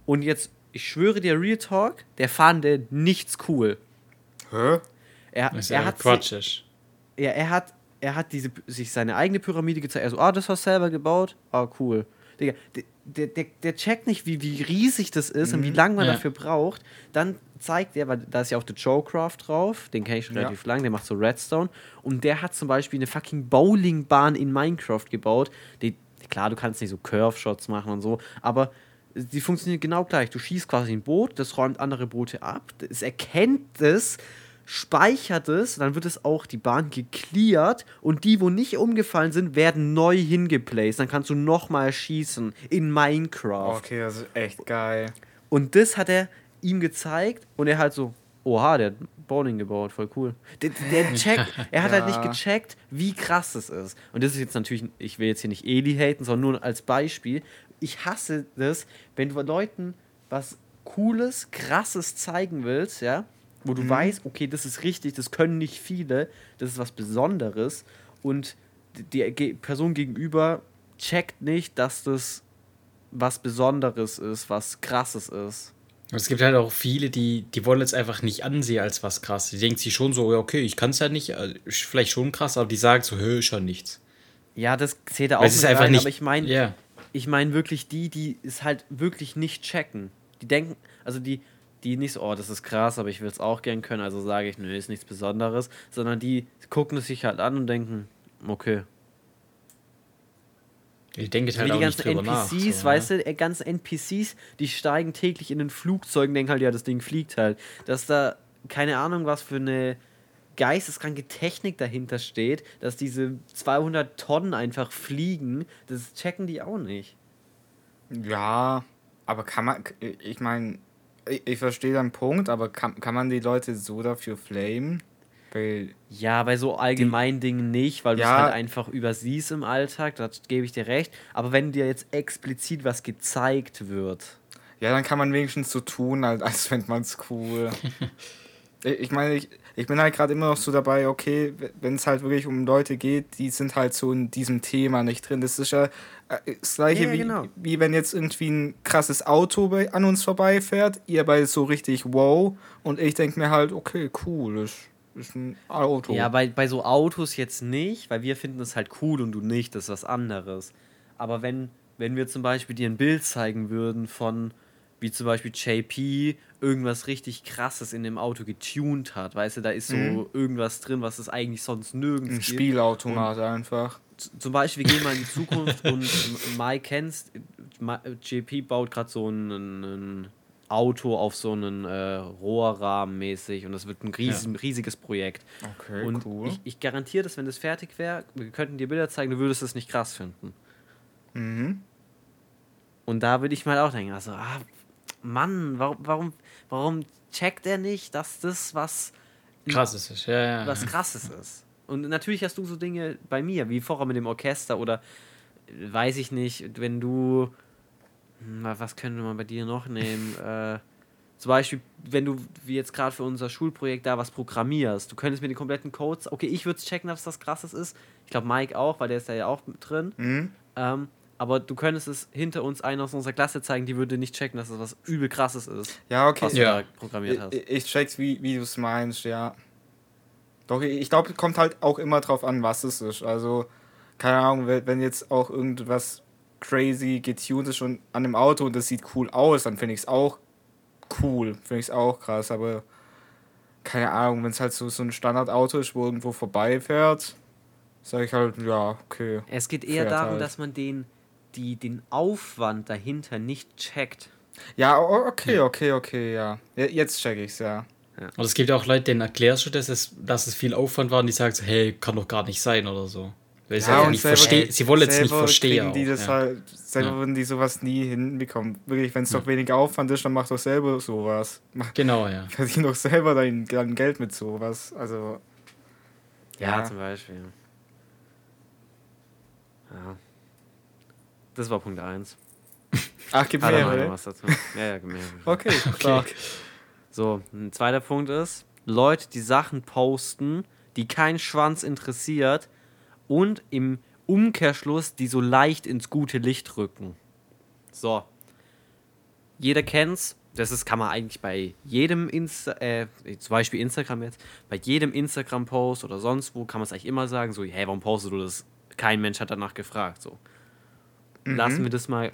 Und jetzt, ich schwöre dir, Real Talk, der fand nichts cool. Hä? Er, Das ist er ja hat Quatsch. Ja, er hat, er hat diese, sich seine eigene Pyramide gezeigt. Er so, ah, das hast du selber gebaut? Ah, cool. Digga, der, der, der, checkt nicht, wie, wie riesig das ist und wie lange man Ja. dafür braucht. Dann zeigt er, weil da ist ja auch der Joecraft drauf, den kenne ich schon Ja. relativ lang, der macht so Redstone. Und der hat zum Beispiel eine fucking Bowlingbahn in Minecraft gebaut. Die, klar, du kannst nicht so Curve-Shots machen und so, aber die funktioniert genau gleich. Du schießt quasi ein Boot, das räumt andere Boote ab, es erkennt es, speichert es, dann wird es auch die Bahn gecleart und die, wo nicht umgefallen sind, werden neu hingeplaced. Dann kannst du nochmal schießen in Minecraft. Okay, das ist echt geil. Und das hat er ihm gezeigt und er halt so, oha, der hat Bowling gebaut, voll cool. Der, der checkt, er hat halt nicht Ja. gecheckt, wie krass das ist. Und das ist jetzt natürlich, ich will jetzt hier nicht Eli haten, sondern nur als Beispiel. Ich hasse das, wenn du Leuten was Cooles, Krasses zeigen willst, ja, wo du weißt, okay, das ist richtig, das können nicht viele, das ist was Besonderes und die Person gegenüber checkt nicht, dass das was Besonderes ist, was Krasses ist. Es gibt halt auch viele, die, die wollen es einfach nicht ansehen als was krass. Die denken sich schon so, ja, okay, ich kann es ja nicht, ist vielleicht schon krass, aber die sagen so, hö, ist ja nichts. Ja, das zählt da auch ist einfach nicht. aber ich meine, ja. ich meine wirklich die, die es halt wirklich nicht checken. Die denken, also die, die nicht so, oh, das ist krass, aber ich will es auch gern können, also sage ich, nö, ist nichts Besonderes, sondern die gucken es sich halt an und denken, okay. Die denken Wie halt die auch nicht ganzen drüber NPCs, nach. so, weißt ne? du, äh, ganzen NPCs, die steigen täglich in den Flugzeugen, denken halt, ja, das Ding fliegt halt. Dass da, keine Ahnung, was für eine geisteskranke Technik dahinter steht, dass diese 200 Tonnen einfach fliegen, das checken die auch nicht. Ja, aber kann man, ich meine, ich, verstehe deinen Punkt, aber kann, kann man die Leute so dafür flamen? Weil Ja, bei so allgemeinen Dingen nicht, weil du es Ja. halt einfach übersiehst im Alltag, da gebe ich dir recht. Aber wenn dir jetzt explizit was gezeigt wird, Ja, dann kann man wenigstens so tun, als, als fände man es cool. ich ich meine, ich, ich bin halt gerade immer noch so dabei, okay, wenn es halt wirklich um Leute geht, die sind halt so in diesem Thema nicht drin. Das ist ja äh, das gleiche Ja, wie, genau. wie wenn jetzt irgendwie ein krasses Auto bei, an uns vorbeifährt, ihr bei so richtig wow und ich denke mir halt, okay, cool, ist, ist ein Auto. Ja, bei, bei so Autos jetzt nicht, weil wir finden es halt cool und du nicht, das ist was anderes. Aber wenn, wenn wir zum Beispiel dir ein Bild zeigen würden von, wie zum Beispiel JP irgendwas richtig krasses in dem Auto getuned hat, weißt du, da ist so Mhm. irgendwas drin, was es eigentlich sonst nirgends ein gibt. Spielautomat einfach. Z- Zum Beispiel, wir gehen mal in die Zukunft und Mike kennst, JP baut gerade so ein, Auto auf so einen äh, Rohrrahmen mäßig und das wird ein ries riesiges Projekt. Okay, Und cool. ich, ich garantiere, dass wenn das fertig wäre, wir könnten dir Bilder zeigen, du würdest es nicht krass finden. Mhm. Und da würde ich mal auch denken, also, ah, Mann, warum, warum, warum checkt er nicht, dass das was, Krass ist ja, ja. was krasses ist? Und natürlich hast du so Dinge bei mir, wie vorher mit dem Orchester oder weiß ich nicht, wenn du, hm, was können wir mal bei dir noch nehmen? äh, zum Beispiel, wenn du wie jetzt gerade für unser Schulprojekt da was programmierst, du könntest mir die kompletten Codes, okay, ich würde es checken, dass das krasses ist. Ich glaube, Mike auch, weil der ist da ja auch drin. Mhm. Ähm, aber du könntest es hinter uns einer aus unserer Klasse zeigen, die würde nicht checken, dass das was übel krasses ist, Ja, okay. was Ja. du da programmiert hast. Ich, ich check's, wie, wie du es meinst, ja. Doch, ich glaube, kommt halt auch immer drauf an, was es ist. Also, keine Ahnung, wenn jetzt auch irgendwas crazy getuned ist schon an dem Auto und das sieht cool aus, dann finde ich es auch cool. Finde ich es auch krass, aber keine Ahnung, wenn es halt so, so ein Standardauto ist, wo irgendwo vorbeifährt, sage ich halt, ja, okay. Es geht eher darum, halt. dass man den, die, den Aufwand dahinter nicht checkt. Ja, okay, okay, okay, ja. Je- Jetzt check ich's, ja. Und es gibt ja auch Leute, denen erklärst du, dass es, dass es viel Aufwand war und die sagen so, hey, kann doch gar nicht sein oder so. Weil sie, Ja, und nicht verstehen, sie wollen es nicht verstehen. Die das ja. halt, selber Ja. würden die sowas nie hinbekommen. Wirklich, wenn es doch wenig Aufwand ist, dann mach doch selber sowas. Mach, Genau, ja. verdien doch selber dein, dein Geld mit sowas. Also, Ja, Ja. zum Beispiel. Ja. Das war Punkt 1. ach, gib Hat noch mehrere. was dazu? Ja, ja, mehrere. Okay, stark. So, ein zweiter Punkt ist, Leute, die Sachen posten, die keinen Schwanz interessiert und im Umkehrschluss die so leicht ins gute Licht rücken. So. Jeder kennt's. Das ist, kann man eigentlich bei jedem Insta, äh, zum Beispiel Instagram jetzt, bei jedem Instagram-Post oder sonst wo kann man es eigentlich immer sagen, so, hey, warum postest du das? Kein Mensch hat danach gefragt, so. Lassen wir das mal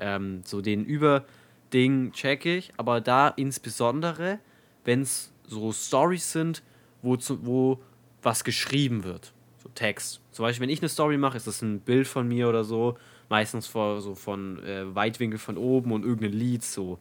ähm, so den Überding check ich, aber da insbesondere, wenn es so Stories sind, wo, wo was geschrieben wird, so Text. Zum Beispiel, wenn ich eine Story mache, ist das ein Bild von mir oder so, meistens vor, so von äh, Weitwinkel von oben und irgendein Lied so.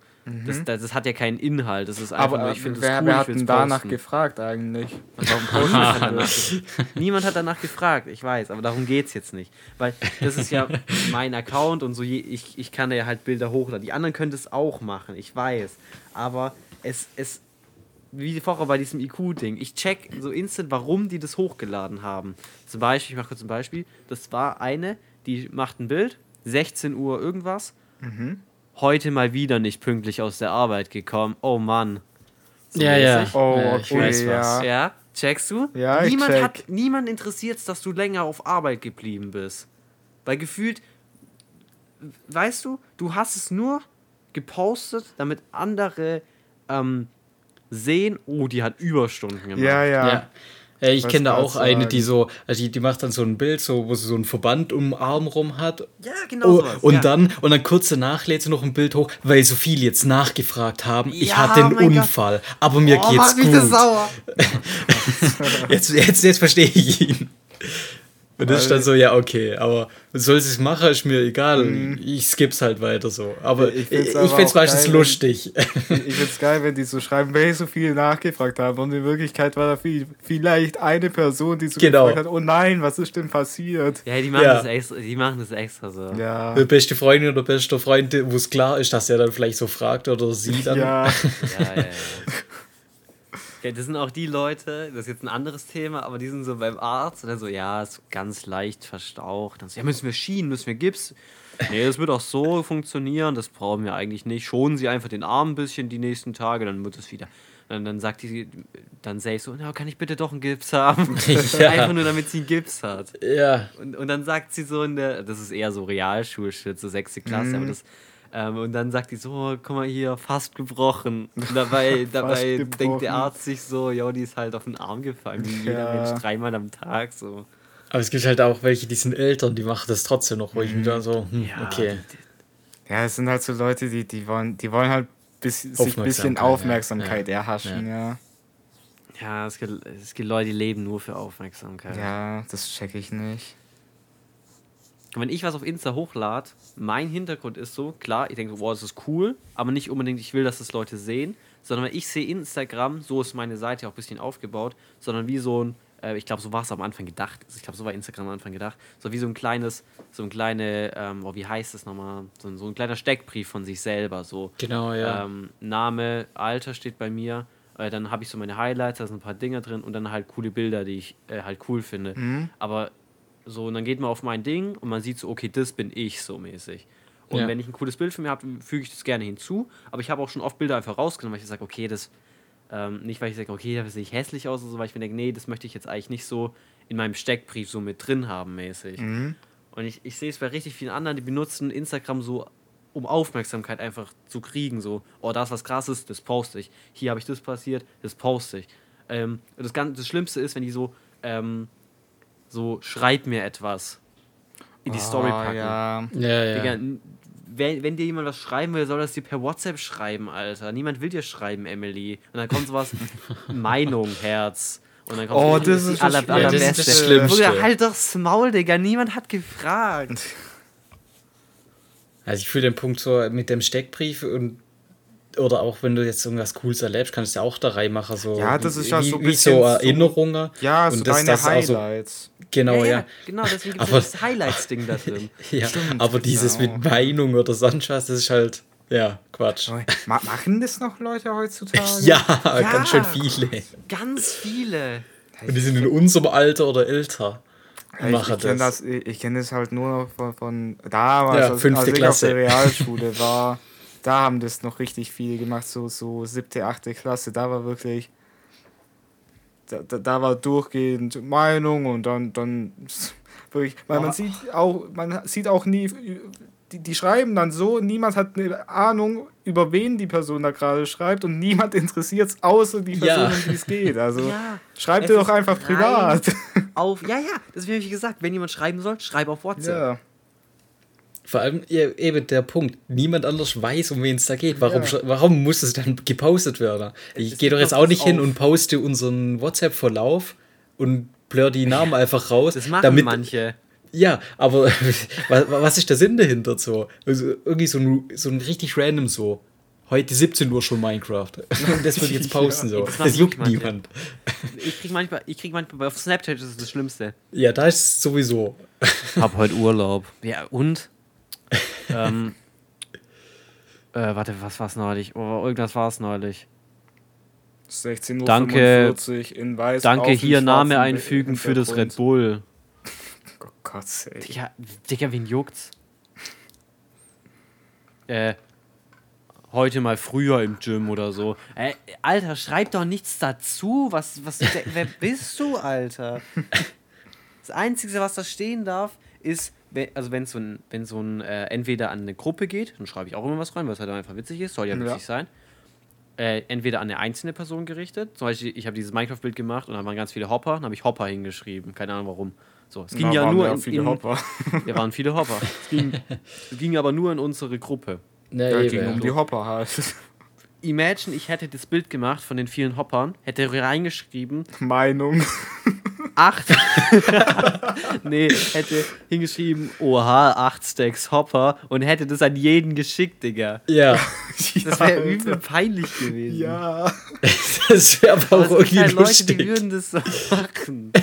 Das, das, das hat ja keinen Inhalt, das ist einfach Aber nur, äh, ich finde es wer, cool, wer hat denn danach posten. gefragt eigentlich? Warum Niemand hat, danach, ge- niemand hat danach gefragt, ich weiß, aber darum geht es jetzt nicht. Weil das ist ja mein Account und so, je, ich, ich kann da ja halt Bilder hochladen. Die anderen können das auch machen, ich weiß. Aber es, es wie vorher bei diesem IQ-Ding, ich check so instant, warum die das hochgeladen haben. Zum Beispiel, ich mache kurz ein Beispiel, das war eine, die macht ein Bild, 16 Uhr irgendwas, heute mal wieder nicht pünktlich aus der Arbeit gekommen, oh Mann. So Ja, ja. Oh, Ja, ich okay, weiß was. ja. Ja, checkst du? Ja, ich niemand check. hat niemand interessiert dass du länger auf Arbeit geblieben bist. Weil gefühlt, weißt du, du hast es nur gepostet, damit andere ähm, sehen, oh, die hat Überstunden gemacht. Ja, ja. Ja. Äh, Ich kenne da auch eine, die sagen. so, also die, die macht dann so ein Bild, so, wo sie so einen Verband um den Arm rum hat. Ja, genau Oh, sowas. und ja. dann und dann kurz danach lädt sie noch ein Bild hoch, weil so viele jetzt nachgefragt haben. ich Ja, hatte einen mein Gott. Unfall, aber mir oh, geht's macht mich das gut. sauer. Jetzt, jetzt, jetzt verstehe ich ihn. Und das ist dann so, ja, okay, aber soll sie es machen, ist mir egal. Ich skipp's halt weiter so. Aber Ich ich, find's ich, find's auch meistens geil, lustig. Ich finde es geil, wenn die so schreiben, weil so viel nachgefragt haben. Und in Wirklichkeit war da viel, vielleicht eine Person, die so Genau. gefragt hat, oh nein, was ist denn passiert? Ja, die machen, Ja. Das, extra, die machen das extra so. Ja. Der beste Freundin oder bester Freund, wo es klar ist, dass er dann vielleicht so fragt oder sie dann. Ja, Ja, ja, ja. ja, das sind auch die Leute, das ist jetzt ein anderes Thema, aber die sind so beim Arzt und dann so, ja, ist ganz leicht verstaucht. Dann so, ja, müssen wir Schienen, müssen wir Gips? Nee, das wird auch so funktionieren, das brauchen wir eigentlich nicht. Schonen Sie einfach den Arm ein bisschen die nächsten Tage, dann wird es wieder. Dann, dann sagt die, dann sag ich so, na, kann ich bitte doch einen Gips haben? Ja. Einfach nur, damit sie einen Gips hat. Ja, Und, und dann sagt sie so in der, das ist eher so Realschulshit, so sechste Klasse, Mhm. aber das, ähm, und dann sagt die so, oh, guck mal hier, fast gebrochen. Und dabei, dabei denkt gebrochen. der Arzt sich so, ja, die ist halt auf den Arm gefallen, wie jeder Ja. Mensch dreimal am Tag, so. aber es gibt halt auch welche, die sind Eltern, die machen das trotzdem noch, wo ich mir dann so, hm, Ja, okay. ja, es sind halt so Leute, die, die wollen, die wollen halt bis, sich ein bisschen Aufmerksamkeit, ja. erhaschen, ja. Ja, es gibt, es gibt Leute, die leben nur für Aufmerksamkeit. Ja, das check ich nicht. Wenn ich was auf Insta hochlade, mein Hintergrund ist so, klar, ich denke wow, das ist cool, aber nicht unbedingt, ich will, dass das Leute sehen, sondern ich sehe Instagram, so ist meine Seite auch ein bisschen aufgebaut, sondern wie so ein, äh, ich glaube, so war es am Anfang gedacht, also ich glaube, so war Instagram am Anfang gedacht, so wie so ein kleines, so ein kleine, ähm, oh, wie heißt das nochmal, so, ein- so ein kleiner Steckbrief von sich selber, so. Genau, ja. Ähm, Name, Alter steht bei mir. Äh, dann habe ich so meine Highlights, da sind ein paar Dinger drin und dann halt coole Bilder, die ich äh, halt cool finde. Aber so, und dann geht man auf mein Ding und man sieht so, okay, das bin ich so mäßig. Und Ja. wenn ich ein cooles Bild von mir habe, füge ich das gerne hinzu. Aber ich habe auch schon oft Bilder einfach rausgenommen, weil ich sage, okay, das, ähm, nicht weil ich sage, okay, das sehe ich hässlich aus oder so, weil ich mir denke, nee, das möchte ich jetzt eigentlich nicht so in meinem Steckbrief so mit drin haben mäßig. Und ich, ich sehe es bei richtig vielen anderen, die benutzen Instagram so, um Aufmerksamkeit einfach zu kriegen. So, oh, da ist was krasses, das poste ich. Hier habe ich das passiert, das poste ich. Ähm, das, Ganze, das Schlimmste ist, wenn die so, ähm, so, schreib mir etwas in die Story Ah, packen. ja. ja, ja. Digga, wenn, wenn dir jemand was schreiben will, soll das dir per WhatsApp schreiben, Alter. Niemand will dir schreiben, Emily. Und dann kommt sowas, Meinung, Herz. Und dann kommt Oh, die- das die ist das aller, Schlimmste. Ja, das allerbeste. ist das Schlimmste. Bruder, halt doch's Maul, Digga. Niemand hat gefragt. Also ich fühle den Punkt so mit dem Steckbrief und oder auch wenn du jetzt irgendwas Cooles erlebst, kannst du ja auch da reinmachen. So, Ja, das ist ja wie, so ein wie bisschen so so- Erinnerungen. Ja, so und das, deine das auch so, Highlights. genau, ja, ja. ja, genau, deswegen gibt Aber- es das Highlights-Ding da drin. Ja, Stimmt, aber dieses genau. mit Meinung oder sonst was, das ist halt, ja, Quatsch. Ma machen das noch Leute heutzutage? Ja, ganz schön viele. Ganz viele. Und die sind in unserem Alter oder älter. Ja, ich Machen ich kenne das. das, ich, das halt nur noch von, von damals, Ja, als, fünfte als ich Klasse. auf der Realschule war. Da haben das noch richtig viele gemacht, so, so siebte, achte Klasse. Da war wirklich, da, da, da war durchgehend Meinung und dann, dann wirklich, weil man sieht auch, man sieht auch nie, die, die schreiben dann so, niemand hat eine Ahnung, über wen die Person da gerade schreibt und niemand interessiert es außer die Person, Ja. um die es geht. Also Ja, schreibt ihr doch einfach privat. Auf, ja, ja, das habe ich gesagt. Wenn jemand schreiben soll, schreib auf WhatsApp. Ja. Vor allem ja, eben der Punkt, niemand anders weiß, um wen es da geht. Warum, Ja. warum muss es dann gepostet werden? Ich Es gehe doch jetzt auch das nicht hin auf. und poste unseren WhatsApp-Verlauf und blur die Namen einfach raus. Das machen damit, manche. Ja, aber wa- wa- was ist der Sinn dahinter so? Also irgendwie so ein, so ein richtig random so. Heute 17 Uhr schon Minecraft. Das wird jetzt posten so. das Das, juckt niemand. Ich krieg manchmal, ich krieg manchmal, auf Snapchat ist es das Schlimmste. Ja, da ist es sowieso. Hab heute Urlaub. Ja, und? ähm, äh, warte, was war's neulich? Oh, irgendwas war's neulich. 16.45 Uhr Danke- in weiß. Danke, hier Name einfügen für das Red. Bull. Oh Gott, ey. Digga, Digga, wen juckt's? Äh, heute mal früher im Gym oder so. Äh, Alter, schreib doch nichts dazu. Was, was, wer bist du, Alter? Das Einzige, was da stehen darf, ist, also wenn so ein, wenn so ein äh, entweder an eine Gruppe geht, dann schreibe ich auch immer was rein, weil es halt einfach witzig ist, soll ja Ja. witzig sein. Äh, entweder an eine einzelne Person gerichtet. Zum Beispiel, ich habe dieses Minecraft-Bild gemacht und da waren ganz viele Hopper, dann habe ich Hopper hingeschrieben. Keine Ahnung warum. So, es ging Da ja waren nur ja in, viele in, Hopper. wir waren viele Hopper. Es ging, es ging aber nur in unsere Gruppe. Ja, Ja, ging um ja. die Hopper halt. Imagine, ich hätte das Bild gemacht von den vielen Hoppern, hätte reingeschrieben, Meinung. 8. nee, hätte hingeschrieben, oha, 8 Stacks Hopper und hätte das an jeden geschickt, Digga. Ja. Das wäre übel peinlich gewesen. Ja. Das wäre aber Aber auch irgendwie halt Leute, die lustig. würden das so machen.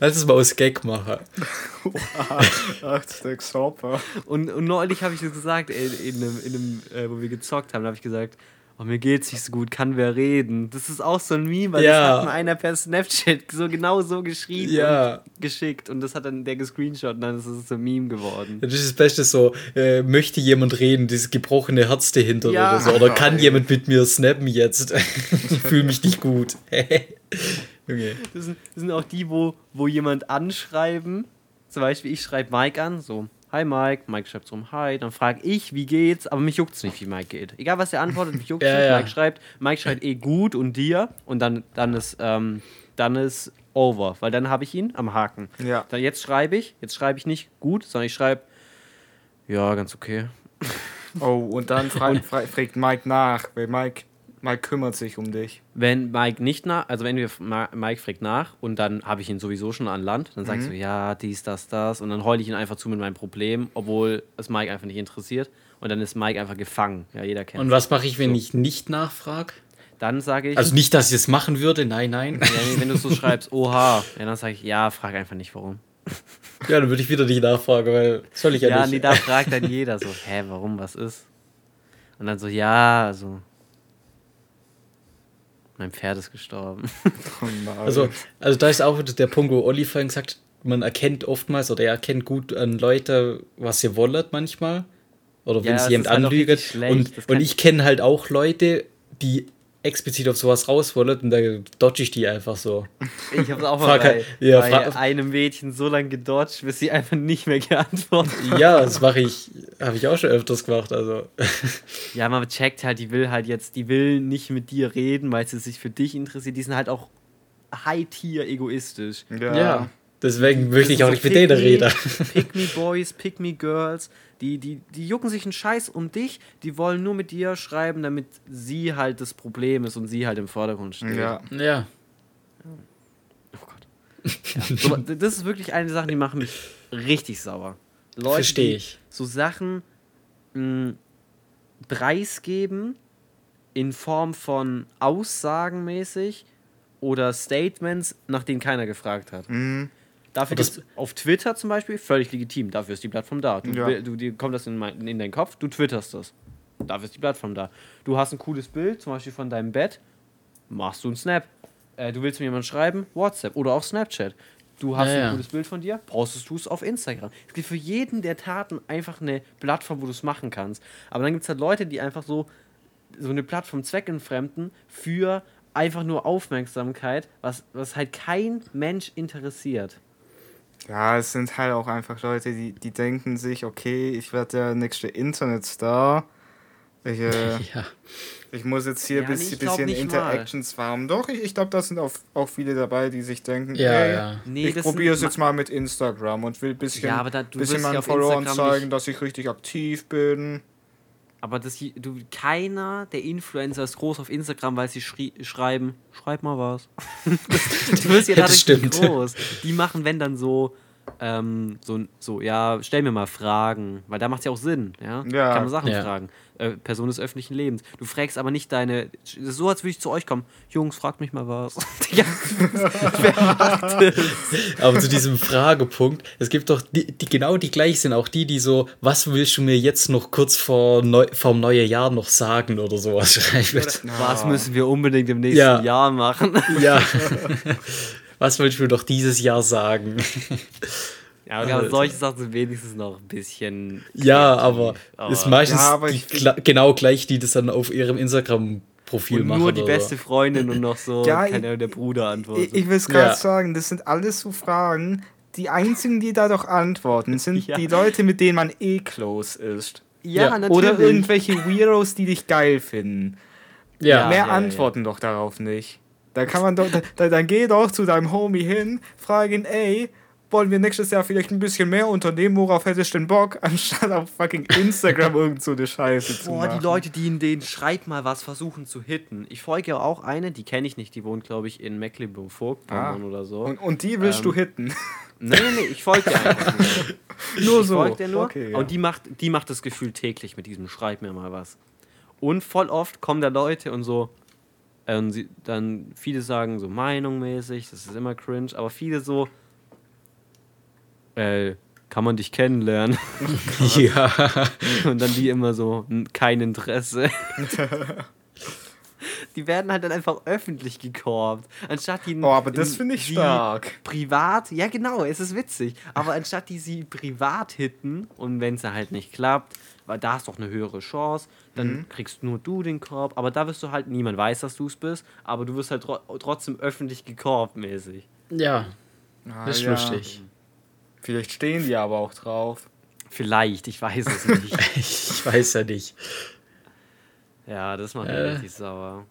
Lass es mal aus Gag machen. Ach, Stacks Hopper. Und, und neulich habe ich das gesagt, in, in einem, in einem äh, wo wir gezockt haben, habe ich gesagt, oh, mir geht's nicht so gut, kann wer reden? Das ist auch so ein Meme, weil Ja. das hat mir einer per Snapchat so genau so geschrieben Ja. und geschickt und das hat dann der gescreenshot und dann ist es so ein Meme geworden. Das ist das Beste so, äh, möchte jemand reden, dieses gebrochene Herz dahinter Ja. oder so. Oder kann jemand mit mir snappen jetzt? ich fühle mich nicht gut. Junge. Das sind, das sind auch die, wo, wo jemand anschreiben, zum Beispiel ich schreibe Mike an, so, hi Mike, Mike schreibt so, hi, dann frage ich, wie geht's, aber mich juckt's nicht, wie Mike geht. Egal, was er antwortet, mich juckt's Ja, nicht, ja. Mike schreibt, Mike schreibt eh gut und dir und dann, dann ist, ähm, dann ist over, weil dann habe ich ihn am Haken. Ja. Dann jetzt schreibe ich, jetzt schreibe ich nicht gut, sondern ich schreibe, ja, ganz okay. Oh, und dann fra fra fragt Mike nach, weil Mike, Mike kümmert sich um dich. Wenn Mike nicht nach, also wenn wir Mike fragt nach und dann habe ich ihn sowieso schon an Land, dann sagst du, ja, dies, das, das und dann heule ich ihn einfach zu mit meinem Problem, obwohl es Mike einfach nicht interessiert und dann ist Mike einfach gefangen. Ja, jeder kennt. Und was mache ich, wenn ich nicht nachfrage? dann sage ich, Also nicht, dass ich es machen würde, nein, nein. ja, wenn du so schreibst, oha, ja, dann sage ich, ja, frag einfach nicht warum. Ja, dann würde ich wieder nicht nachfragen, weil soll ich ja, Ja, nicht. nee, da fragt dann jeder so, hä, warum, was ist? Und dann so, ja, also mein Pferd ist gestorben. Oh. Also, also da ist auch der Punkt, wo Olli vorhin gesagt hat, man erkennt oftmals oder er erkennt gut an Leute, was sie wollen manchmal. Oder wenn Ja, sie es jemand halt anlügt. schlecht. Und, und ich kenne halt auch Leute, die explizit auf sowas raus wollen und da dodge ich die einfach so. Ich habe auch mal Frag bei, halt- ja, bei einem Mädchen so lange gedodged, bis sie einfach nicht mehr geantwortet hat. Ja, das mache ich, habe ich auch schon öfters gemacht. Also. Ja, man checkt halt, die will halt jetzt, die will nicht mit dir reden, weil sie sich für dich interessiert. Die sind halt auch high-tier egoistisch. ja. Ja. Deswegen möchte ich auch nicht mit denen reden. Pick me Boys, Pick me Girls. Die, die, die jucken sich einen Scheiß um dich. Die wollen nur mit dir schreiben, damit sie halt das Problem ist und sie halt im Vordergrund steht. Ja. Ja. Oh Gott. Ja, so, das ist wirklich eine Sache, die machen mich richtig sauer. Leute, Versteh die ich. so Sachen mh, preisgeben in Form von Aussagen mäßig oder Statements, nach denen keiner gefragt hat. Mhm. Dafür Das- auf Twitter zum Beispiel völlig legitim. Dafür ist die Plattform da. Du, Ja. du, dir kommt das in, mein, in deinen Kopf, du twitterst das. Dafür ist die Plattform da. Du hast ein cooles Bild, zum Beispiel von deinem Bett, machst du einen Snap. Äh, du willst mir jemand schreiben, WhatsApp oder auch Snapchat. Du hast Ja, ein ja. cooles Bild von dir, postest du es auf Instagram. Es gibt für jeden der Taten einfach eine Plattform, wo du es machen kannst. Aber dann gibt es halt Leute, die einfach so, so eine Plattform zweckentfremden für einfach nur Aufmerksamkeit, was, was halt kein Mensch interessiert. Ja, es sind halt auch einfach Leute, die, die denken sich, okay, ich werde der nächste Internetstar. Ich, äh, Ja. ich muss jetzt hier Ja, ein nee, bisschen, glaub bisschen nicht mal. Interactions farmen. Doch, ich, ich glaube, da sind auch, auch viele dabei, die sich denken, Ja, ey, ja. Nee, ich probiere es jetzt mal mit Instagram und will ein bisschen, Ja, aber da- du bisschen ja meinen Followern zeigen, nicht- dass ich richtig aktiv bin. Aber das, du, keiner der Influencer ist groß auf Instagram, weil sie schrie, schreiben, schreib mal was. du wirst ja Das dadurch stimmt. nicht groß. Die machen, wenn dann so, ähm, so, so, ja, stell mir mal Fragen, weil da macht es ja auch Sinn, ja. Ja. Kann man Sachen Ja. fragen. Äh, Person des öffentlichen Lebens. Du fragst aber nicht deine, so als würde ich zu euch kommen, Jungs, fragt mich mal was. ja, Aber zu diesem Fragepunkt, es gibt doch die, die genau die gleich sind, auch die, die so, was willst du mir jetzt noch kurz vor neu, vom neuen Jahr noch sagen oder sowas schreiben. was müssen wir unbedingt im nächsten Ja. Jahr machen? Ja. Was willst du mir doch dieses Jahr sagen? ja, aber solche Sachen sind wenigstens noch ein bisschen. Ja, kreativ, aber ist meistens Ja, aber gla- genau gleich, die das dann auf ihrem Instagram-Profil Und machen. nur die oder beste Freundin und noch so, Ja, keine Ahnung, der Bruder antwortet. Ich, ich will es gerade Ja. sagen, das sind alles so Fragen. Die einzigen, die da doch antworten, sind Ja. die Leute, mit denen man eh close ist. ja, Ja. Oder irgendwelche Weirdos, die dich geil finden. Ja, Ja. Mehr antworten doch darauf nicht. Da kann man doch, da, dann geh doch zu deinem Homie hin, frag ihn, ey, wollen wir nächstes Jahr vielleicht ein bisschen mehr unternehmen, worauf hättest du denn Bock, anstatt auf fucking Instagram irgend so eine Scheiße zu Boah, machen. die Leute, die in den Schreib mal was versuchen zu hitten. Ich folge ja auch eine, die kenne ich nicht, die wohnt, glaube ich, in Mecklenburg-Vorpommern Ah. oder so. Und, und die willst Ähm, du hitten. Nee, nee, nee, ich folge dir einfach nur. Nur Ich so. folge dir nur. Okay, ja. Und die macht, die macht das Gefühl täglich mit diesem Schreib mir mal was. Und voll oft kommen da Leute und so, und sie, dann viele sagen so meinungmäßig, das ist immer cringe, aber viele so, äh, kann man dich kennenlernen? ja. Und dann die immer so, "N- kein Interesse. die werden halt dann einfach öffentlich gekorbt. Anstatt die. Oh, aber das in- finde ich stark. Privat, ja genau, es ist witzig. Aber anstatt die sie privat hitten und wenn es halt nicht klappt, weil da hast doch eine höhere Chance, dann Mhm. kriegst nur du den Korb. Aber da wirst du halt, niemand weiß, dass du es bist, aber du wirst halt tro trotzdem öffentlich gekorbt mäßig. Ja, Ah, das ist ja. lustig. Vielleicht stehen die aber auch drauf. Vielleicht, ich weiß es nicht. Ich weiß ja nicht. Ja, das macht mich Äh. richtig sauer.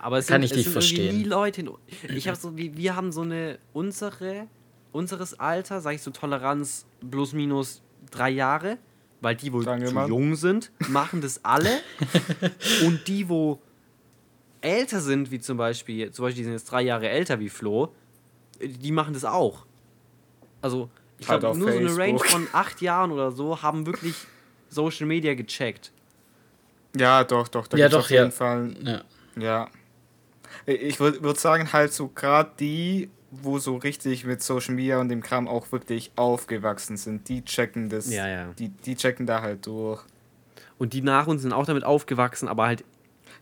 Aber es Kann sind, ich nicht es irgendwie verstehen. nie Leute. in- Ich habe so, wir, wir haben so eine unsere unseres Alter, sage ich so Toleranz plus minus drei Jahre, weil die wo Danke, zu Mann. jung sind, machen das alle und die wo älter sind, wie zum Beispiel, zum Beispiel die sind jetzt drei Jahre älter wie Flo, die machen das auch. Also ich Halt glaube nur so eine Range Facebook. von acht Jahren oder so haben wirklich Social Media gecheckt. Ja, doch, doch. Da Ja, doch, auf jeden ja. Fall Ja. Ja. Ich würde würd sagen, halt so gerade die, wo so richtig mit Social Media und dem Kram auch wirklich aufgewachsen sind, die checken das. Ja, ja. Die, die checken da halt durch. Und die nach uns sind auch damit aufgewachsen, aber halt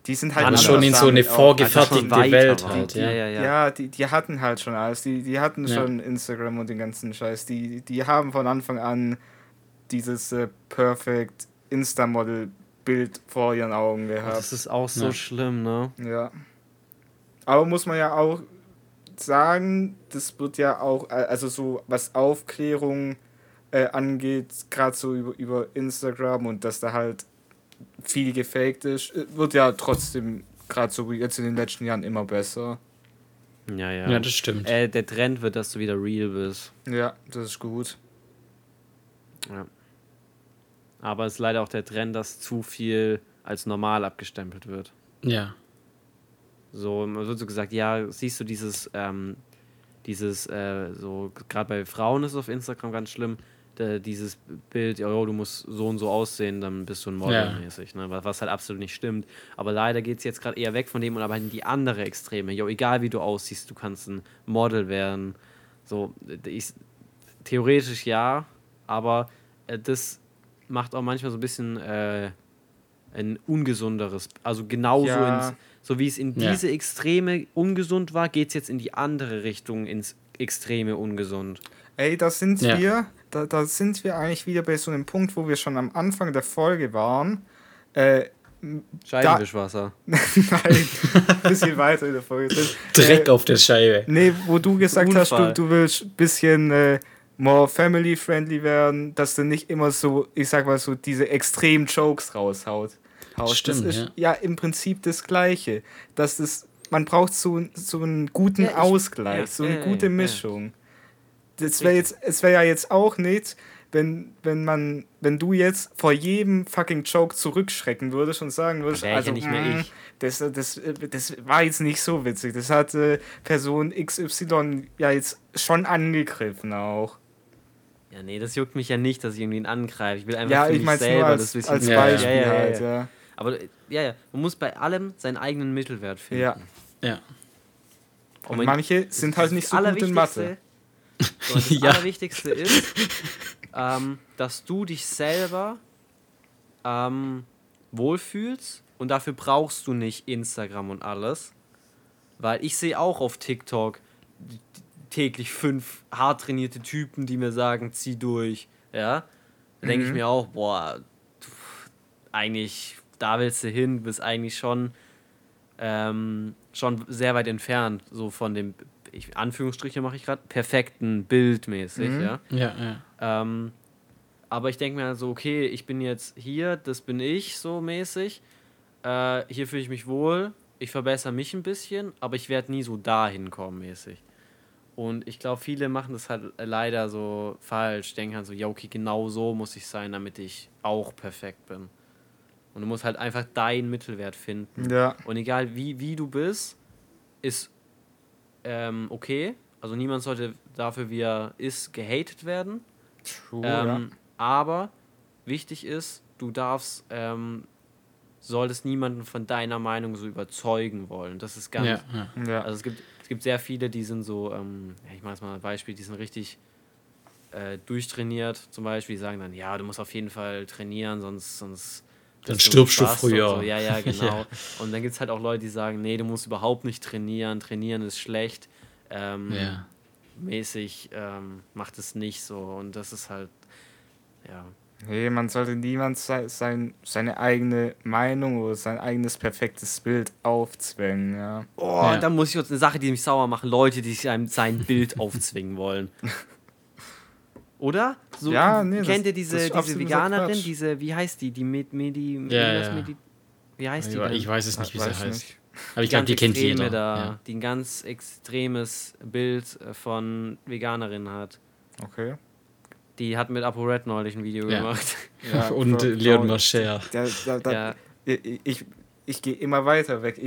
Die sind halt schon in so eine vorgefertigte weiter Welt halt, Ja, ja. ja, ja. Ja, die, die hatten halt schon alles. Die, die hatten Ja. schon Instagram und den ganzen Scheiß. Die, die haben von Anfang an dieses äh, Perfect Insta-Model-Bild vor ihren Augen gehabt. Das ist auch so Ja. schlimm, ne? Ja. Aber muss man ja auch sagen, das wird ja auch, äh, also so was Aufklärung äh, angeht, gerade so über, über Instagram und dass da halt viel gefaked ist, äh, wird ja trotzdem gerade so wie jetzt in den letzten Jahren immer besser. Ja, ja. Ja, das stimmt. äh, der Trend wird, dass du wieder real bist. Ja, das ist gut. Ja. Aber es ist leider auch der Trend, dass zu viel als normal abgestempelt wird. Ja. So, man wird so gesagt, ja, siehst du dieses, ähm, dieses, äh, so, gerade bei Frauen ist es auf Instagram ganz schlimm, da, dieses Bild, ja, oh, du musst so und so aussehen, dann bist du ein Model Ja. mäßig, ne? was, was halt absolut nicht stimmt. Aber leider geht es jetzt gerade eher weg von dem und aber in die andere Extreme. Jo, egal wie du aussiehst, du kannst ein Model werden. So, ich, theoretisch ja, aber äh, das macht auch manchmal so ein bisschen äh, ein ungesunderes, also genauso Ja. ins, so wie es in Ja. diese Extreme ungesund war, geht es jetzt in die andere Richtung, ins Extreme ungesund. Ey, da sind Ja. wir, da, da sind wir eigentlich wieder bei so einem Punkt, wo wir schon am Anfang der Folge waren. Äh, Scheibenwischwasser. nein, ein bisschen weiter in der Folge. Direkt äh, auf der Scheibe. Nee, wo du gesagt hast, du, Unfall. du willst ein bisschen äh, more family-friendly werden, dass du nicht immer so, ich sag mal so, diese extremen Jokes raushaut. Haust. Stimmt, das ist ja. im Prinzip das Gleiche. Dass das, man braucht so, so einen guten Ja, ich- Ausgleich, ja, so eine ja, gute ja, ja. Mischung. Das wäre jetzt, es wäre ja jetzt auch nicht, wenn, wenn man, wenn du jetzt vor jedem fucking Joke zurückschrecken würdest und sagen würdest, ich ja also nicht mehr mm, ich. Das, das, das war jetzt nicht so witzig. Das hat äh, Person XY ja jetzt schon angegriffen auch. Ja, nee, das juckt mich ja nicht, dass ich irgendwen angreife. Ich will einfach Ja, für ich mich selber als, das wissen. als Ja, ja. Beispiel Ja, ja, ja, halt, ja. Aber äh, ja, ja, man muss bei allem seinen eigenen Mittelwert finden. Ja. Ja. Und mein- manche sind halt nicht so gut in Mathe. So, und das Ja. Allerwichtigste ist, ähm, dass du dich selber ähm, wohlfühlst und dafür brauchst du nicht Instagram und alles. Weil ich sehe auch auf TikTok täglich fünf hart trainierte Typen, die mir sagen, zieh durch. Ja. Da denke ich Mhm. mir auch, boah, eigentlich, da willst du hin, bist eigentlich schon, ähm, schon sehr weit entfernt, so von dem, ich, Anführungsstriche mache ich gerade, perfekten Bild mäßig, Mhm. ja. Ja, ja. Ähm, aber ich denke mir also, okay, ich bin jetzt hier, das bin ich so mäßig. Äh, hier fühle ich mich wohl, ich verbessere mich ein bisschen, aber ich werde nie so dahin kommen mäßig. Und ich glaube, viele machen das halt leider so falsch. Denken halt so, ja, okay, genau so muss ich sein, damit ich auch perfekt bin. Und du musst halt einfach deinen Mittelwert finden. Ja. Und egal wie, wie du bist, ist ähm, okay. Also niemand sollte dafür, wie er ist, gehatet werden. True, Ähm, Aber wichtig ist, du darfst, ähm, solltest niemanden von deiner Meinung so überzeugen wollen. Das ist ganz. Ja, ja. ja. ja. Also es gibt, es gibt sehr viele, die sind so, ähm, ja, ich mache jetzt mal ein Beispiel, die sind richtig äh, durchtrainiert, zum Beispiel, die sagen dann, ja, du musst auf jeden Fall trainieren, sonst, sonst Dann stirbst du früher. So. Ja, ja, genau. Ja. Und dann gibt es halt auch Leute, die sagen, nee, du musst überhaupt nicht trainieren, trainieren ist schlecht. Ähm, ja. Mäßig ähm, macht es nicht so. Und das ist halt, ja. Nee, man sollte niemand sei, sein, seine eigene Meinung oder sein eigenes perfektes Bild aufzwängen, ja. Oh, Ja. da muss ich jetzt eine Sache, die mich sauer machen, Leute, die sich einem sein Bild aufzwingen wollen. Oder? So, Ja, nee, das- kennt ihr das diese, ist diese absoluter Veganerin, diese, wie heißt die? Die Med, Medi, Ja, ja. Medi, wie heißt die? Ich, denn? ich weiß es nicht, wie sie heißt. nicht. Aber ich glaube, die kennt jeder. Da, Ja. Die ein ganz extremes Bild äh, von Veganerin hat. Okay. Die hat mit ApoRed neulich ein Video Ja. gemacht. Ja, Und Bro, äh, Leon Mascher. Ja. Ich, ich, ich gehe immer weiter weg.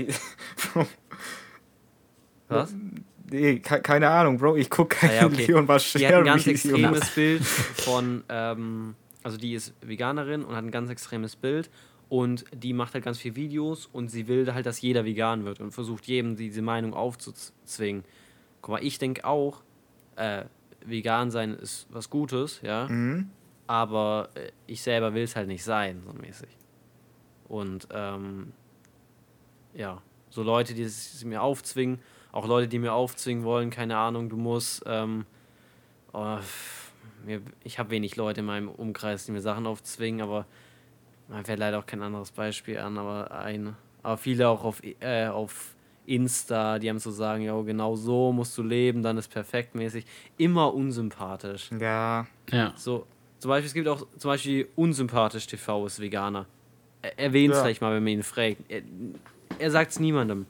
Was? nee, ke- keine Ahnung, Bro. Ich gucke kein Ah, ja, okay. Leon Die hat ein ganz extremes Bild von, ähm, also die ist Veganerin und hat ein ganz extremes Bild und die macht halt ganz viele Videos und sie will halt, dass jeder vegan wird und versucht jedem diese Meinung aufzuzwingen. Guck mal, ich denke auch, äh, vegan sein ist was Gutes, ja, Mhm. aber äh, ich selber will es halt nicht sein, so mäßig. Und ähm, ja, so Leute, die es mir aufzwingen, auch Leute, die mir aufzwingen wollen, keine Ahnung, du musst, ähm, oh, ich habe wenig Leute in meinem Umkreis, die mir Sachen aufzwingen, aber mir fällt leider auch kein anderes Beispiel an, aber ein, aber viele auch auf, äh, auf Insta, die haben so sagen, ja, genau so musst du leben, dann ist perfekt mäßig, immer unsympathisch. Ja. Ja. So, zum Beispiel, es gibt auch zum Beispiel unsympathisch TV ist Veganer. Er, Erwähnt es Ja. vielleicht mal, wenn man ihn fragt. Er, er sagt es niemandem.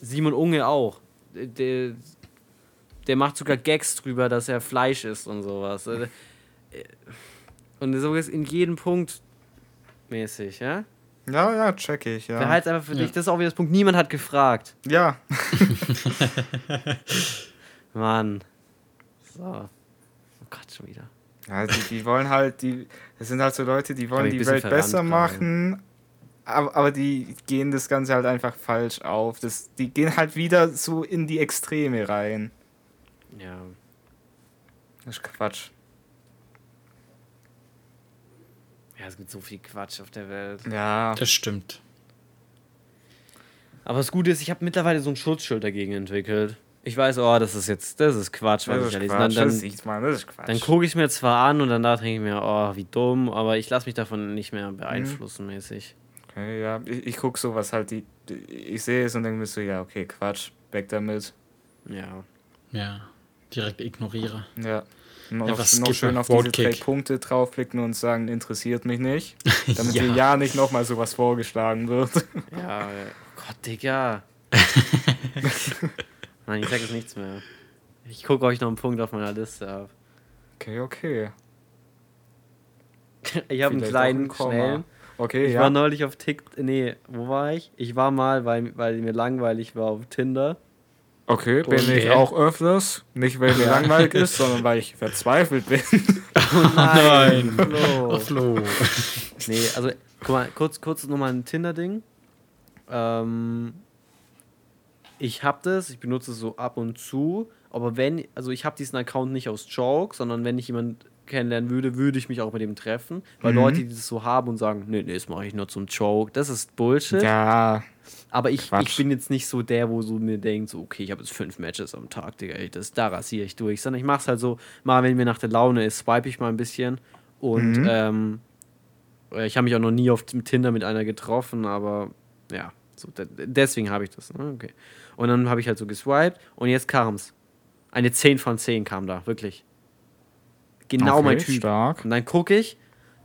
Simon Unge auch. Der, der macht sogar Gags drüber, dass er Fleisch isst und sowas. Äh, Und so ist in jedem Punkt mäßig, ja? Ja, ja, check ich, ja. Behalt's einfach für Ja. dich. Das ist auch wieder das Punkt. Niemand hat gefragt. Ja. Mann. So. Oh Gott, schon wieder. Ja, die, die wollen halt, die, das sind halt so Leute, die wollen die Welt besser machen, aber, aber die gehen das Ganze halt einfach falsch auf. Das, die gehen halt wieder so in die Extreme rein. Ja. Das ist Quatsch. Ja, es gibt so viel Quatsch auf der Welt. Ja. Das stimmt. Aber das Gute ist, ich habe mittlerweile so ein Schutzschild dagegen entwickelt. Ich weiß, oh, das ist jetzt, das ist Quatsch, was Das ich ist da lese. Quatsch. Dann, das dann, sieht man, das ist Quatsch. dann gucke ich mir zwar an und danach denke ich mir, oh, wie dumm, aber ich lasse mich davon nicht mehr Mhm. beeinflussen mäßig. Okay, ja, ich, ich gucke sowas halt, die, die, ich sehe es und denke mir so, ja, okay, Quatsch, weg damit. Ja. Ja. Direkt ignoriere. Ja. Noch, Ja, noch schön auf diese Roadkick. drei Punkte draufklicken und sagen, interessiert mich nicht. Damit Ja. dir ja nicht nochmal sowas vorgeschlagen wird. Ja, oh Gott, Digga. Nein, ich sag jetzt nichts mehr. Ich gucke euch noch einen Punkt auf meiner Liste ab. Okay, okay. Ich habe einen kleinen, ein Komma. schnellen. Okay, Ich ja. war neulich auf TikTok. Nee, wo war ich? Ich war mal, weil, weil mir langweilig war, auf Tinder. Okay, bin ich auch öfters. Nicht, weil mir langweilig ist, sondern weil ich verzweifelt bin. Oh nein. Flo. Oh, Flo. Nee, also, guck mal, kurz, kurz nochmal ein Tinder-Ding. Ähm, ich habe das, ich benutze es so ab und zu, aber wenn, also ich habe diesen Account nicht aus Joke, sondern wenn ich jemanden kennenlernen würde, würde ich mich auch mit dem treffen. Weil Mhm. Leute, die das so haben und sagen, nee, nee, das mache ich nur zum Joke, das ist Bullshit. ja, Aber ich, Quatsch. ich bin jetzt nicht so der, wo so mir denkt, so, okay, ich habe jetzt fünf Matches am Tag, Digga, ey, das, da rasiere ich durch. Sondern ich mache es halt so, mal wenn mir nach der Laune ist, swipe ich mal ein bisschen. Und Mhm. ähm, ich habe mich auch noch nie auf Tinder mit einer getroffen, aber ja, so, de deswegen habe ich das. Ne? Okay. Und dann habe ich halt so geswiped und jetzt kam's. Eine 10 von 10 kam da, wirklich. Genau okay, mein Typ. stark. Und dann gucke ich,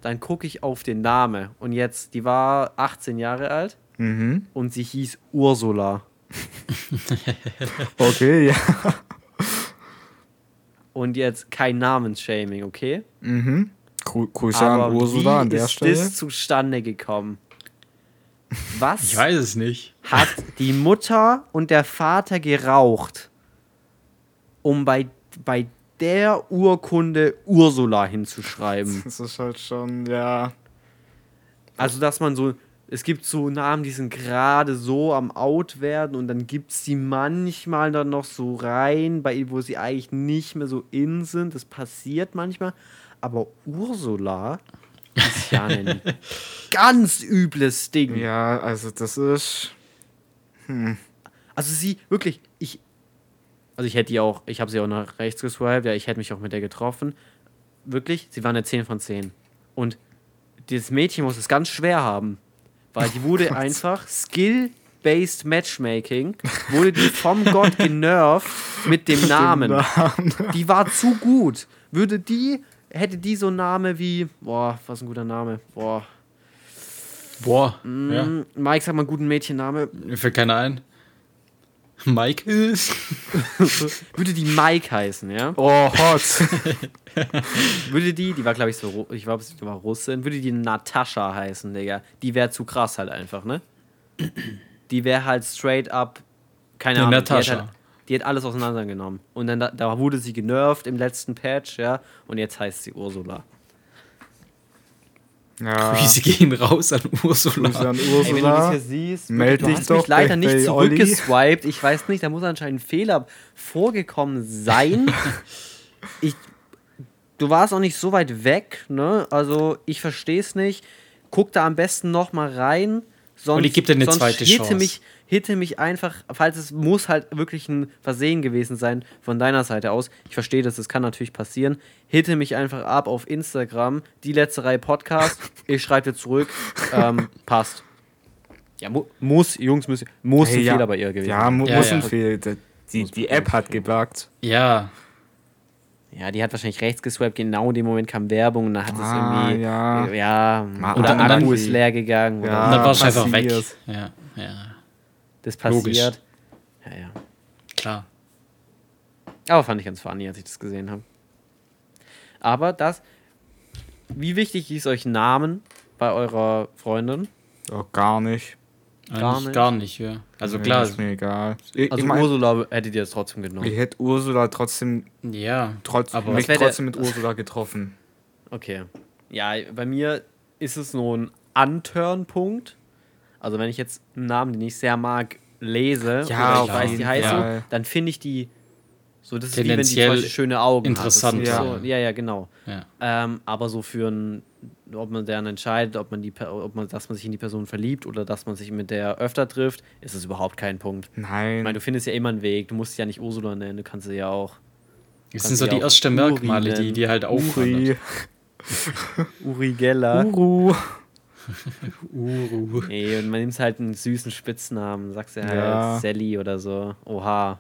dann gucke ich auf den Namen. Und jetzt, die war 18 Jahre alt Mhm. und sie hieß Ursula. Okay, ja. und jetzt kein Namensshaming, okay? Mhm. Grüße an Ursula wie an der ist Stelle. das zustande gekommen? Was Ich weiß es nicht. hat die Mutter und der Vater geraucht, um bei, bei der Urkunde Ursula hinzuschreiben? Das ist halt schon, ja. Also, dass man so, es gibt so Namen, die sind gerade so am Out werden und dann gibt es die manchmal dann noch so rein, bei wo sie eigentlich nicht mehr so in sind. Das passiert manchmal. Aber Ursula ist ja ein ganz übles Ding. Ja, also das ist. Also sie, wirklich, ich. Also ich hätte die auch, ich habe sie auch nach rechts geswiped, ja, ich hätte mich auch mit der getroffen. Wirklich, sie war eine 10 von 10. Und dieses Mädchen muss es ganz schwer haben. Weil die wurde einfach Skill-Based Matchmaking, wurde die vom Gott genervt mit dem Namen. Die war zu gut. Würde die, hätte die so einen Name wie, boah, was ein guter Name, boah. Boah. Ja. Mm, Mike, sag mal einen guten Mädchenname. Mir fällt keiner ein. Mike? Würde die Mike heißen, ja? Oh, hot. Würde die, die war glaube ich so, ich glaube, die war Russin, würde die Natascha heißen, Digga. Die wäre zu krass halt einfach, ne? Die wäre halt straight up, keine Die Ahnung, Natascha. Die hat, halt, die hat alles auseinandergenommen. Und dann da, da wurde sie genervt im letzten Patch, ja. Und jetzt heißt sie Ursula. Ja. Grüße gehen raus an Ursula. Grüße an Ey, wenn du das Ursula. hier siehst, meld du dich hast doch mich leider nicht zurückgeswiped. Ich weiß nicht, da muss anscheinend ein Fehler vorgekommen sein. ich, du warst auch nicht so weit weg, ne? Also ich verstehe es nicht. Guck da am besten noch mal rein. Sonst, Und ich geb dir eine zweite hitte Chance. Mich, hitte mich einfach, falls es muss halt wirklich ein Versehen gewesen sein von deiner Seite aus. Ich verstehe das, das kann natürlich passieren. Hitte mich einfach ab auf Instagram, die letzte Reihe Podcast. ich schreibe dir zurück. Ähm, passt. Ja, mu muss, Jungs, müssen, muss Hey, ein ja. Fehler bei ihr gewesen Ja, sein. mu Ja, muss ja. ein Fehler. Die, die, die App hat gebuggt. Ja. Ja, die hat wahrscheinlich rechts geswiped, genau in dem Moment kam Werbung und dann hat es Ah, irgendwie. ja. ja Ma- oder und dann- Akku ist leer gegangen. Ja. Oder Und dann warst du einfach weg. Ja, ja. das logisch. passiert. Ja, ja. Klar. Aber fand ich ganz funny, als ich das gesehen habe. Aber das. Wie wichtig ist euch Namen bei eurer Freundin? Oh, gar nicht. Gar nicht. gar nicht, ja. Also Nee, klar. Ist mir egal. Ich, Also ich, mein, Ursula hättet ihr das trotzdem genommen. ich hätte Ursula trotzdem, Ja. trotz, Aber mich der- trotzdem mit Ursula getroffen. Okay. Ja, bei mir ist es nur ein Antörnpunkt. Also wenn ich jetzt einen Namen, den ich sehr mag, lese Ja, oder ich weiß, die so, Fall. dann finde ich die so, das ist wie wenn die zum Beispiel schöne Augen interessant, hat. Ja. So, ja, ja, genau. ja. Ähm, aber so für ein, ob man dann entscheidet, ob man die, ob man, dass man sich in die Person verliebt oder dass man sich mit der öfter trifft, ist es überhaupt kein Punkt. Ich Nein. meine, du findest ja immer einen Weg. Du musst ja nicht Ursula nennen, du kannst sie ja auch Das sind so die ja ersten Merkmale, die, die halt auffallen. Uri. Uri Geller. Uru. Uru. Nee, und man nimmt halt einen süßen Spitznamen. Sagst du halt Ja. Sally oder so. Oha.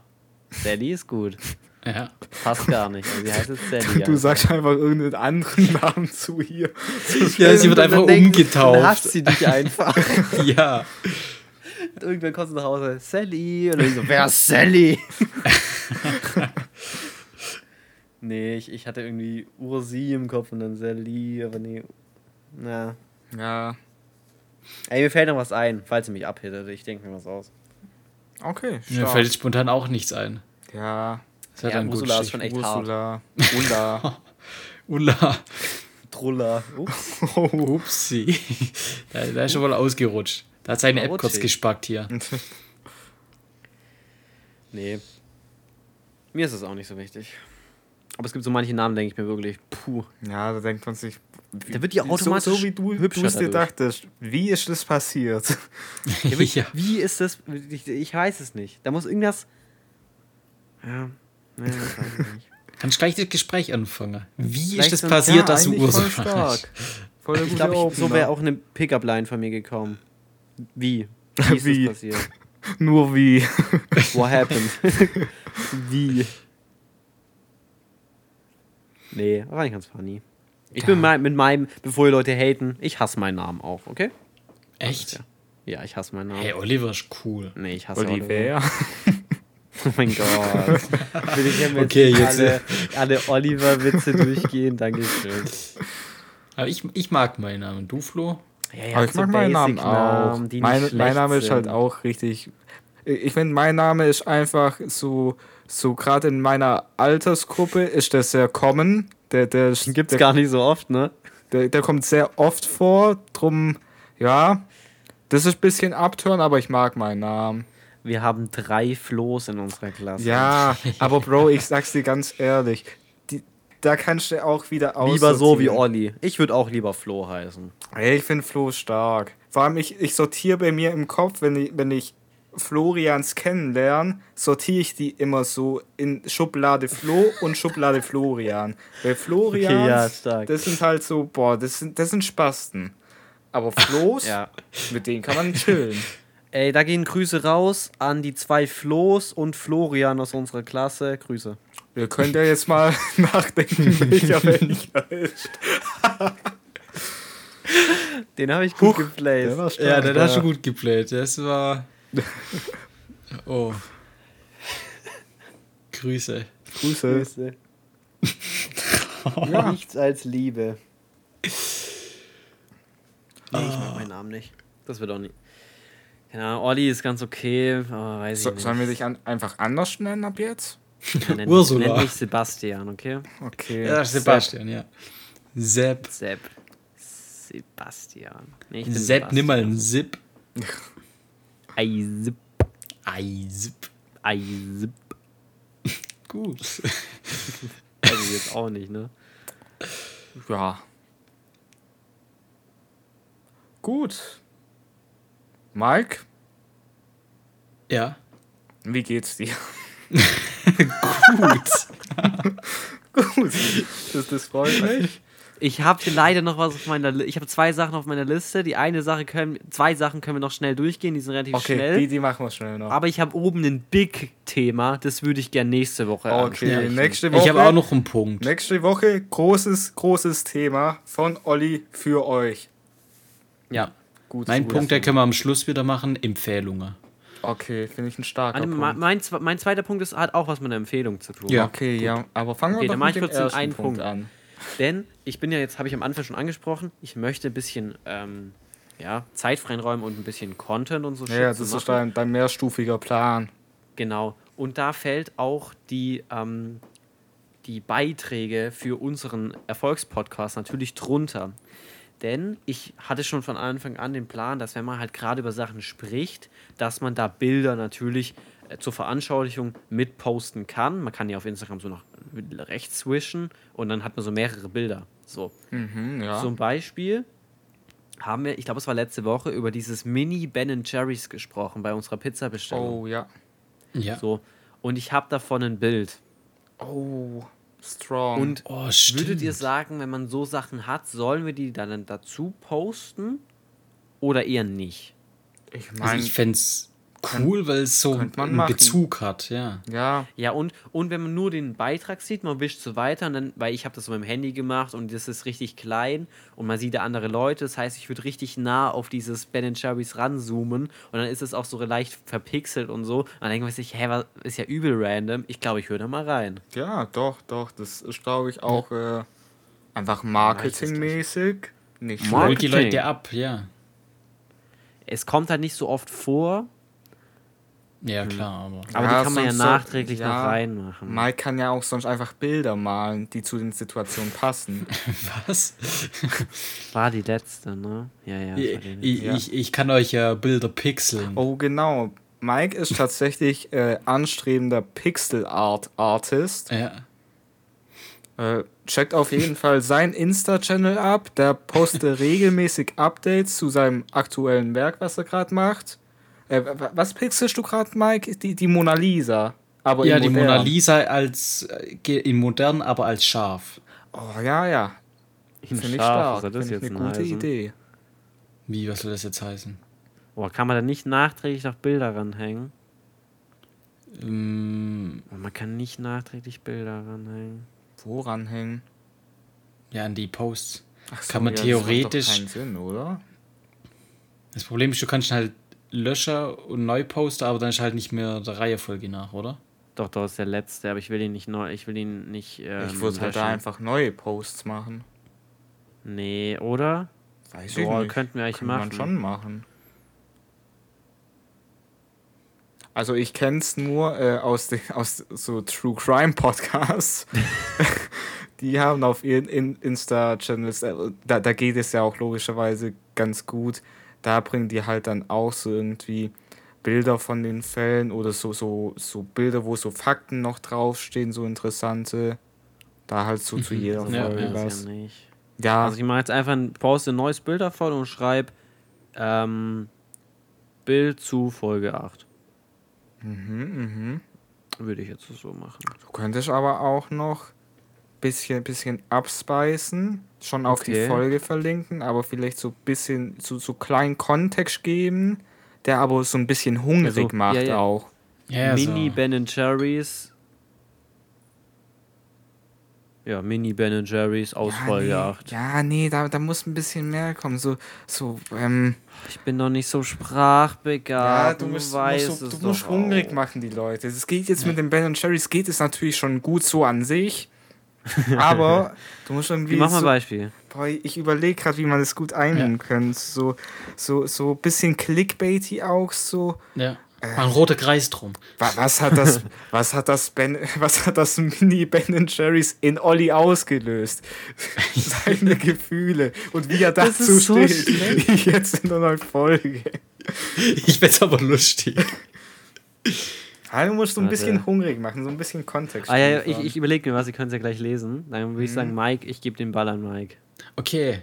Sally ist gut. Ja. Passt gar nicht. Also sie heißt jetzt Sally. Du sagst einfach irgendeinen anderen Namen zu ihr. ja, sie wird einfach Dann denkt- Dann umgetauft. hasst sie dich einfach. Ja. Und Irgendwann kommst du nach Hause, Sally. Und dann so, wer ist Sally? nee, ich, ich hatte irgendwie Ursi im Kopf und dann Sally, aber nee. Na. Ja. Ey, mir fällt noch was ein, falls ihr mich abhittet. Ich denke mir was aus. Okay, Mir stark. fällt spontan auch nichts ein. Ja. Das hat Ja, ein gutes Ursula ist schon echt hart. Ursula. Ulla. Ulla. Truller. Ups. Upsi. da, da ist schon mal ausgerutscht. Da hat seine App kurz gespackt hier. Nee. Mir ist es auch nicht so wichtig. Aber es gibt so manche Namen, denke ich mir wirklich, puh. ja, da denkt man sich. Da wird ja so, automatisch so wie du hübscher dir dachtest. Wie ist das passiert? Ja, wirklich, Ja. Wie ist das? Ich, ich weiß es nicht. Da muss irgendwas. Ja. Nee, das weiß ich nicht. Kannst gleich das Gespräch anfangen. Wie Vielleicht ist das so ein- passiert, ja, dass du eigentlich voll Ursula stark. Voll Ich glaube, so wäre auch eine Pickup-Line von mir gekommen. Wie? Wie ist Wie? das passiert? Nur wie. What happened? Wie? Nee, war nicht ganz funny. Ich bin mein, mit meinem, bevor die Leute haten, ich hasse meinen Namen auch, okay? Echt? Ja, ich hasse meinen Namen. Hey, Oliver ist cool. Nee, ich hasse Oliver. Oliver. Oh mein Gott. Will ich jetzt Okay, jetzt, alle, alle Oliver-Witze durchgehen? Dankeschön. Aber ich, ich mag meinen Namen. Du, Flo? Ja, ja, Aber ich so mag meinen Namen auch. Nicht Mein, mein Name ist halt sind. auch richtig. Ich finde, mein Name ist einfach so, so gerade in meiner Altersgruppe ist der sehr common. Der, der, Den gibt's der, gar nicht so oft, ne? der, der kommt sehr oft vor. Drum, ja, das ist ein bisschen abtören, aber ich mag meinen Namen. Wir haben drei Flo's in unserer Klasse. Ja, aber Bro, ich sag's dir ganz ehrlich, die, da kannst du auch wieder aus. Lieber so wie Olli. Ich würde auch lieber Flo heißen. Ey, ich finde Flo stark. Vor allem, ich, ich sortiere bei mir im Kopf, wenn ich, wenn ich Florians kennenlerne, sortiere ich die immer so in Schublade Flo und Schublade Florian. Weil Florians, Okay, ja, stark. das sind halt so, boah, das sind, das sind Spasten. Aber Flo's, Ja. mit denen kann man chillen. Ey, da gehen Grüße raus an die zwei Flo's und Florian aus unserer Klasse. Grüße. Wir können ja jetzt mal nachdenken, welcher welcher ist. Den habe ich gut Huch, geplaced. der war stark. Ja, den hast du Ja. gut geplayt. Das war. Oh. Grüße. Grüße. Grüße. Ja. Nichts als Liebe. Nee, ich mag meinen Namen nicht. Das wird auch nicht. Ja, Olli ist ganz okay, aber weiß ich So, nicht. sollen wir dich an, einfach anders nennen ab jetzt? Ja, nenn, Ursula. Nenn mich Sebastian, okay? Okay. Ja, Sebastian, ja. Sepp. Sepp. Sebastian. Nee, ich bin Sepp, nimm mal einen Zip. Eisip. Ei, Zip. Eisip. Gut. Also jetzt auch nicht, ne? Ja. Gut. Mike, Ja. wie geht's dir? Gut. Gut. Das, das freut mich. Ich habe hier leider noch was auf meiner Li Ich habe zwei Sachen auf meiner Liste. Die eine Sache können, zwei Sachen können wir noch schnell durchgehen, die sind relativ Okay, schnell. die, die machen wir schnell noch. Aber ich habe oben ein Big-Thema, das würde ich gerne nächste Woche Okay, ansprechen. nächste Woche. Ich habe auch noch einen Punkt. Nächste Woche großes, großes Thema von Olli für euch. Ja. Gut. Mein gut. Punkt, der können wir am Schluss wieder machen. Empfehlungen. Okay, finde ich ein starker Mein, Punkt. mein, mein zweiter Punkt ist, hat auch was mit einer Empfehlung zu tun. Ja. Okay, ja, aber fangen Okay, wir doch mit ich dem kurz den ersten einen Punkt an. Denn ich bin ja jetzt, habe ich am Anfang schon angesprochen, ich möchte ein bisschen ähm, ja, Zeit freiräumen und ein bisschen Content und so Ja, das ist dein, dein mehrstufiger Plan. Genau. Und da fällt auch die, ähm, die Beiträge für unseren Erfolgspodcast natürlich drunter. Denn ich hatte schon von Anfang an den Plan, dass wenn man halt gerade über Sachen spricht, dass man da Bilder natürlich äh, zur Veranschaulichung mitposten kann. Man kann ja auf Instagram so nach rechts swischen und dann hat man so mehrere Bilder. So. Mhm, ja. Zum Beispiel haben wir, ich glaube, es war letzte Woche, über dieses Mini Ben Jerry's gesprochen bei unserer Pizza-Bestellung. oh, ja. Ja. So. Und ich habe davon ein Bild. Oh, strong. Und Oh, würdet ihr sagen, wenn man so Sachen hat, sollen wir die dann dazu posten oder eher nicht? ich Also meine, ich fände es cool, weil es so einen machen. Bezug hat, ja. ja, Ja, und, und wenn man nur den Beitrag sieht, man wischt so weiter, und dann, weil ich habe das so mit dem Handy gemacht und das ist richtig klein und man sieht da andere Leute, das heißt, ich würde richtig nah auf dieses Ben Jerry's ranzoomen und dann ist es auch so leicht verpixelt und so. Und dann denkt man sich, hä, was ist ja übel random. Ich glaube, ich höre da mal rein. ja, doch, doch. Das ist, glaube ich, auch äh, einfach marketingmäßig nicht Mark- Holt die Marketing. Leute ab, ja. Es kommt halt nicht so oft vor, Ja, klar, aber. aber Ja, die kann man ja sonst so- nachträglich ja, noch reinmachen. Mike kann ja auch sonst einfach Bilder malen, die zu den Situationen passen. Was? War die letzte, ne? Ja, ja. das Ich, ich, Ja. ich, ich kann euch ja Bilder pixeln. Oh, genau. Mike ist tatsächlich äh, anstrebender Pixel-Art-Artist. Ja. Äh, checkt auf jeden Fall sein Insta-Channel ab. Der postet regelmäßig Updates zu seinem aktuellen Werk, was er gerade macht. Äh, wa- was pixelst du gerade, Mike? Die, die Mona Lisa. Aber Ja, die modern. Mona Lisa als äh, in modern, aber als scharf. Oh, ja, ja. In Finde ich stark. was soll das Finde ich jetzt eine gute heißen? Idee. Wie, was soll das jetzt heißen? Boah, kann man da nicht nachträglich noch Bilder ranhängen? Ähm, Oh, man kann nicht nachträglich Bilder ranhängen. Woran hängen? ja, an die Posts. Ach Kann man das macht doch theoretisch- keinen Sinn, oder? Das Problem ist, du kannst halt löschen und neu posten, aber dann ist halt nicht mehr der Reihenfolge nach, oder? Doch, doch, ist der letzte, aber ich will ihn nicht neu, ich will ihn nicht. Ähm, ich würde halt da einfach neue Posts machen. Nee, oder? Weiß Boah, ich nicht. könnten wir eigentlich Könnte man machen. schon machen. Also ich kenne es nur äh, aus, den, aus so True Crime Podcasts. Die haben auf ihren in Insta-Channels, äh, da, da geht es ja auch logischerweise ganz gut. Da bringen die halt dann auch so irgendwie Bilder von den Fällen oder so, so, so Bilder, wo so Fakten noch draufstehen, so interessante. Da halt so zu jeder Ja, Folge ja. Was. ja nicht. Ja, Also ich mache jetzt einfach ein, poste ein neues Bild davon und schreibe ähm, Bild zu Folge 8. mhm, mhm. Würde ich jetzt so machen. Du könntest aber auch noch bisschen, bisschen abspeisen, schon auf die Okay. Folge verlinken, aber vielleicht so ein bisschen so, so kleinen Kontext geben, der aber so ein bisschen hungrig Also, macht ja, ja. auch. Ja, Mini so. Ben Jerry's. Ja, Mini Ben Jerry's aus Folge nee, 8. ja, nee, da, da muss ein bisschen mehr kommen. So, so, ähm, Ich bin noch nicht so sprachbegabt. ja, du musst, weißt musst, so, es du musst doch hungrig auch. machen, die Leute. Es geht jetzt mit den Ben Cherries, geht es natürlich schon gut so an sich. aber du musst irgendwie. Mach mal ein so, Beispiel. Boah, ich überlege gerade, wie man das gut einnehmen könnte. So, so, so ein bisschen Clickbaity auch so. Ja. War ein roter Kreis drum. Wa- Was hat das, was hat das Ben, was hat das Mini Ben Jerry's in Olli ausgelöst? Seine Gefühle und wie er Das dazu ist so steht. Jetzt in der neuen Folge. Ich find's aber lustig. Ja, du musst so ein Warte. bisschen hungrig machen, so ein bisschen Kontext. Ah ja, ich, ich überlege mir was, ihr könnt es ja gleich lesen. Dann würde ich sagen, Mike, ich gebe den Ball an Mike. Okay.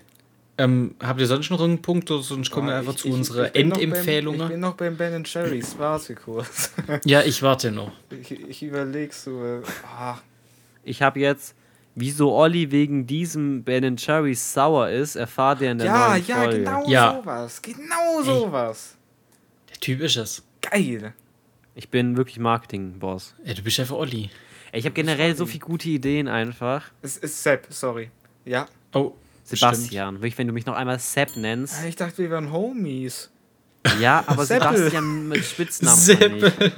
Ähm, habt ihr sonst noch einen Punkt oder sonst kommen wir Boah, einfach ich- zu ich- unserer ich bin noch beim- Ich bin noch beim Ben Jerry's, warte kurz. Ja, ich warte noch. Ich, ich überlege so. Äh, ah, Ich habe jetzt, wieso Olli wegen diesem Ben Jerry's sauer ist, erfahrt ihr in der ja, neuen ja, Folge. genau Ja. sowas. Genau sowas. Der Typ ist es. Geil. Ich bin wirklich Marketing-Boss. Ja, du bist einfach Olli. Ey, Ich habe generell so viele gute Ideen einfach. Es ist Sepp, sorry. Ja. Oh, Sebastian, wirklich, wenn du mich noch einmal Sepp nennst. Ich dachte, wir wären Homies. Ja, aber Seppel. Sebastian mit Spitznamen. Ich.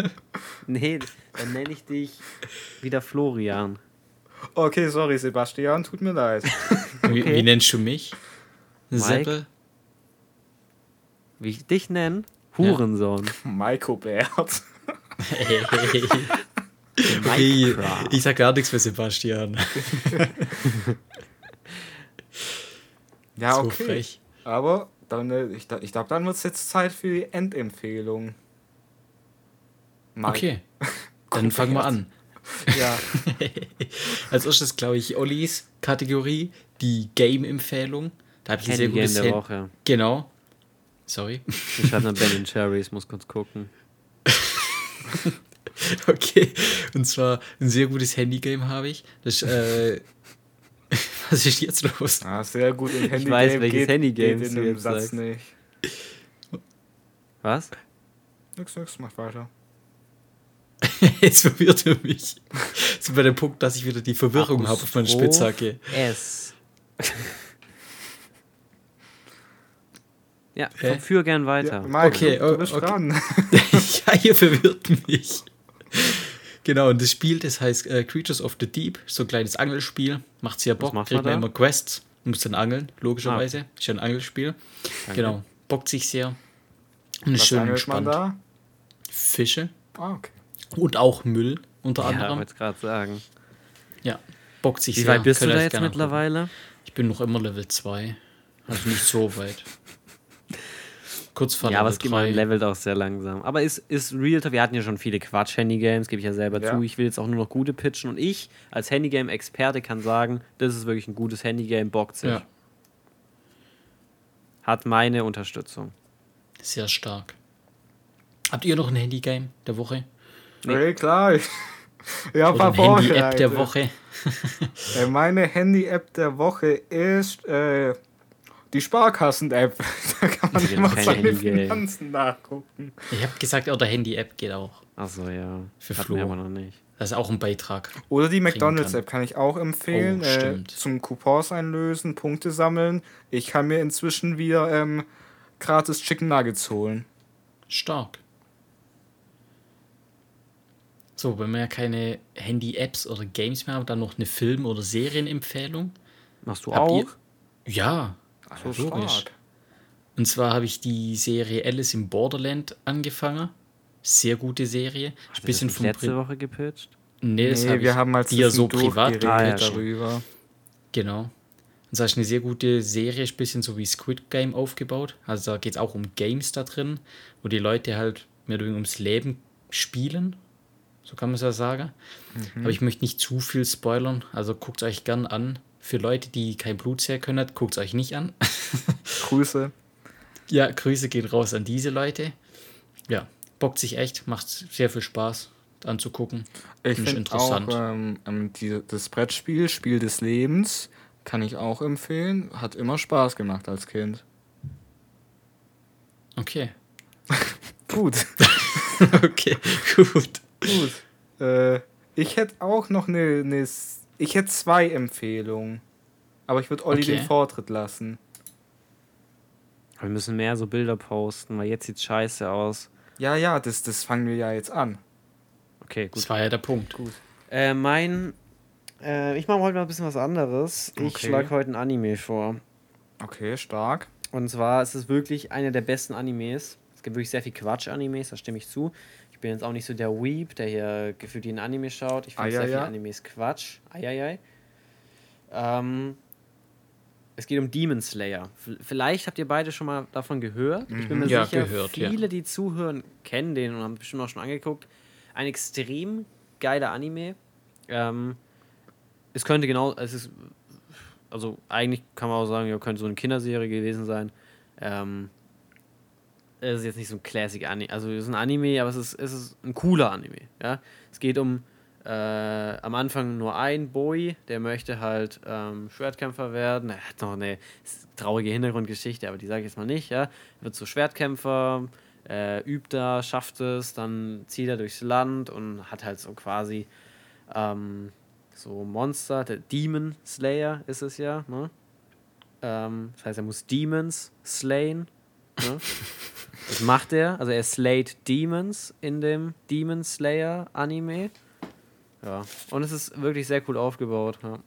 Nee, dann nenne ich dich wieder Florian. Okay, sorry, Sebastian, tut mir leid. Wie, Okay. wie nennst du mich? Mike? Seppel? Wie ich dich nenne? Hurensohn. Maiko Bert. Hey. Okay, ich sag gar nichts für Sebastian. Ja, so okay. frech. Aber dann, äh, ich, ich glaube, dann wird es jetzt Zeit für die Endempfehlung. Mike. Okay, dann fangen wir an. Ja. Als erstes glaube ich Ollis Kategorie, die Game-Empfehlung. Da habe ich ein sehr Handy Game gutes der Woche. Genau. Sorry. Ich schreibe nach Ben Cherries, muss kurz gucken. Okay. Und zwar ein sehr gutes Handygame habe ich. Das, äh, was ist jetzt los? Ah, sehr gut. Im Handy weiß, welches Handygame geht in du dem jetzt Satz sagst. nicht. Was? Nix, nix, mach weiter. Jetzt verwirrt er mich. So bei dem Punkt, dass ich wieder die Verwirrung habe auf meiner Spitzhacke. S. ja, Hä? führ gern weiter. Ja, Mike, Okay, du, du bist okay. dran. ja, ihr verwirrt mich. Genau, und das Spiel, das heißt äh, Creatures of the Deep, so ein kleines Angelspiel. Macht sehr Bock, kriegt man immer Quests, muss dann angeln, logischerweise. Ist ja ein Angelspiel. Danke. Genau, bockt sich sehr. Und ist schön entspannt. da? Fische Ah, okay. und auch Müll unter Ja, anderem. wollte gerade sagen. Ja, bockt sich Wie sehr. weit bist du Könnt ihr da jetzt mittlerweile? angucken. Ich bin noch immer Level 2. Also nicht so weit. Kurz vor Ja, aber es geht man 3. levelt auch sehr langsam. Aber ist, ist real, wir hatten ja schon viele Quatsch-Handy-Games, gebe ich ja selber Ja. zu. Ich will jetzt auch nur noch gute pitchen und ich als Handygame-Experte kann sagen, das ist wirklich ein gutes Handygame, bockt sich. Ja, Hat meine Unterstützung. sehr stark. Habt ihr noch ein Handygame der Woche? Nee. Okay, klar. Ich, ja, Oder Handy-App der. Woche? Äh, Meine Handy-App der Woche ist äh, die Sparkassen-App. Da kann man immer seine. Finanzen nachgucken. Ich habe gesagt, oder Handy-App geht auch. Achso, ja. Für Hatten Flo. wir aber noch nicht. Das ist auch ein Beitrag. Oder die. McDonalds-App kann ich auch empfehlen. Oh, äh, stimmt. zum Coupons einlösen, Punkte sammeln. Ich kann mir inzwischen wieder ähm, gratis Chicken Nuggets holen. Stark. So, wenn wir ja keine Handy-Apps oder Games mehr haben, dann noch eine Film- oder Serienempfehlung. Machst du Habt auch? ihr- Ja, So logisch. stark. Und zwar habe ich die Serie Alice im Borderland angefangen. Sehr gute Serie. Hast du bisschen das vom letzte Prin- Woche gepitcht? Nee, das Nee, hab wir ich haben mal dir so privat geredet Ah, darüber. Genau. Und das ist eine sehr gute Serie, ist ein bisschen so wie Squid Game aufgebaut. Also da geht es auch um Games da drin, wo die Leute halt mehr oder weniger ums Leben spielen. So kann man es ja sagen. Aber ich möchte nicht zu viel spoilern. Also guckt euch gern an. Für Leute, die kein Blut sehen können, guckt es euch nicht an. Grüße. ja, Grüße gehen raus an diese Leute. Ja, bockt sich echt, macht sehr viel Spaß anzugucken. Ich Finde finde auch ähm, ähm, die, das Brettspiel, Spiel des Lebens, kann ich auch empfehlen. Hat immer Spaß gemacht als Kind. Okay. Gut. okay, gut. Gut. Äh, ich hätte auch noch eine. S- ich hätte zwei Empfehlungen. Aber ich würde Olli Okay. den Vortritt lassen. Wir müssen mehr so Bilder posten, weil jetzt sieht scheiße aus. Ja, ja, das, das fangen wir ja jetzt an. Okay, gut. Das war ja der Punkt. Äh, mein. Äh, ich mache heute mal ein bisschen was anderes. Ich Okay. schlage heute ein Anime vor. Okay, stark. Und zwar ist es wirklich einer der besten Animes. Es gibt wirklich sehr viel Quatsch-Animes, da stimme ich zu. Ich bin jetzt auch nicht so der Weep, der hier gefühlt jeden Anime schaut. Ich finde sehr viele Animes Quatsch. Eieiei. Ähm, es geht um Demon Slayer. Vielleicht habt ihr beide schon mal davon gehört. Ich bin mir Ja, sicher, gehört, ja. viele, die zuhören, kennen den und haben bestimmt auch schon angeguckt. Ein extrem geiler Anime. Ähm, es könnte genau, es ist, also eigentlich kann man auch sagen, ja, könnte so eine Kinderserie gewesen sein. Ähm, es ist jetzt nicht so ein Classic Anime, also es ist ein Anime, aber es ist, es ist ein cooler Anime. Ja? Es geht um äh, am Anfang nur ein Boy, der möchte halt ähm, Schwertkämpfer werden. Er hat noch eine traurige Hintergrundgeschichte, aber die sage ich jetzt mal nicht. Ja? Er wird so Schwertkämpfer, äh, übt da, schafft es, dann zieht er durchs Land und hat halt so quasi ähm, so Monster, der Demon Slayer ist es ja. Ne? Ähm, das heißt, er muss Demons slayen. Ne? Das macht er. Also er slayt Demons in dem Demon Slayer Anime. Ja. Und es ist wirklich sehr cool aufgebaut. Ja.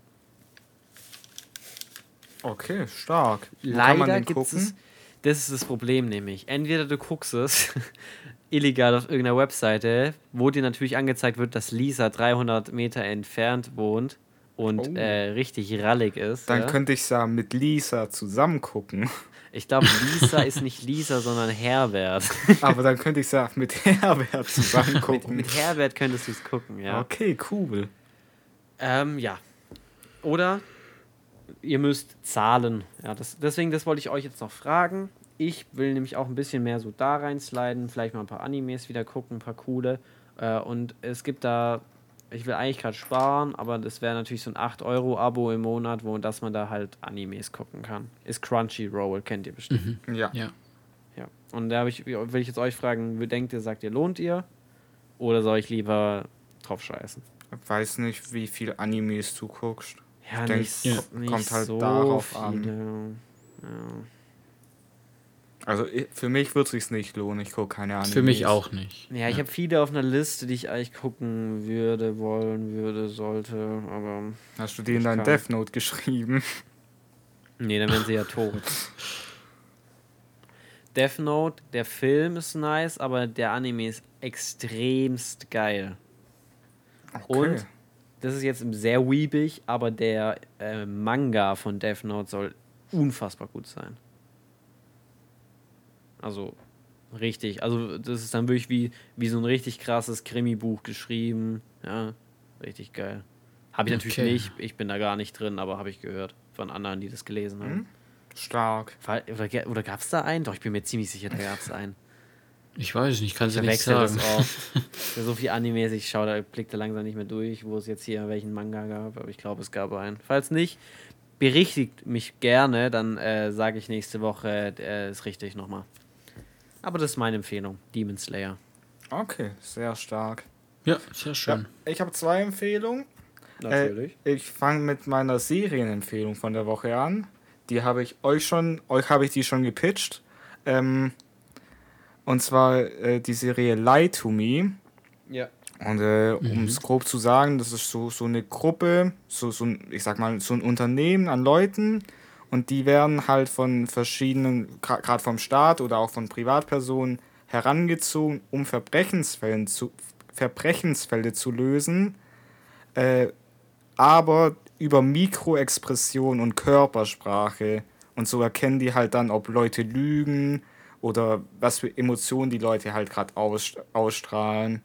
Okay, stark. Wo Leider gibt es. Das ist das Problem nämlich. Entweder du guckst es illegal auf irgendeiner Webseite, wo dir natürlich angezeigt wird, dass Lisa 300 Meter entfernt wohnt und Oh. äh, richtig rallig ist. Dann ja? könnte ich ja mit Lisa zusammen gucken. Ich glaube, Lisa ist nicht Lisa, sondern Herbert. Aber dann könnte ich ja mit Herbert zusammen mit, gucken. mit Herbert könntest du es gucken, ja. Okay, cool. Ähm, ja. Oder ihr müsst zahlen. Ja, das, deswegen, das wollte ich euch jetzt noch fragen. Ich will nämlich auch ein bisschen mehr so da reinsliden, vielleicht mal ein paar Animes wieder gucken, ein paar coole. Äh, und es gibt da, ich will eigentlich gerade sparen, aber das wäre natürlich so ein 8-Euro-Abo im Monat, wo dass man da halt Animes gucken kann. Ist Crunchyroll, kennt ihr bestimmt. Ja. Ja. Ja. Und da ich, will ich jetzt euch fragen, wie denkt ihr, sagt ihr, lohnt ihr? Oder soll ich lieber drauf scheißen? Weiß nicht, wie viel Animes du guckst. Ja, Ich denk, nicht, ja. nicht kommt halt so darauf an. viele. Ja. Also für mich wird es sich nicht lohnen. Ich gucke keine Animes. Für mich auch nicht. Ja, ich habe viele auf einer Liste, die ich eigentlich gucken würde, wollen würde, sollte, aber. Hast du die in Ich dein kann. Death Note geschrieben? Nee, dann wären sie ja tot. Death Note, der Film ist nice, aber der Anime ist extremst geil. Und das ist jetzt sehr weebig, aber der äh, Manga von Death Note soll unfassbar gut sein. Also richtig, also das ist dann wirklich wie, wie so ein richtig krasses Krimi-Buch geschrieben. Ja, richtig geil. Habe ich natürlich Okay. nicht, ich bin da gar nicht drin, aber habe ich gehört von anderen, die das gelesen haben. Hm? Stark. Oder, oder gab es da einen? Doch, ich bin mir ziemlich sicher, da gab es einen. Ich weiß nicht, kann Ich sie nicht verwechsel das sagen. auch. Ja, so viel Animes, ich schaue da blickte langsam nicht mehr durch, wo es jetzt hier welchen Manga gab, aber ich glaube, es gab einen. Falls nicht, berichtigt mich gerne, dann äh, sage ich nächste Woche, äh, ist richtig nochmal. Aber das ist meine Empfehlung, Demon Slayer. Okay, sehr stark. Ja, sehr Ja, schön. ich habe zwei Empfehlungen. Äh, ich fange mit meiner Serienempfehlung von der Woche an. Die habe ich euch schon, euch habe ich die schon gepitcht. Ähm, und zwar äh, die Serie Lie to Me. ja. Und äh, um es grob zu sagen, das ist so, so eine Gruppe, so, so ein, ich sag mal, so ein Unternehmen an Leuten und die werden halt von verschiedenen, gerade vom Staat oder auch von Privatpersonen herangezogen, um zu, Verbrechensfälle zu lösen, äh, aber über Mikroexpression und Körpersprache. Und so erkennen die halt dann, ob Leute lügen oder was für Emotionen die Leute halt gerade aus, ausstrahlen.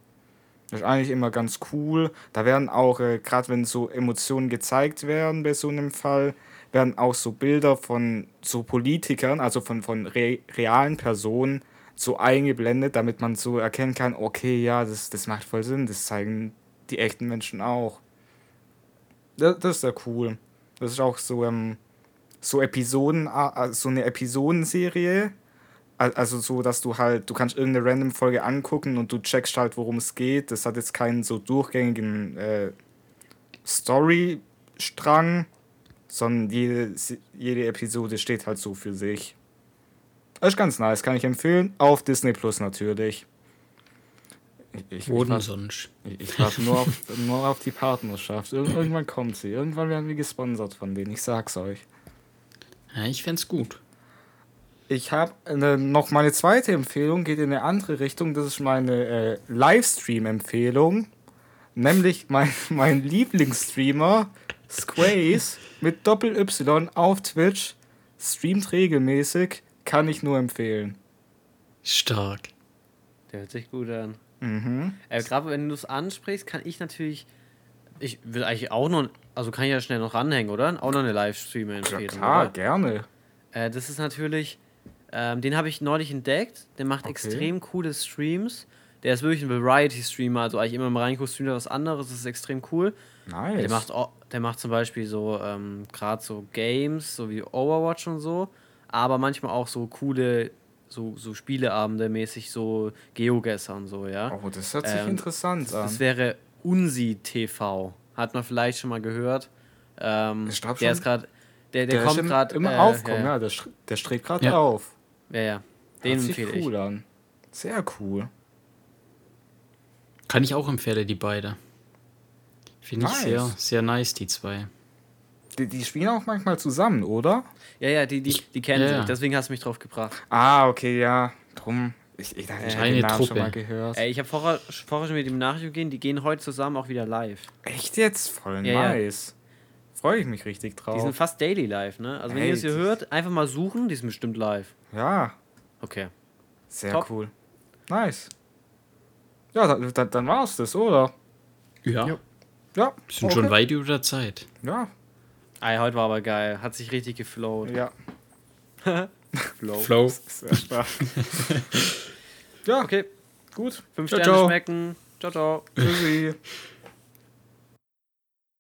Das ist eigentlich immer ganz cool. Da werden auch, äh, gerade wenn so Emotionen gezeigt werden bei so einem Fall, werden auch so Bilder von so Politikern, also von, von re realen Personen, so eingeblendet, damit man so erkennen kann, okay, ja, das, das macht voll Sinn, das zeigen die echten Menschen auch. Das, das ist ja cool. Das ist auch so, ähm, so Episoden, so eine Episodenserie. Also so, dass du halt, du kannst irgendeine random Folge angucken und du checkst halt, worum es geht. Das hat jetzt keinen so durchgängigen äh, Storystrang, sondern jede, jede Episode steht halt so für sich. Ist ganz nice, kann ich empfehlen. Auf Disney Plus natürlich. Ich, Wo denn sonst? Ich, ich warte nur auf, nur auf die Partnerschaft. irgendwann kommt sie. Irgendwann werden wir gesponsert von denen. Ich sag's euch. Ja, ich fände gut. Ich habe äh, noch meine zweite Empfehlung, geht in eine andere Richtung. Das ist meine äh, Livestream-Empfehlung. Nämlich mein, mein Lieblingsstreamer, Squaze, mit Doppel-Y auf Twitch, streamt regelmäßig, kann ich nur empfehlen. Stark. Der hört sich gut an. Mhm. Äh, Gerade wenn du es ansprichst, kann ich natürlich. Ich will eigentlich auch noch. Also kann ich ja schnell noch ranhängen, oder? Auch noch eine Livestream-Empfehlung. Ja, klar, oder? gerne. Äh, das ist natürlich. Ähm, den habe ich neulich entdeckt. Der macht okay. extrem coole Streams. Der ist wirklich ein Variety-Streamer, also eigentlich immer mal reinguckst, streamt was anderes. Das ist extrem cool. Nice. Der macht, der macht zum Beispiel so, ähm, gerade so Games, so wie Overwatch und so. Aber manchmal auch so coole so, so Spieleabende mäßig, so Geogesser und so, ja. Oh, das hört sich ähm, interessant an. Das wäre Unsi TV. Hat man vielleicht schon mal gehört. Ähm, der schon, ist gerade. Der, der, der kommt gerade. Immer äh, aufkommen, ja, ja. Der, der strebt gerade ja. auf. Ja, ja. Den empfehle cool ich. an. Sehr cool. Kann ich auch empfehlen, die beide. Finde nice. ich sehr, sehr nice, die zwei. Die, die spielen auch manchmal zusammen, oder? Ja, ja, die, die, die kennen ja, sich. Deswegen hast du mich drauf gebracht. Ah, okay, ja. Drum. Ich, ich dachte, ich habe den Namen schon mal gehört. Ey, ich habe vorher, vorher schon mit dem Nachricht gehen, die gehen heute zusammen auch wieder live. Echt jetzt? Voll ja, nice. Ja. Freue ich mich richtig drauf. Die sind fast daily live, ne? Also, wenn Ey, ihr es hier hört, einfach mal suchen, die sind bestimmt live. Ja. Okay. Sehr Top. cool. Nice. Ja, dann, dann, dann war es das, oder? Ja. Ja. Ja sind okay. schon weit über der Zeit. Ja, Ey, heute war aber geil. Hat sich richtig geflowt. Ja. Flow. Flow. Ja, okay. Gut. Fünf ciao, Sterne ciao. schmecken. Ciao, ciao. Tschüssi.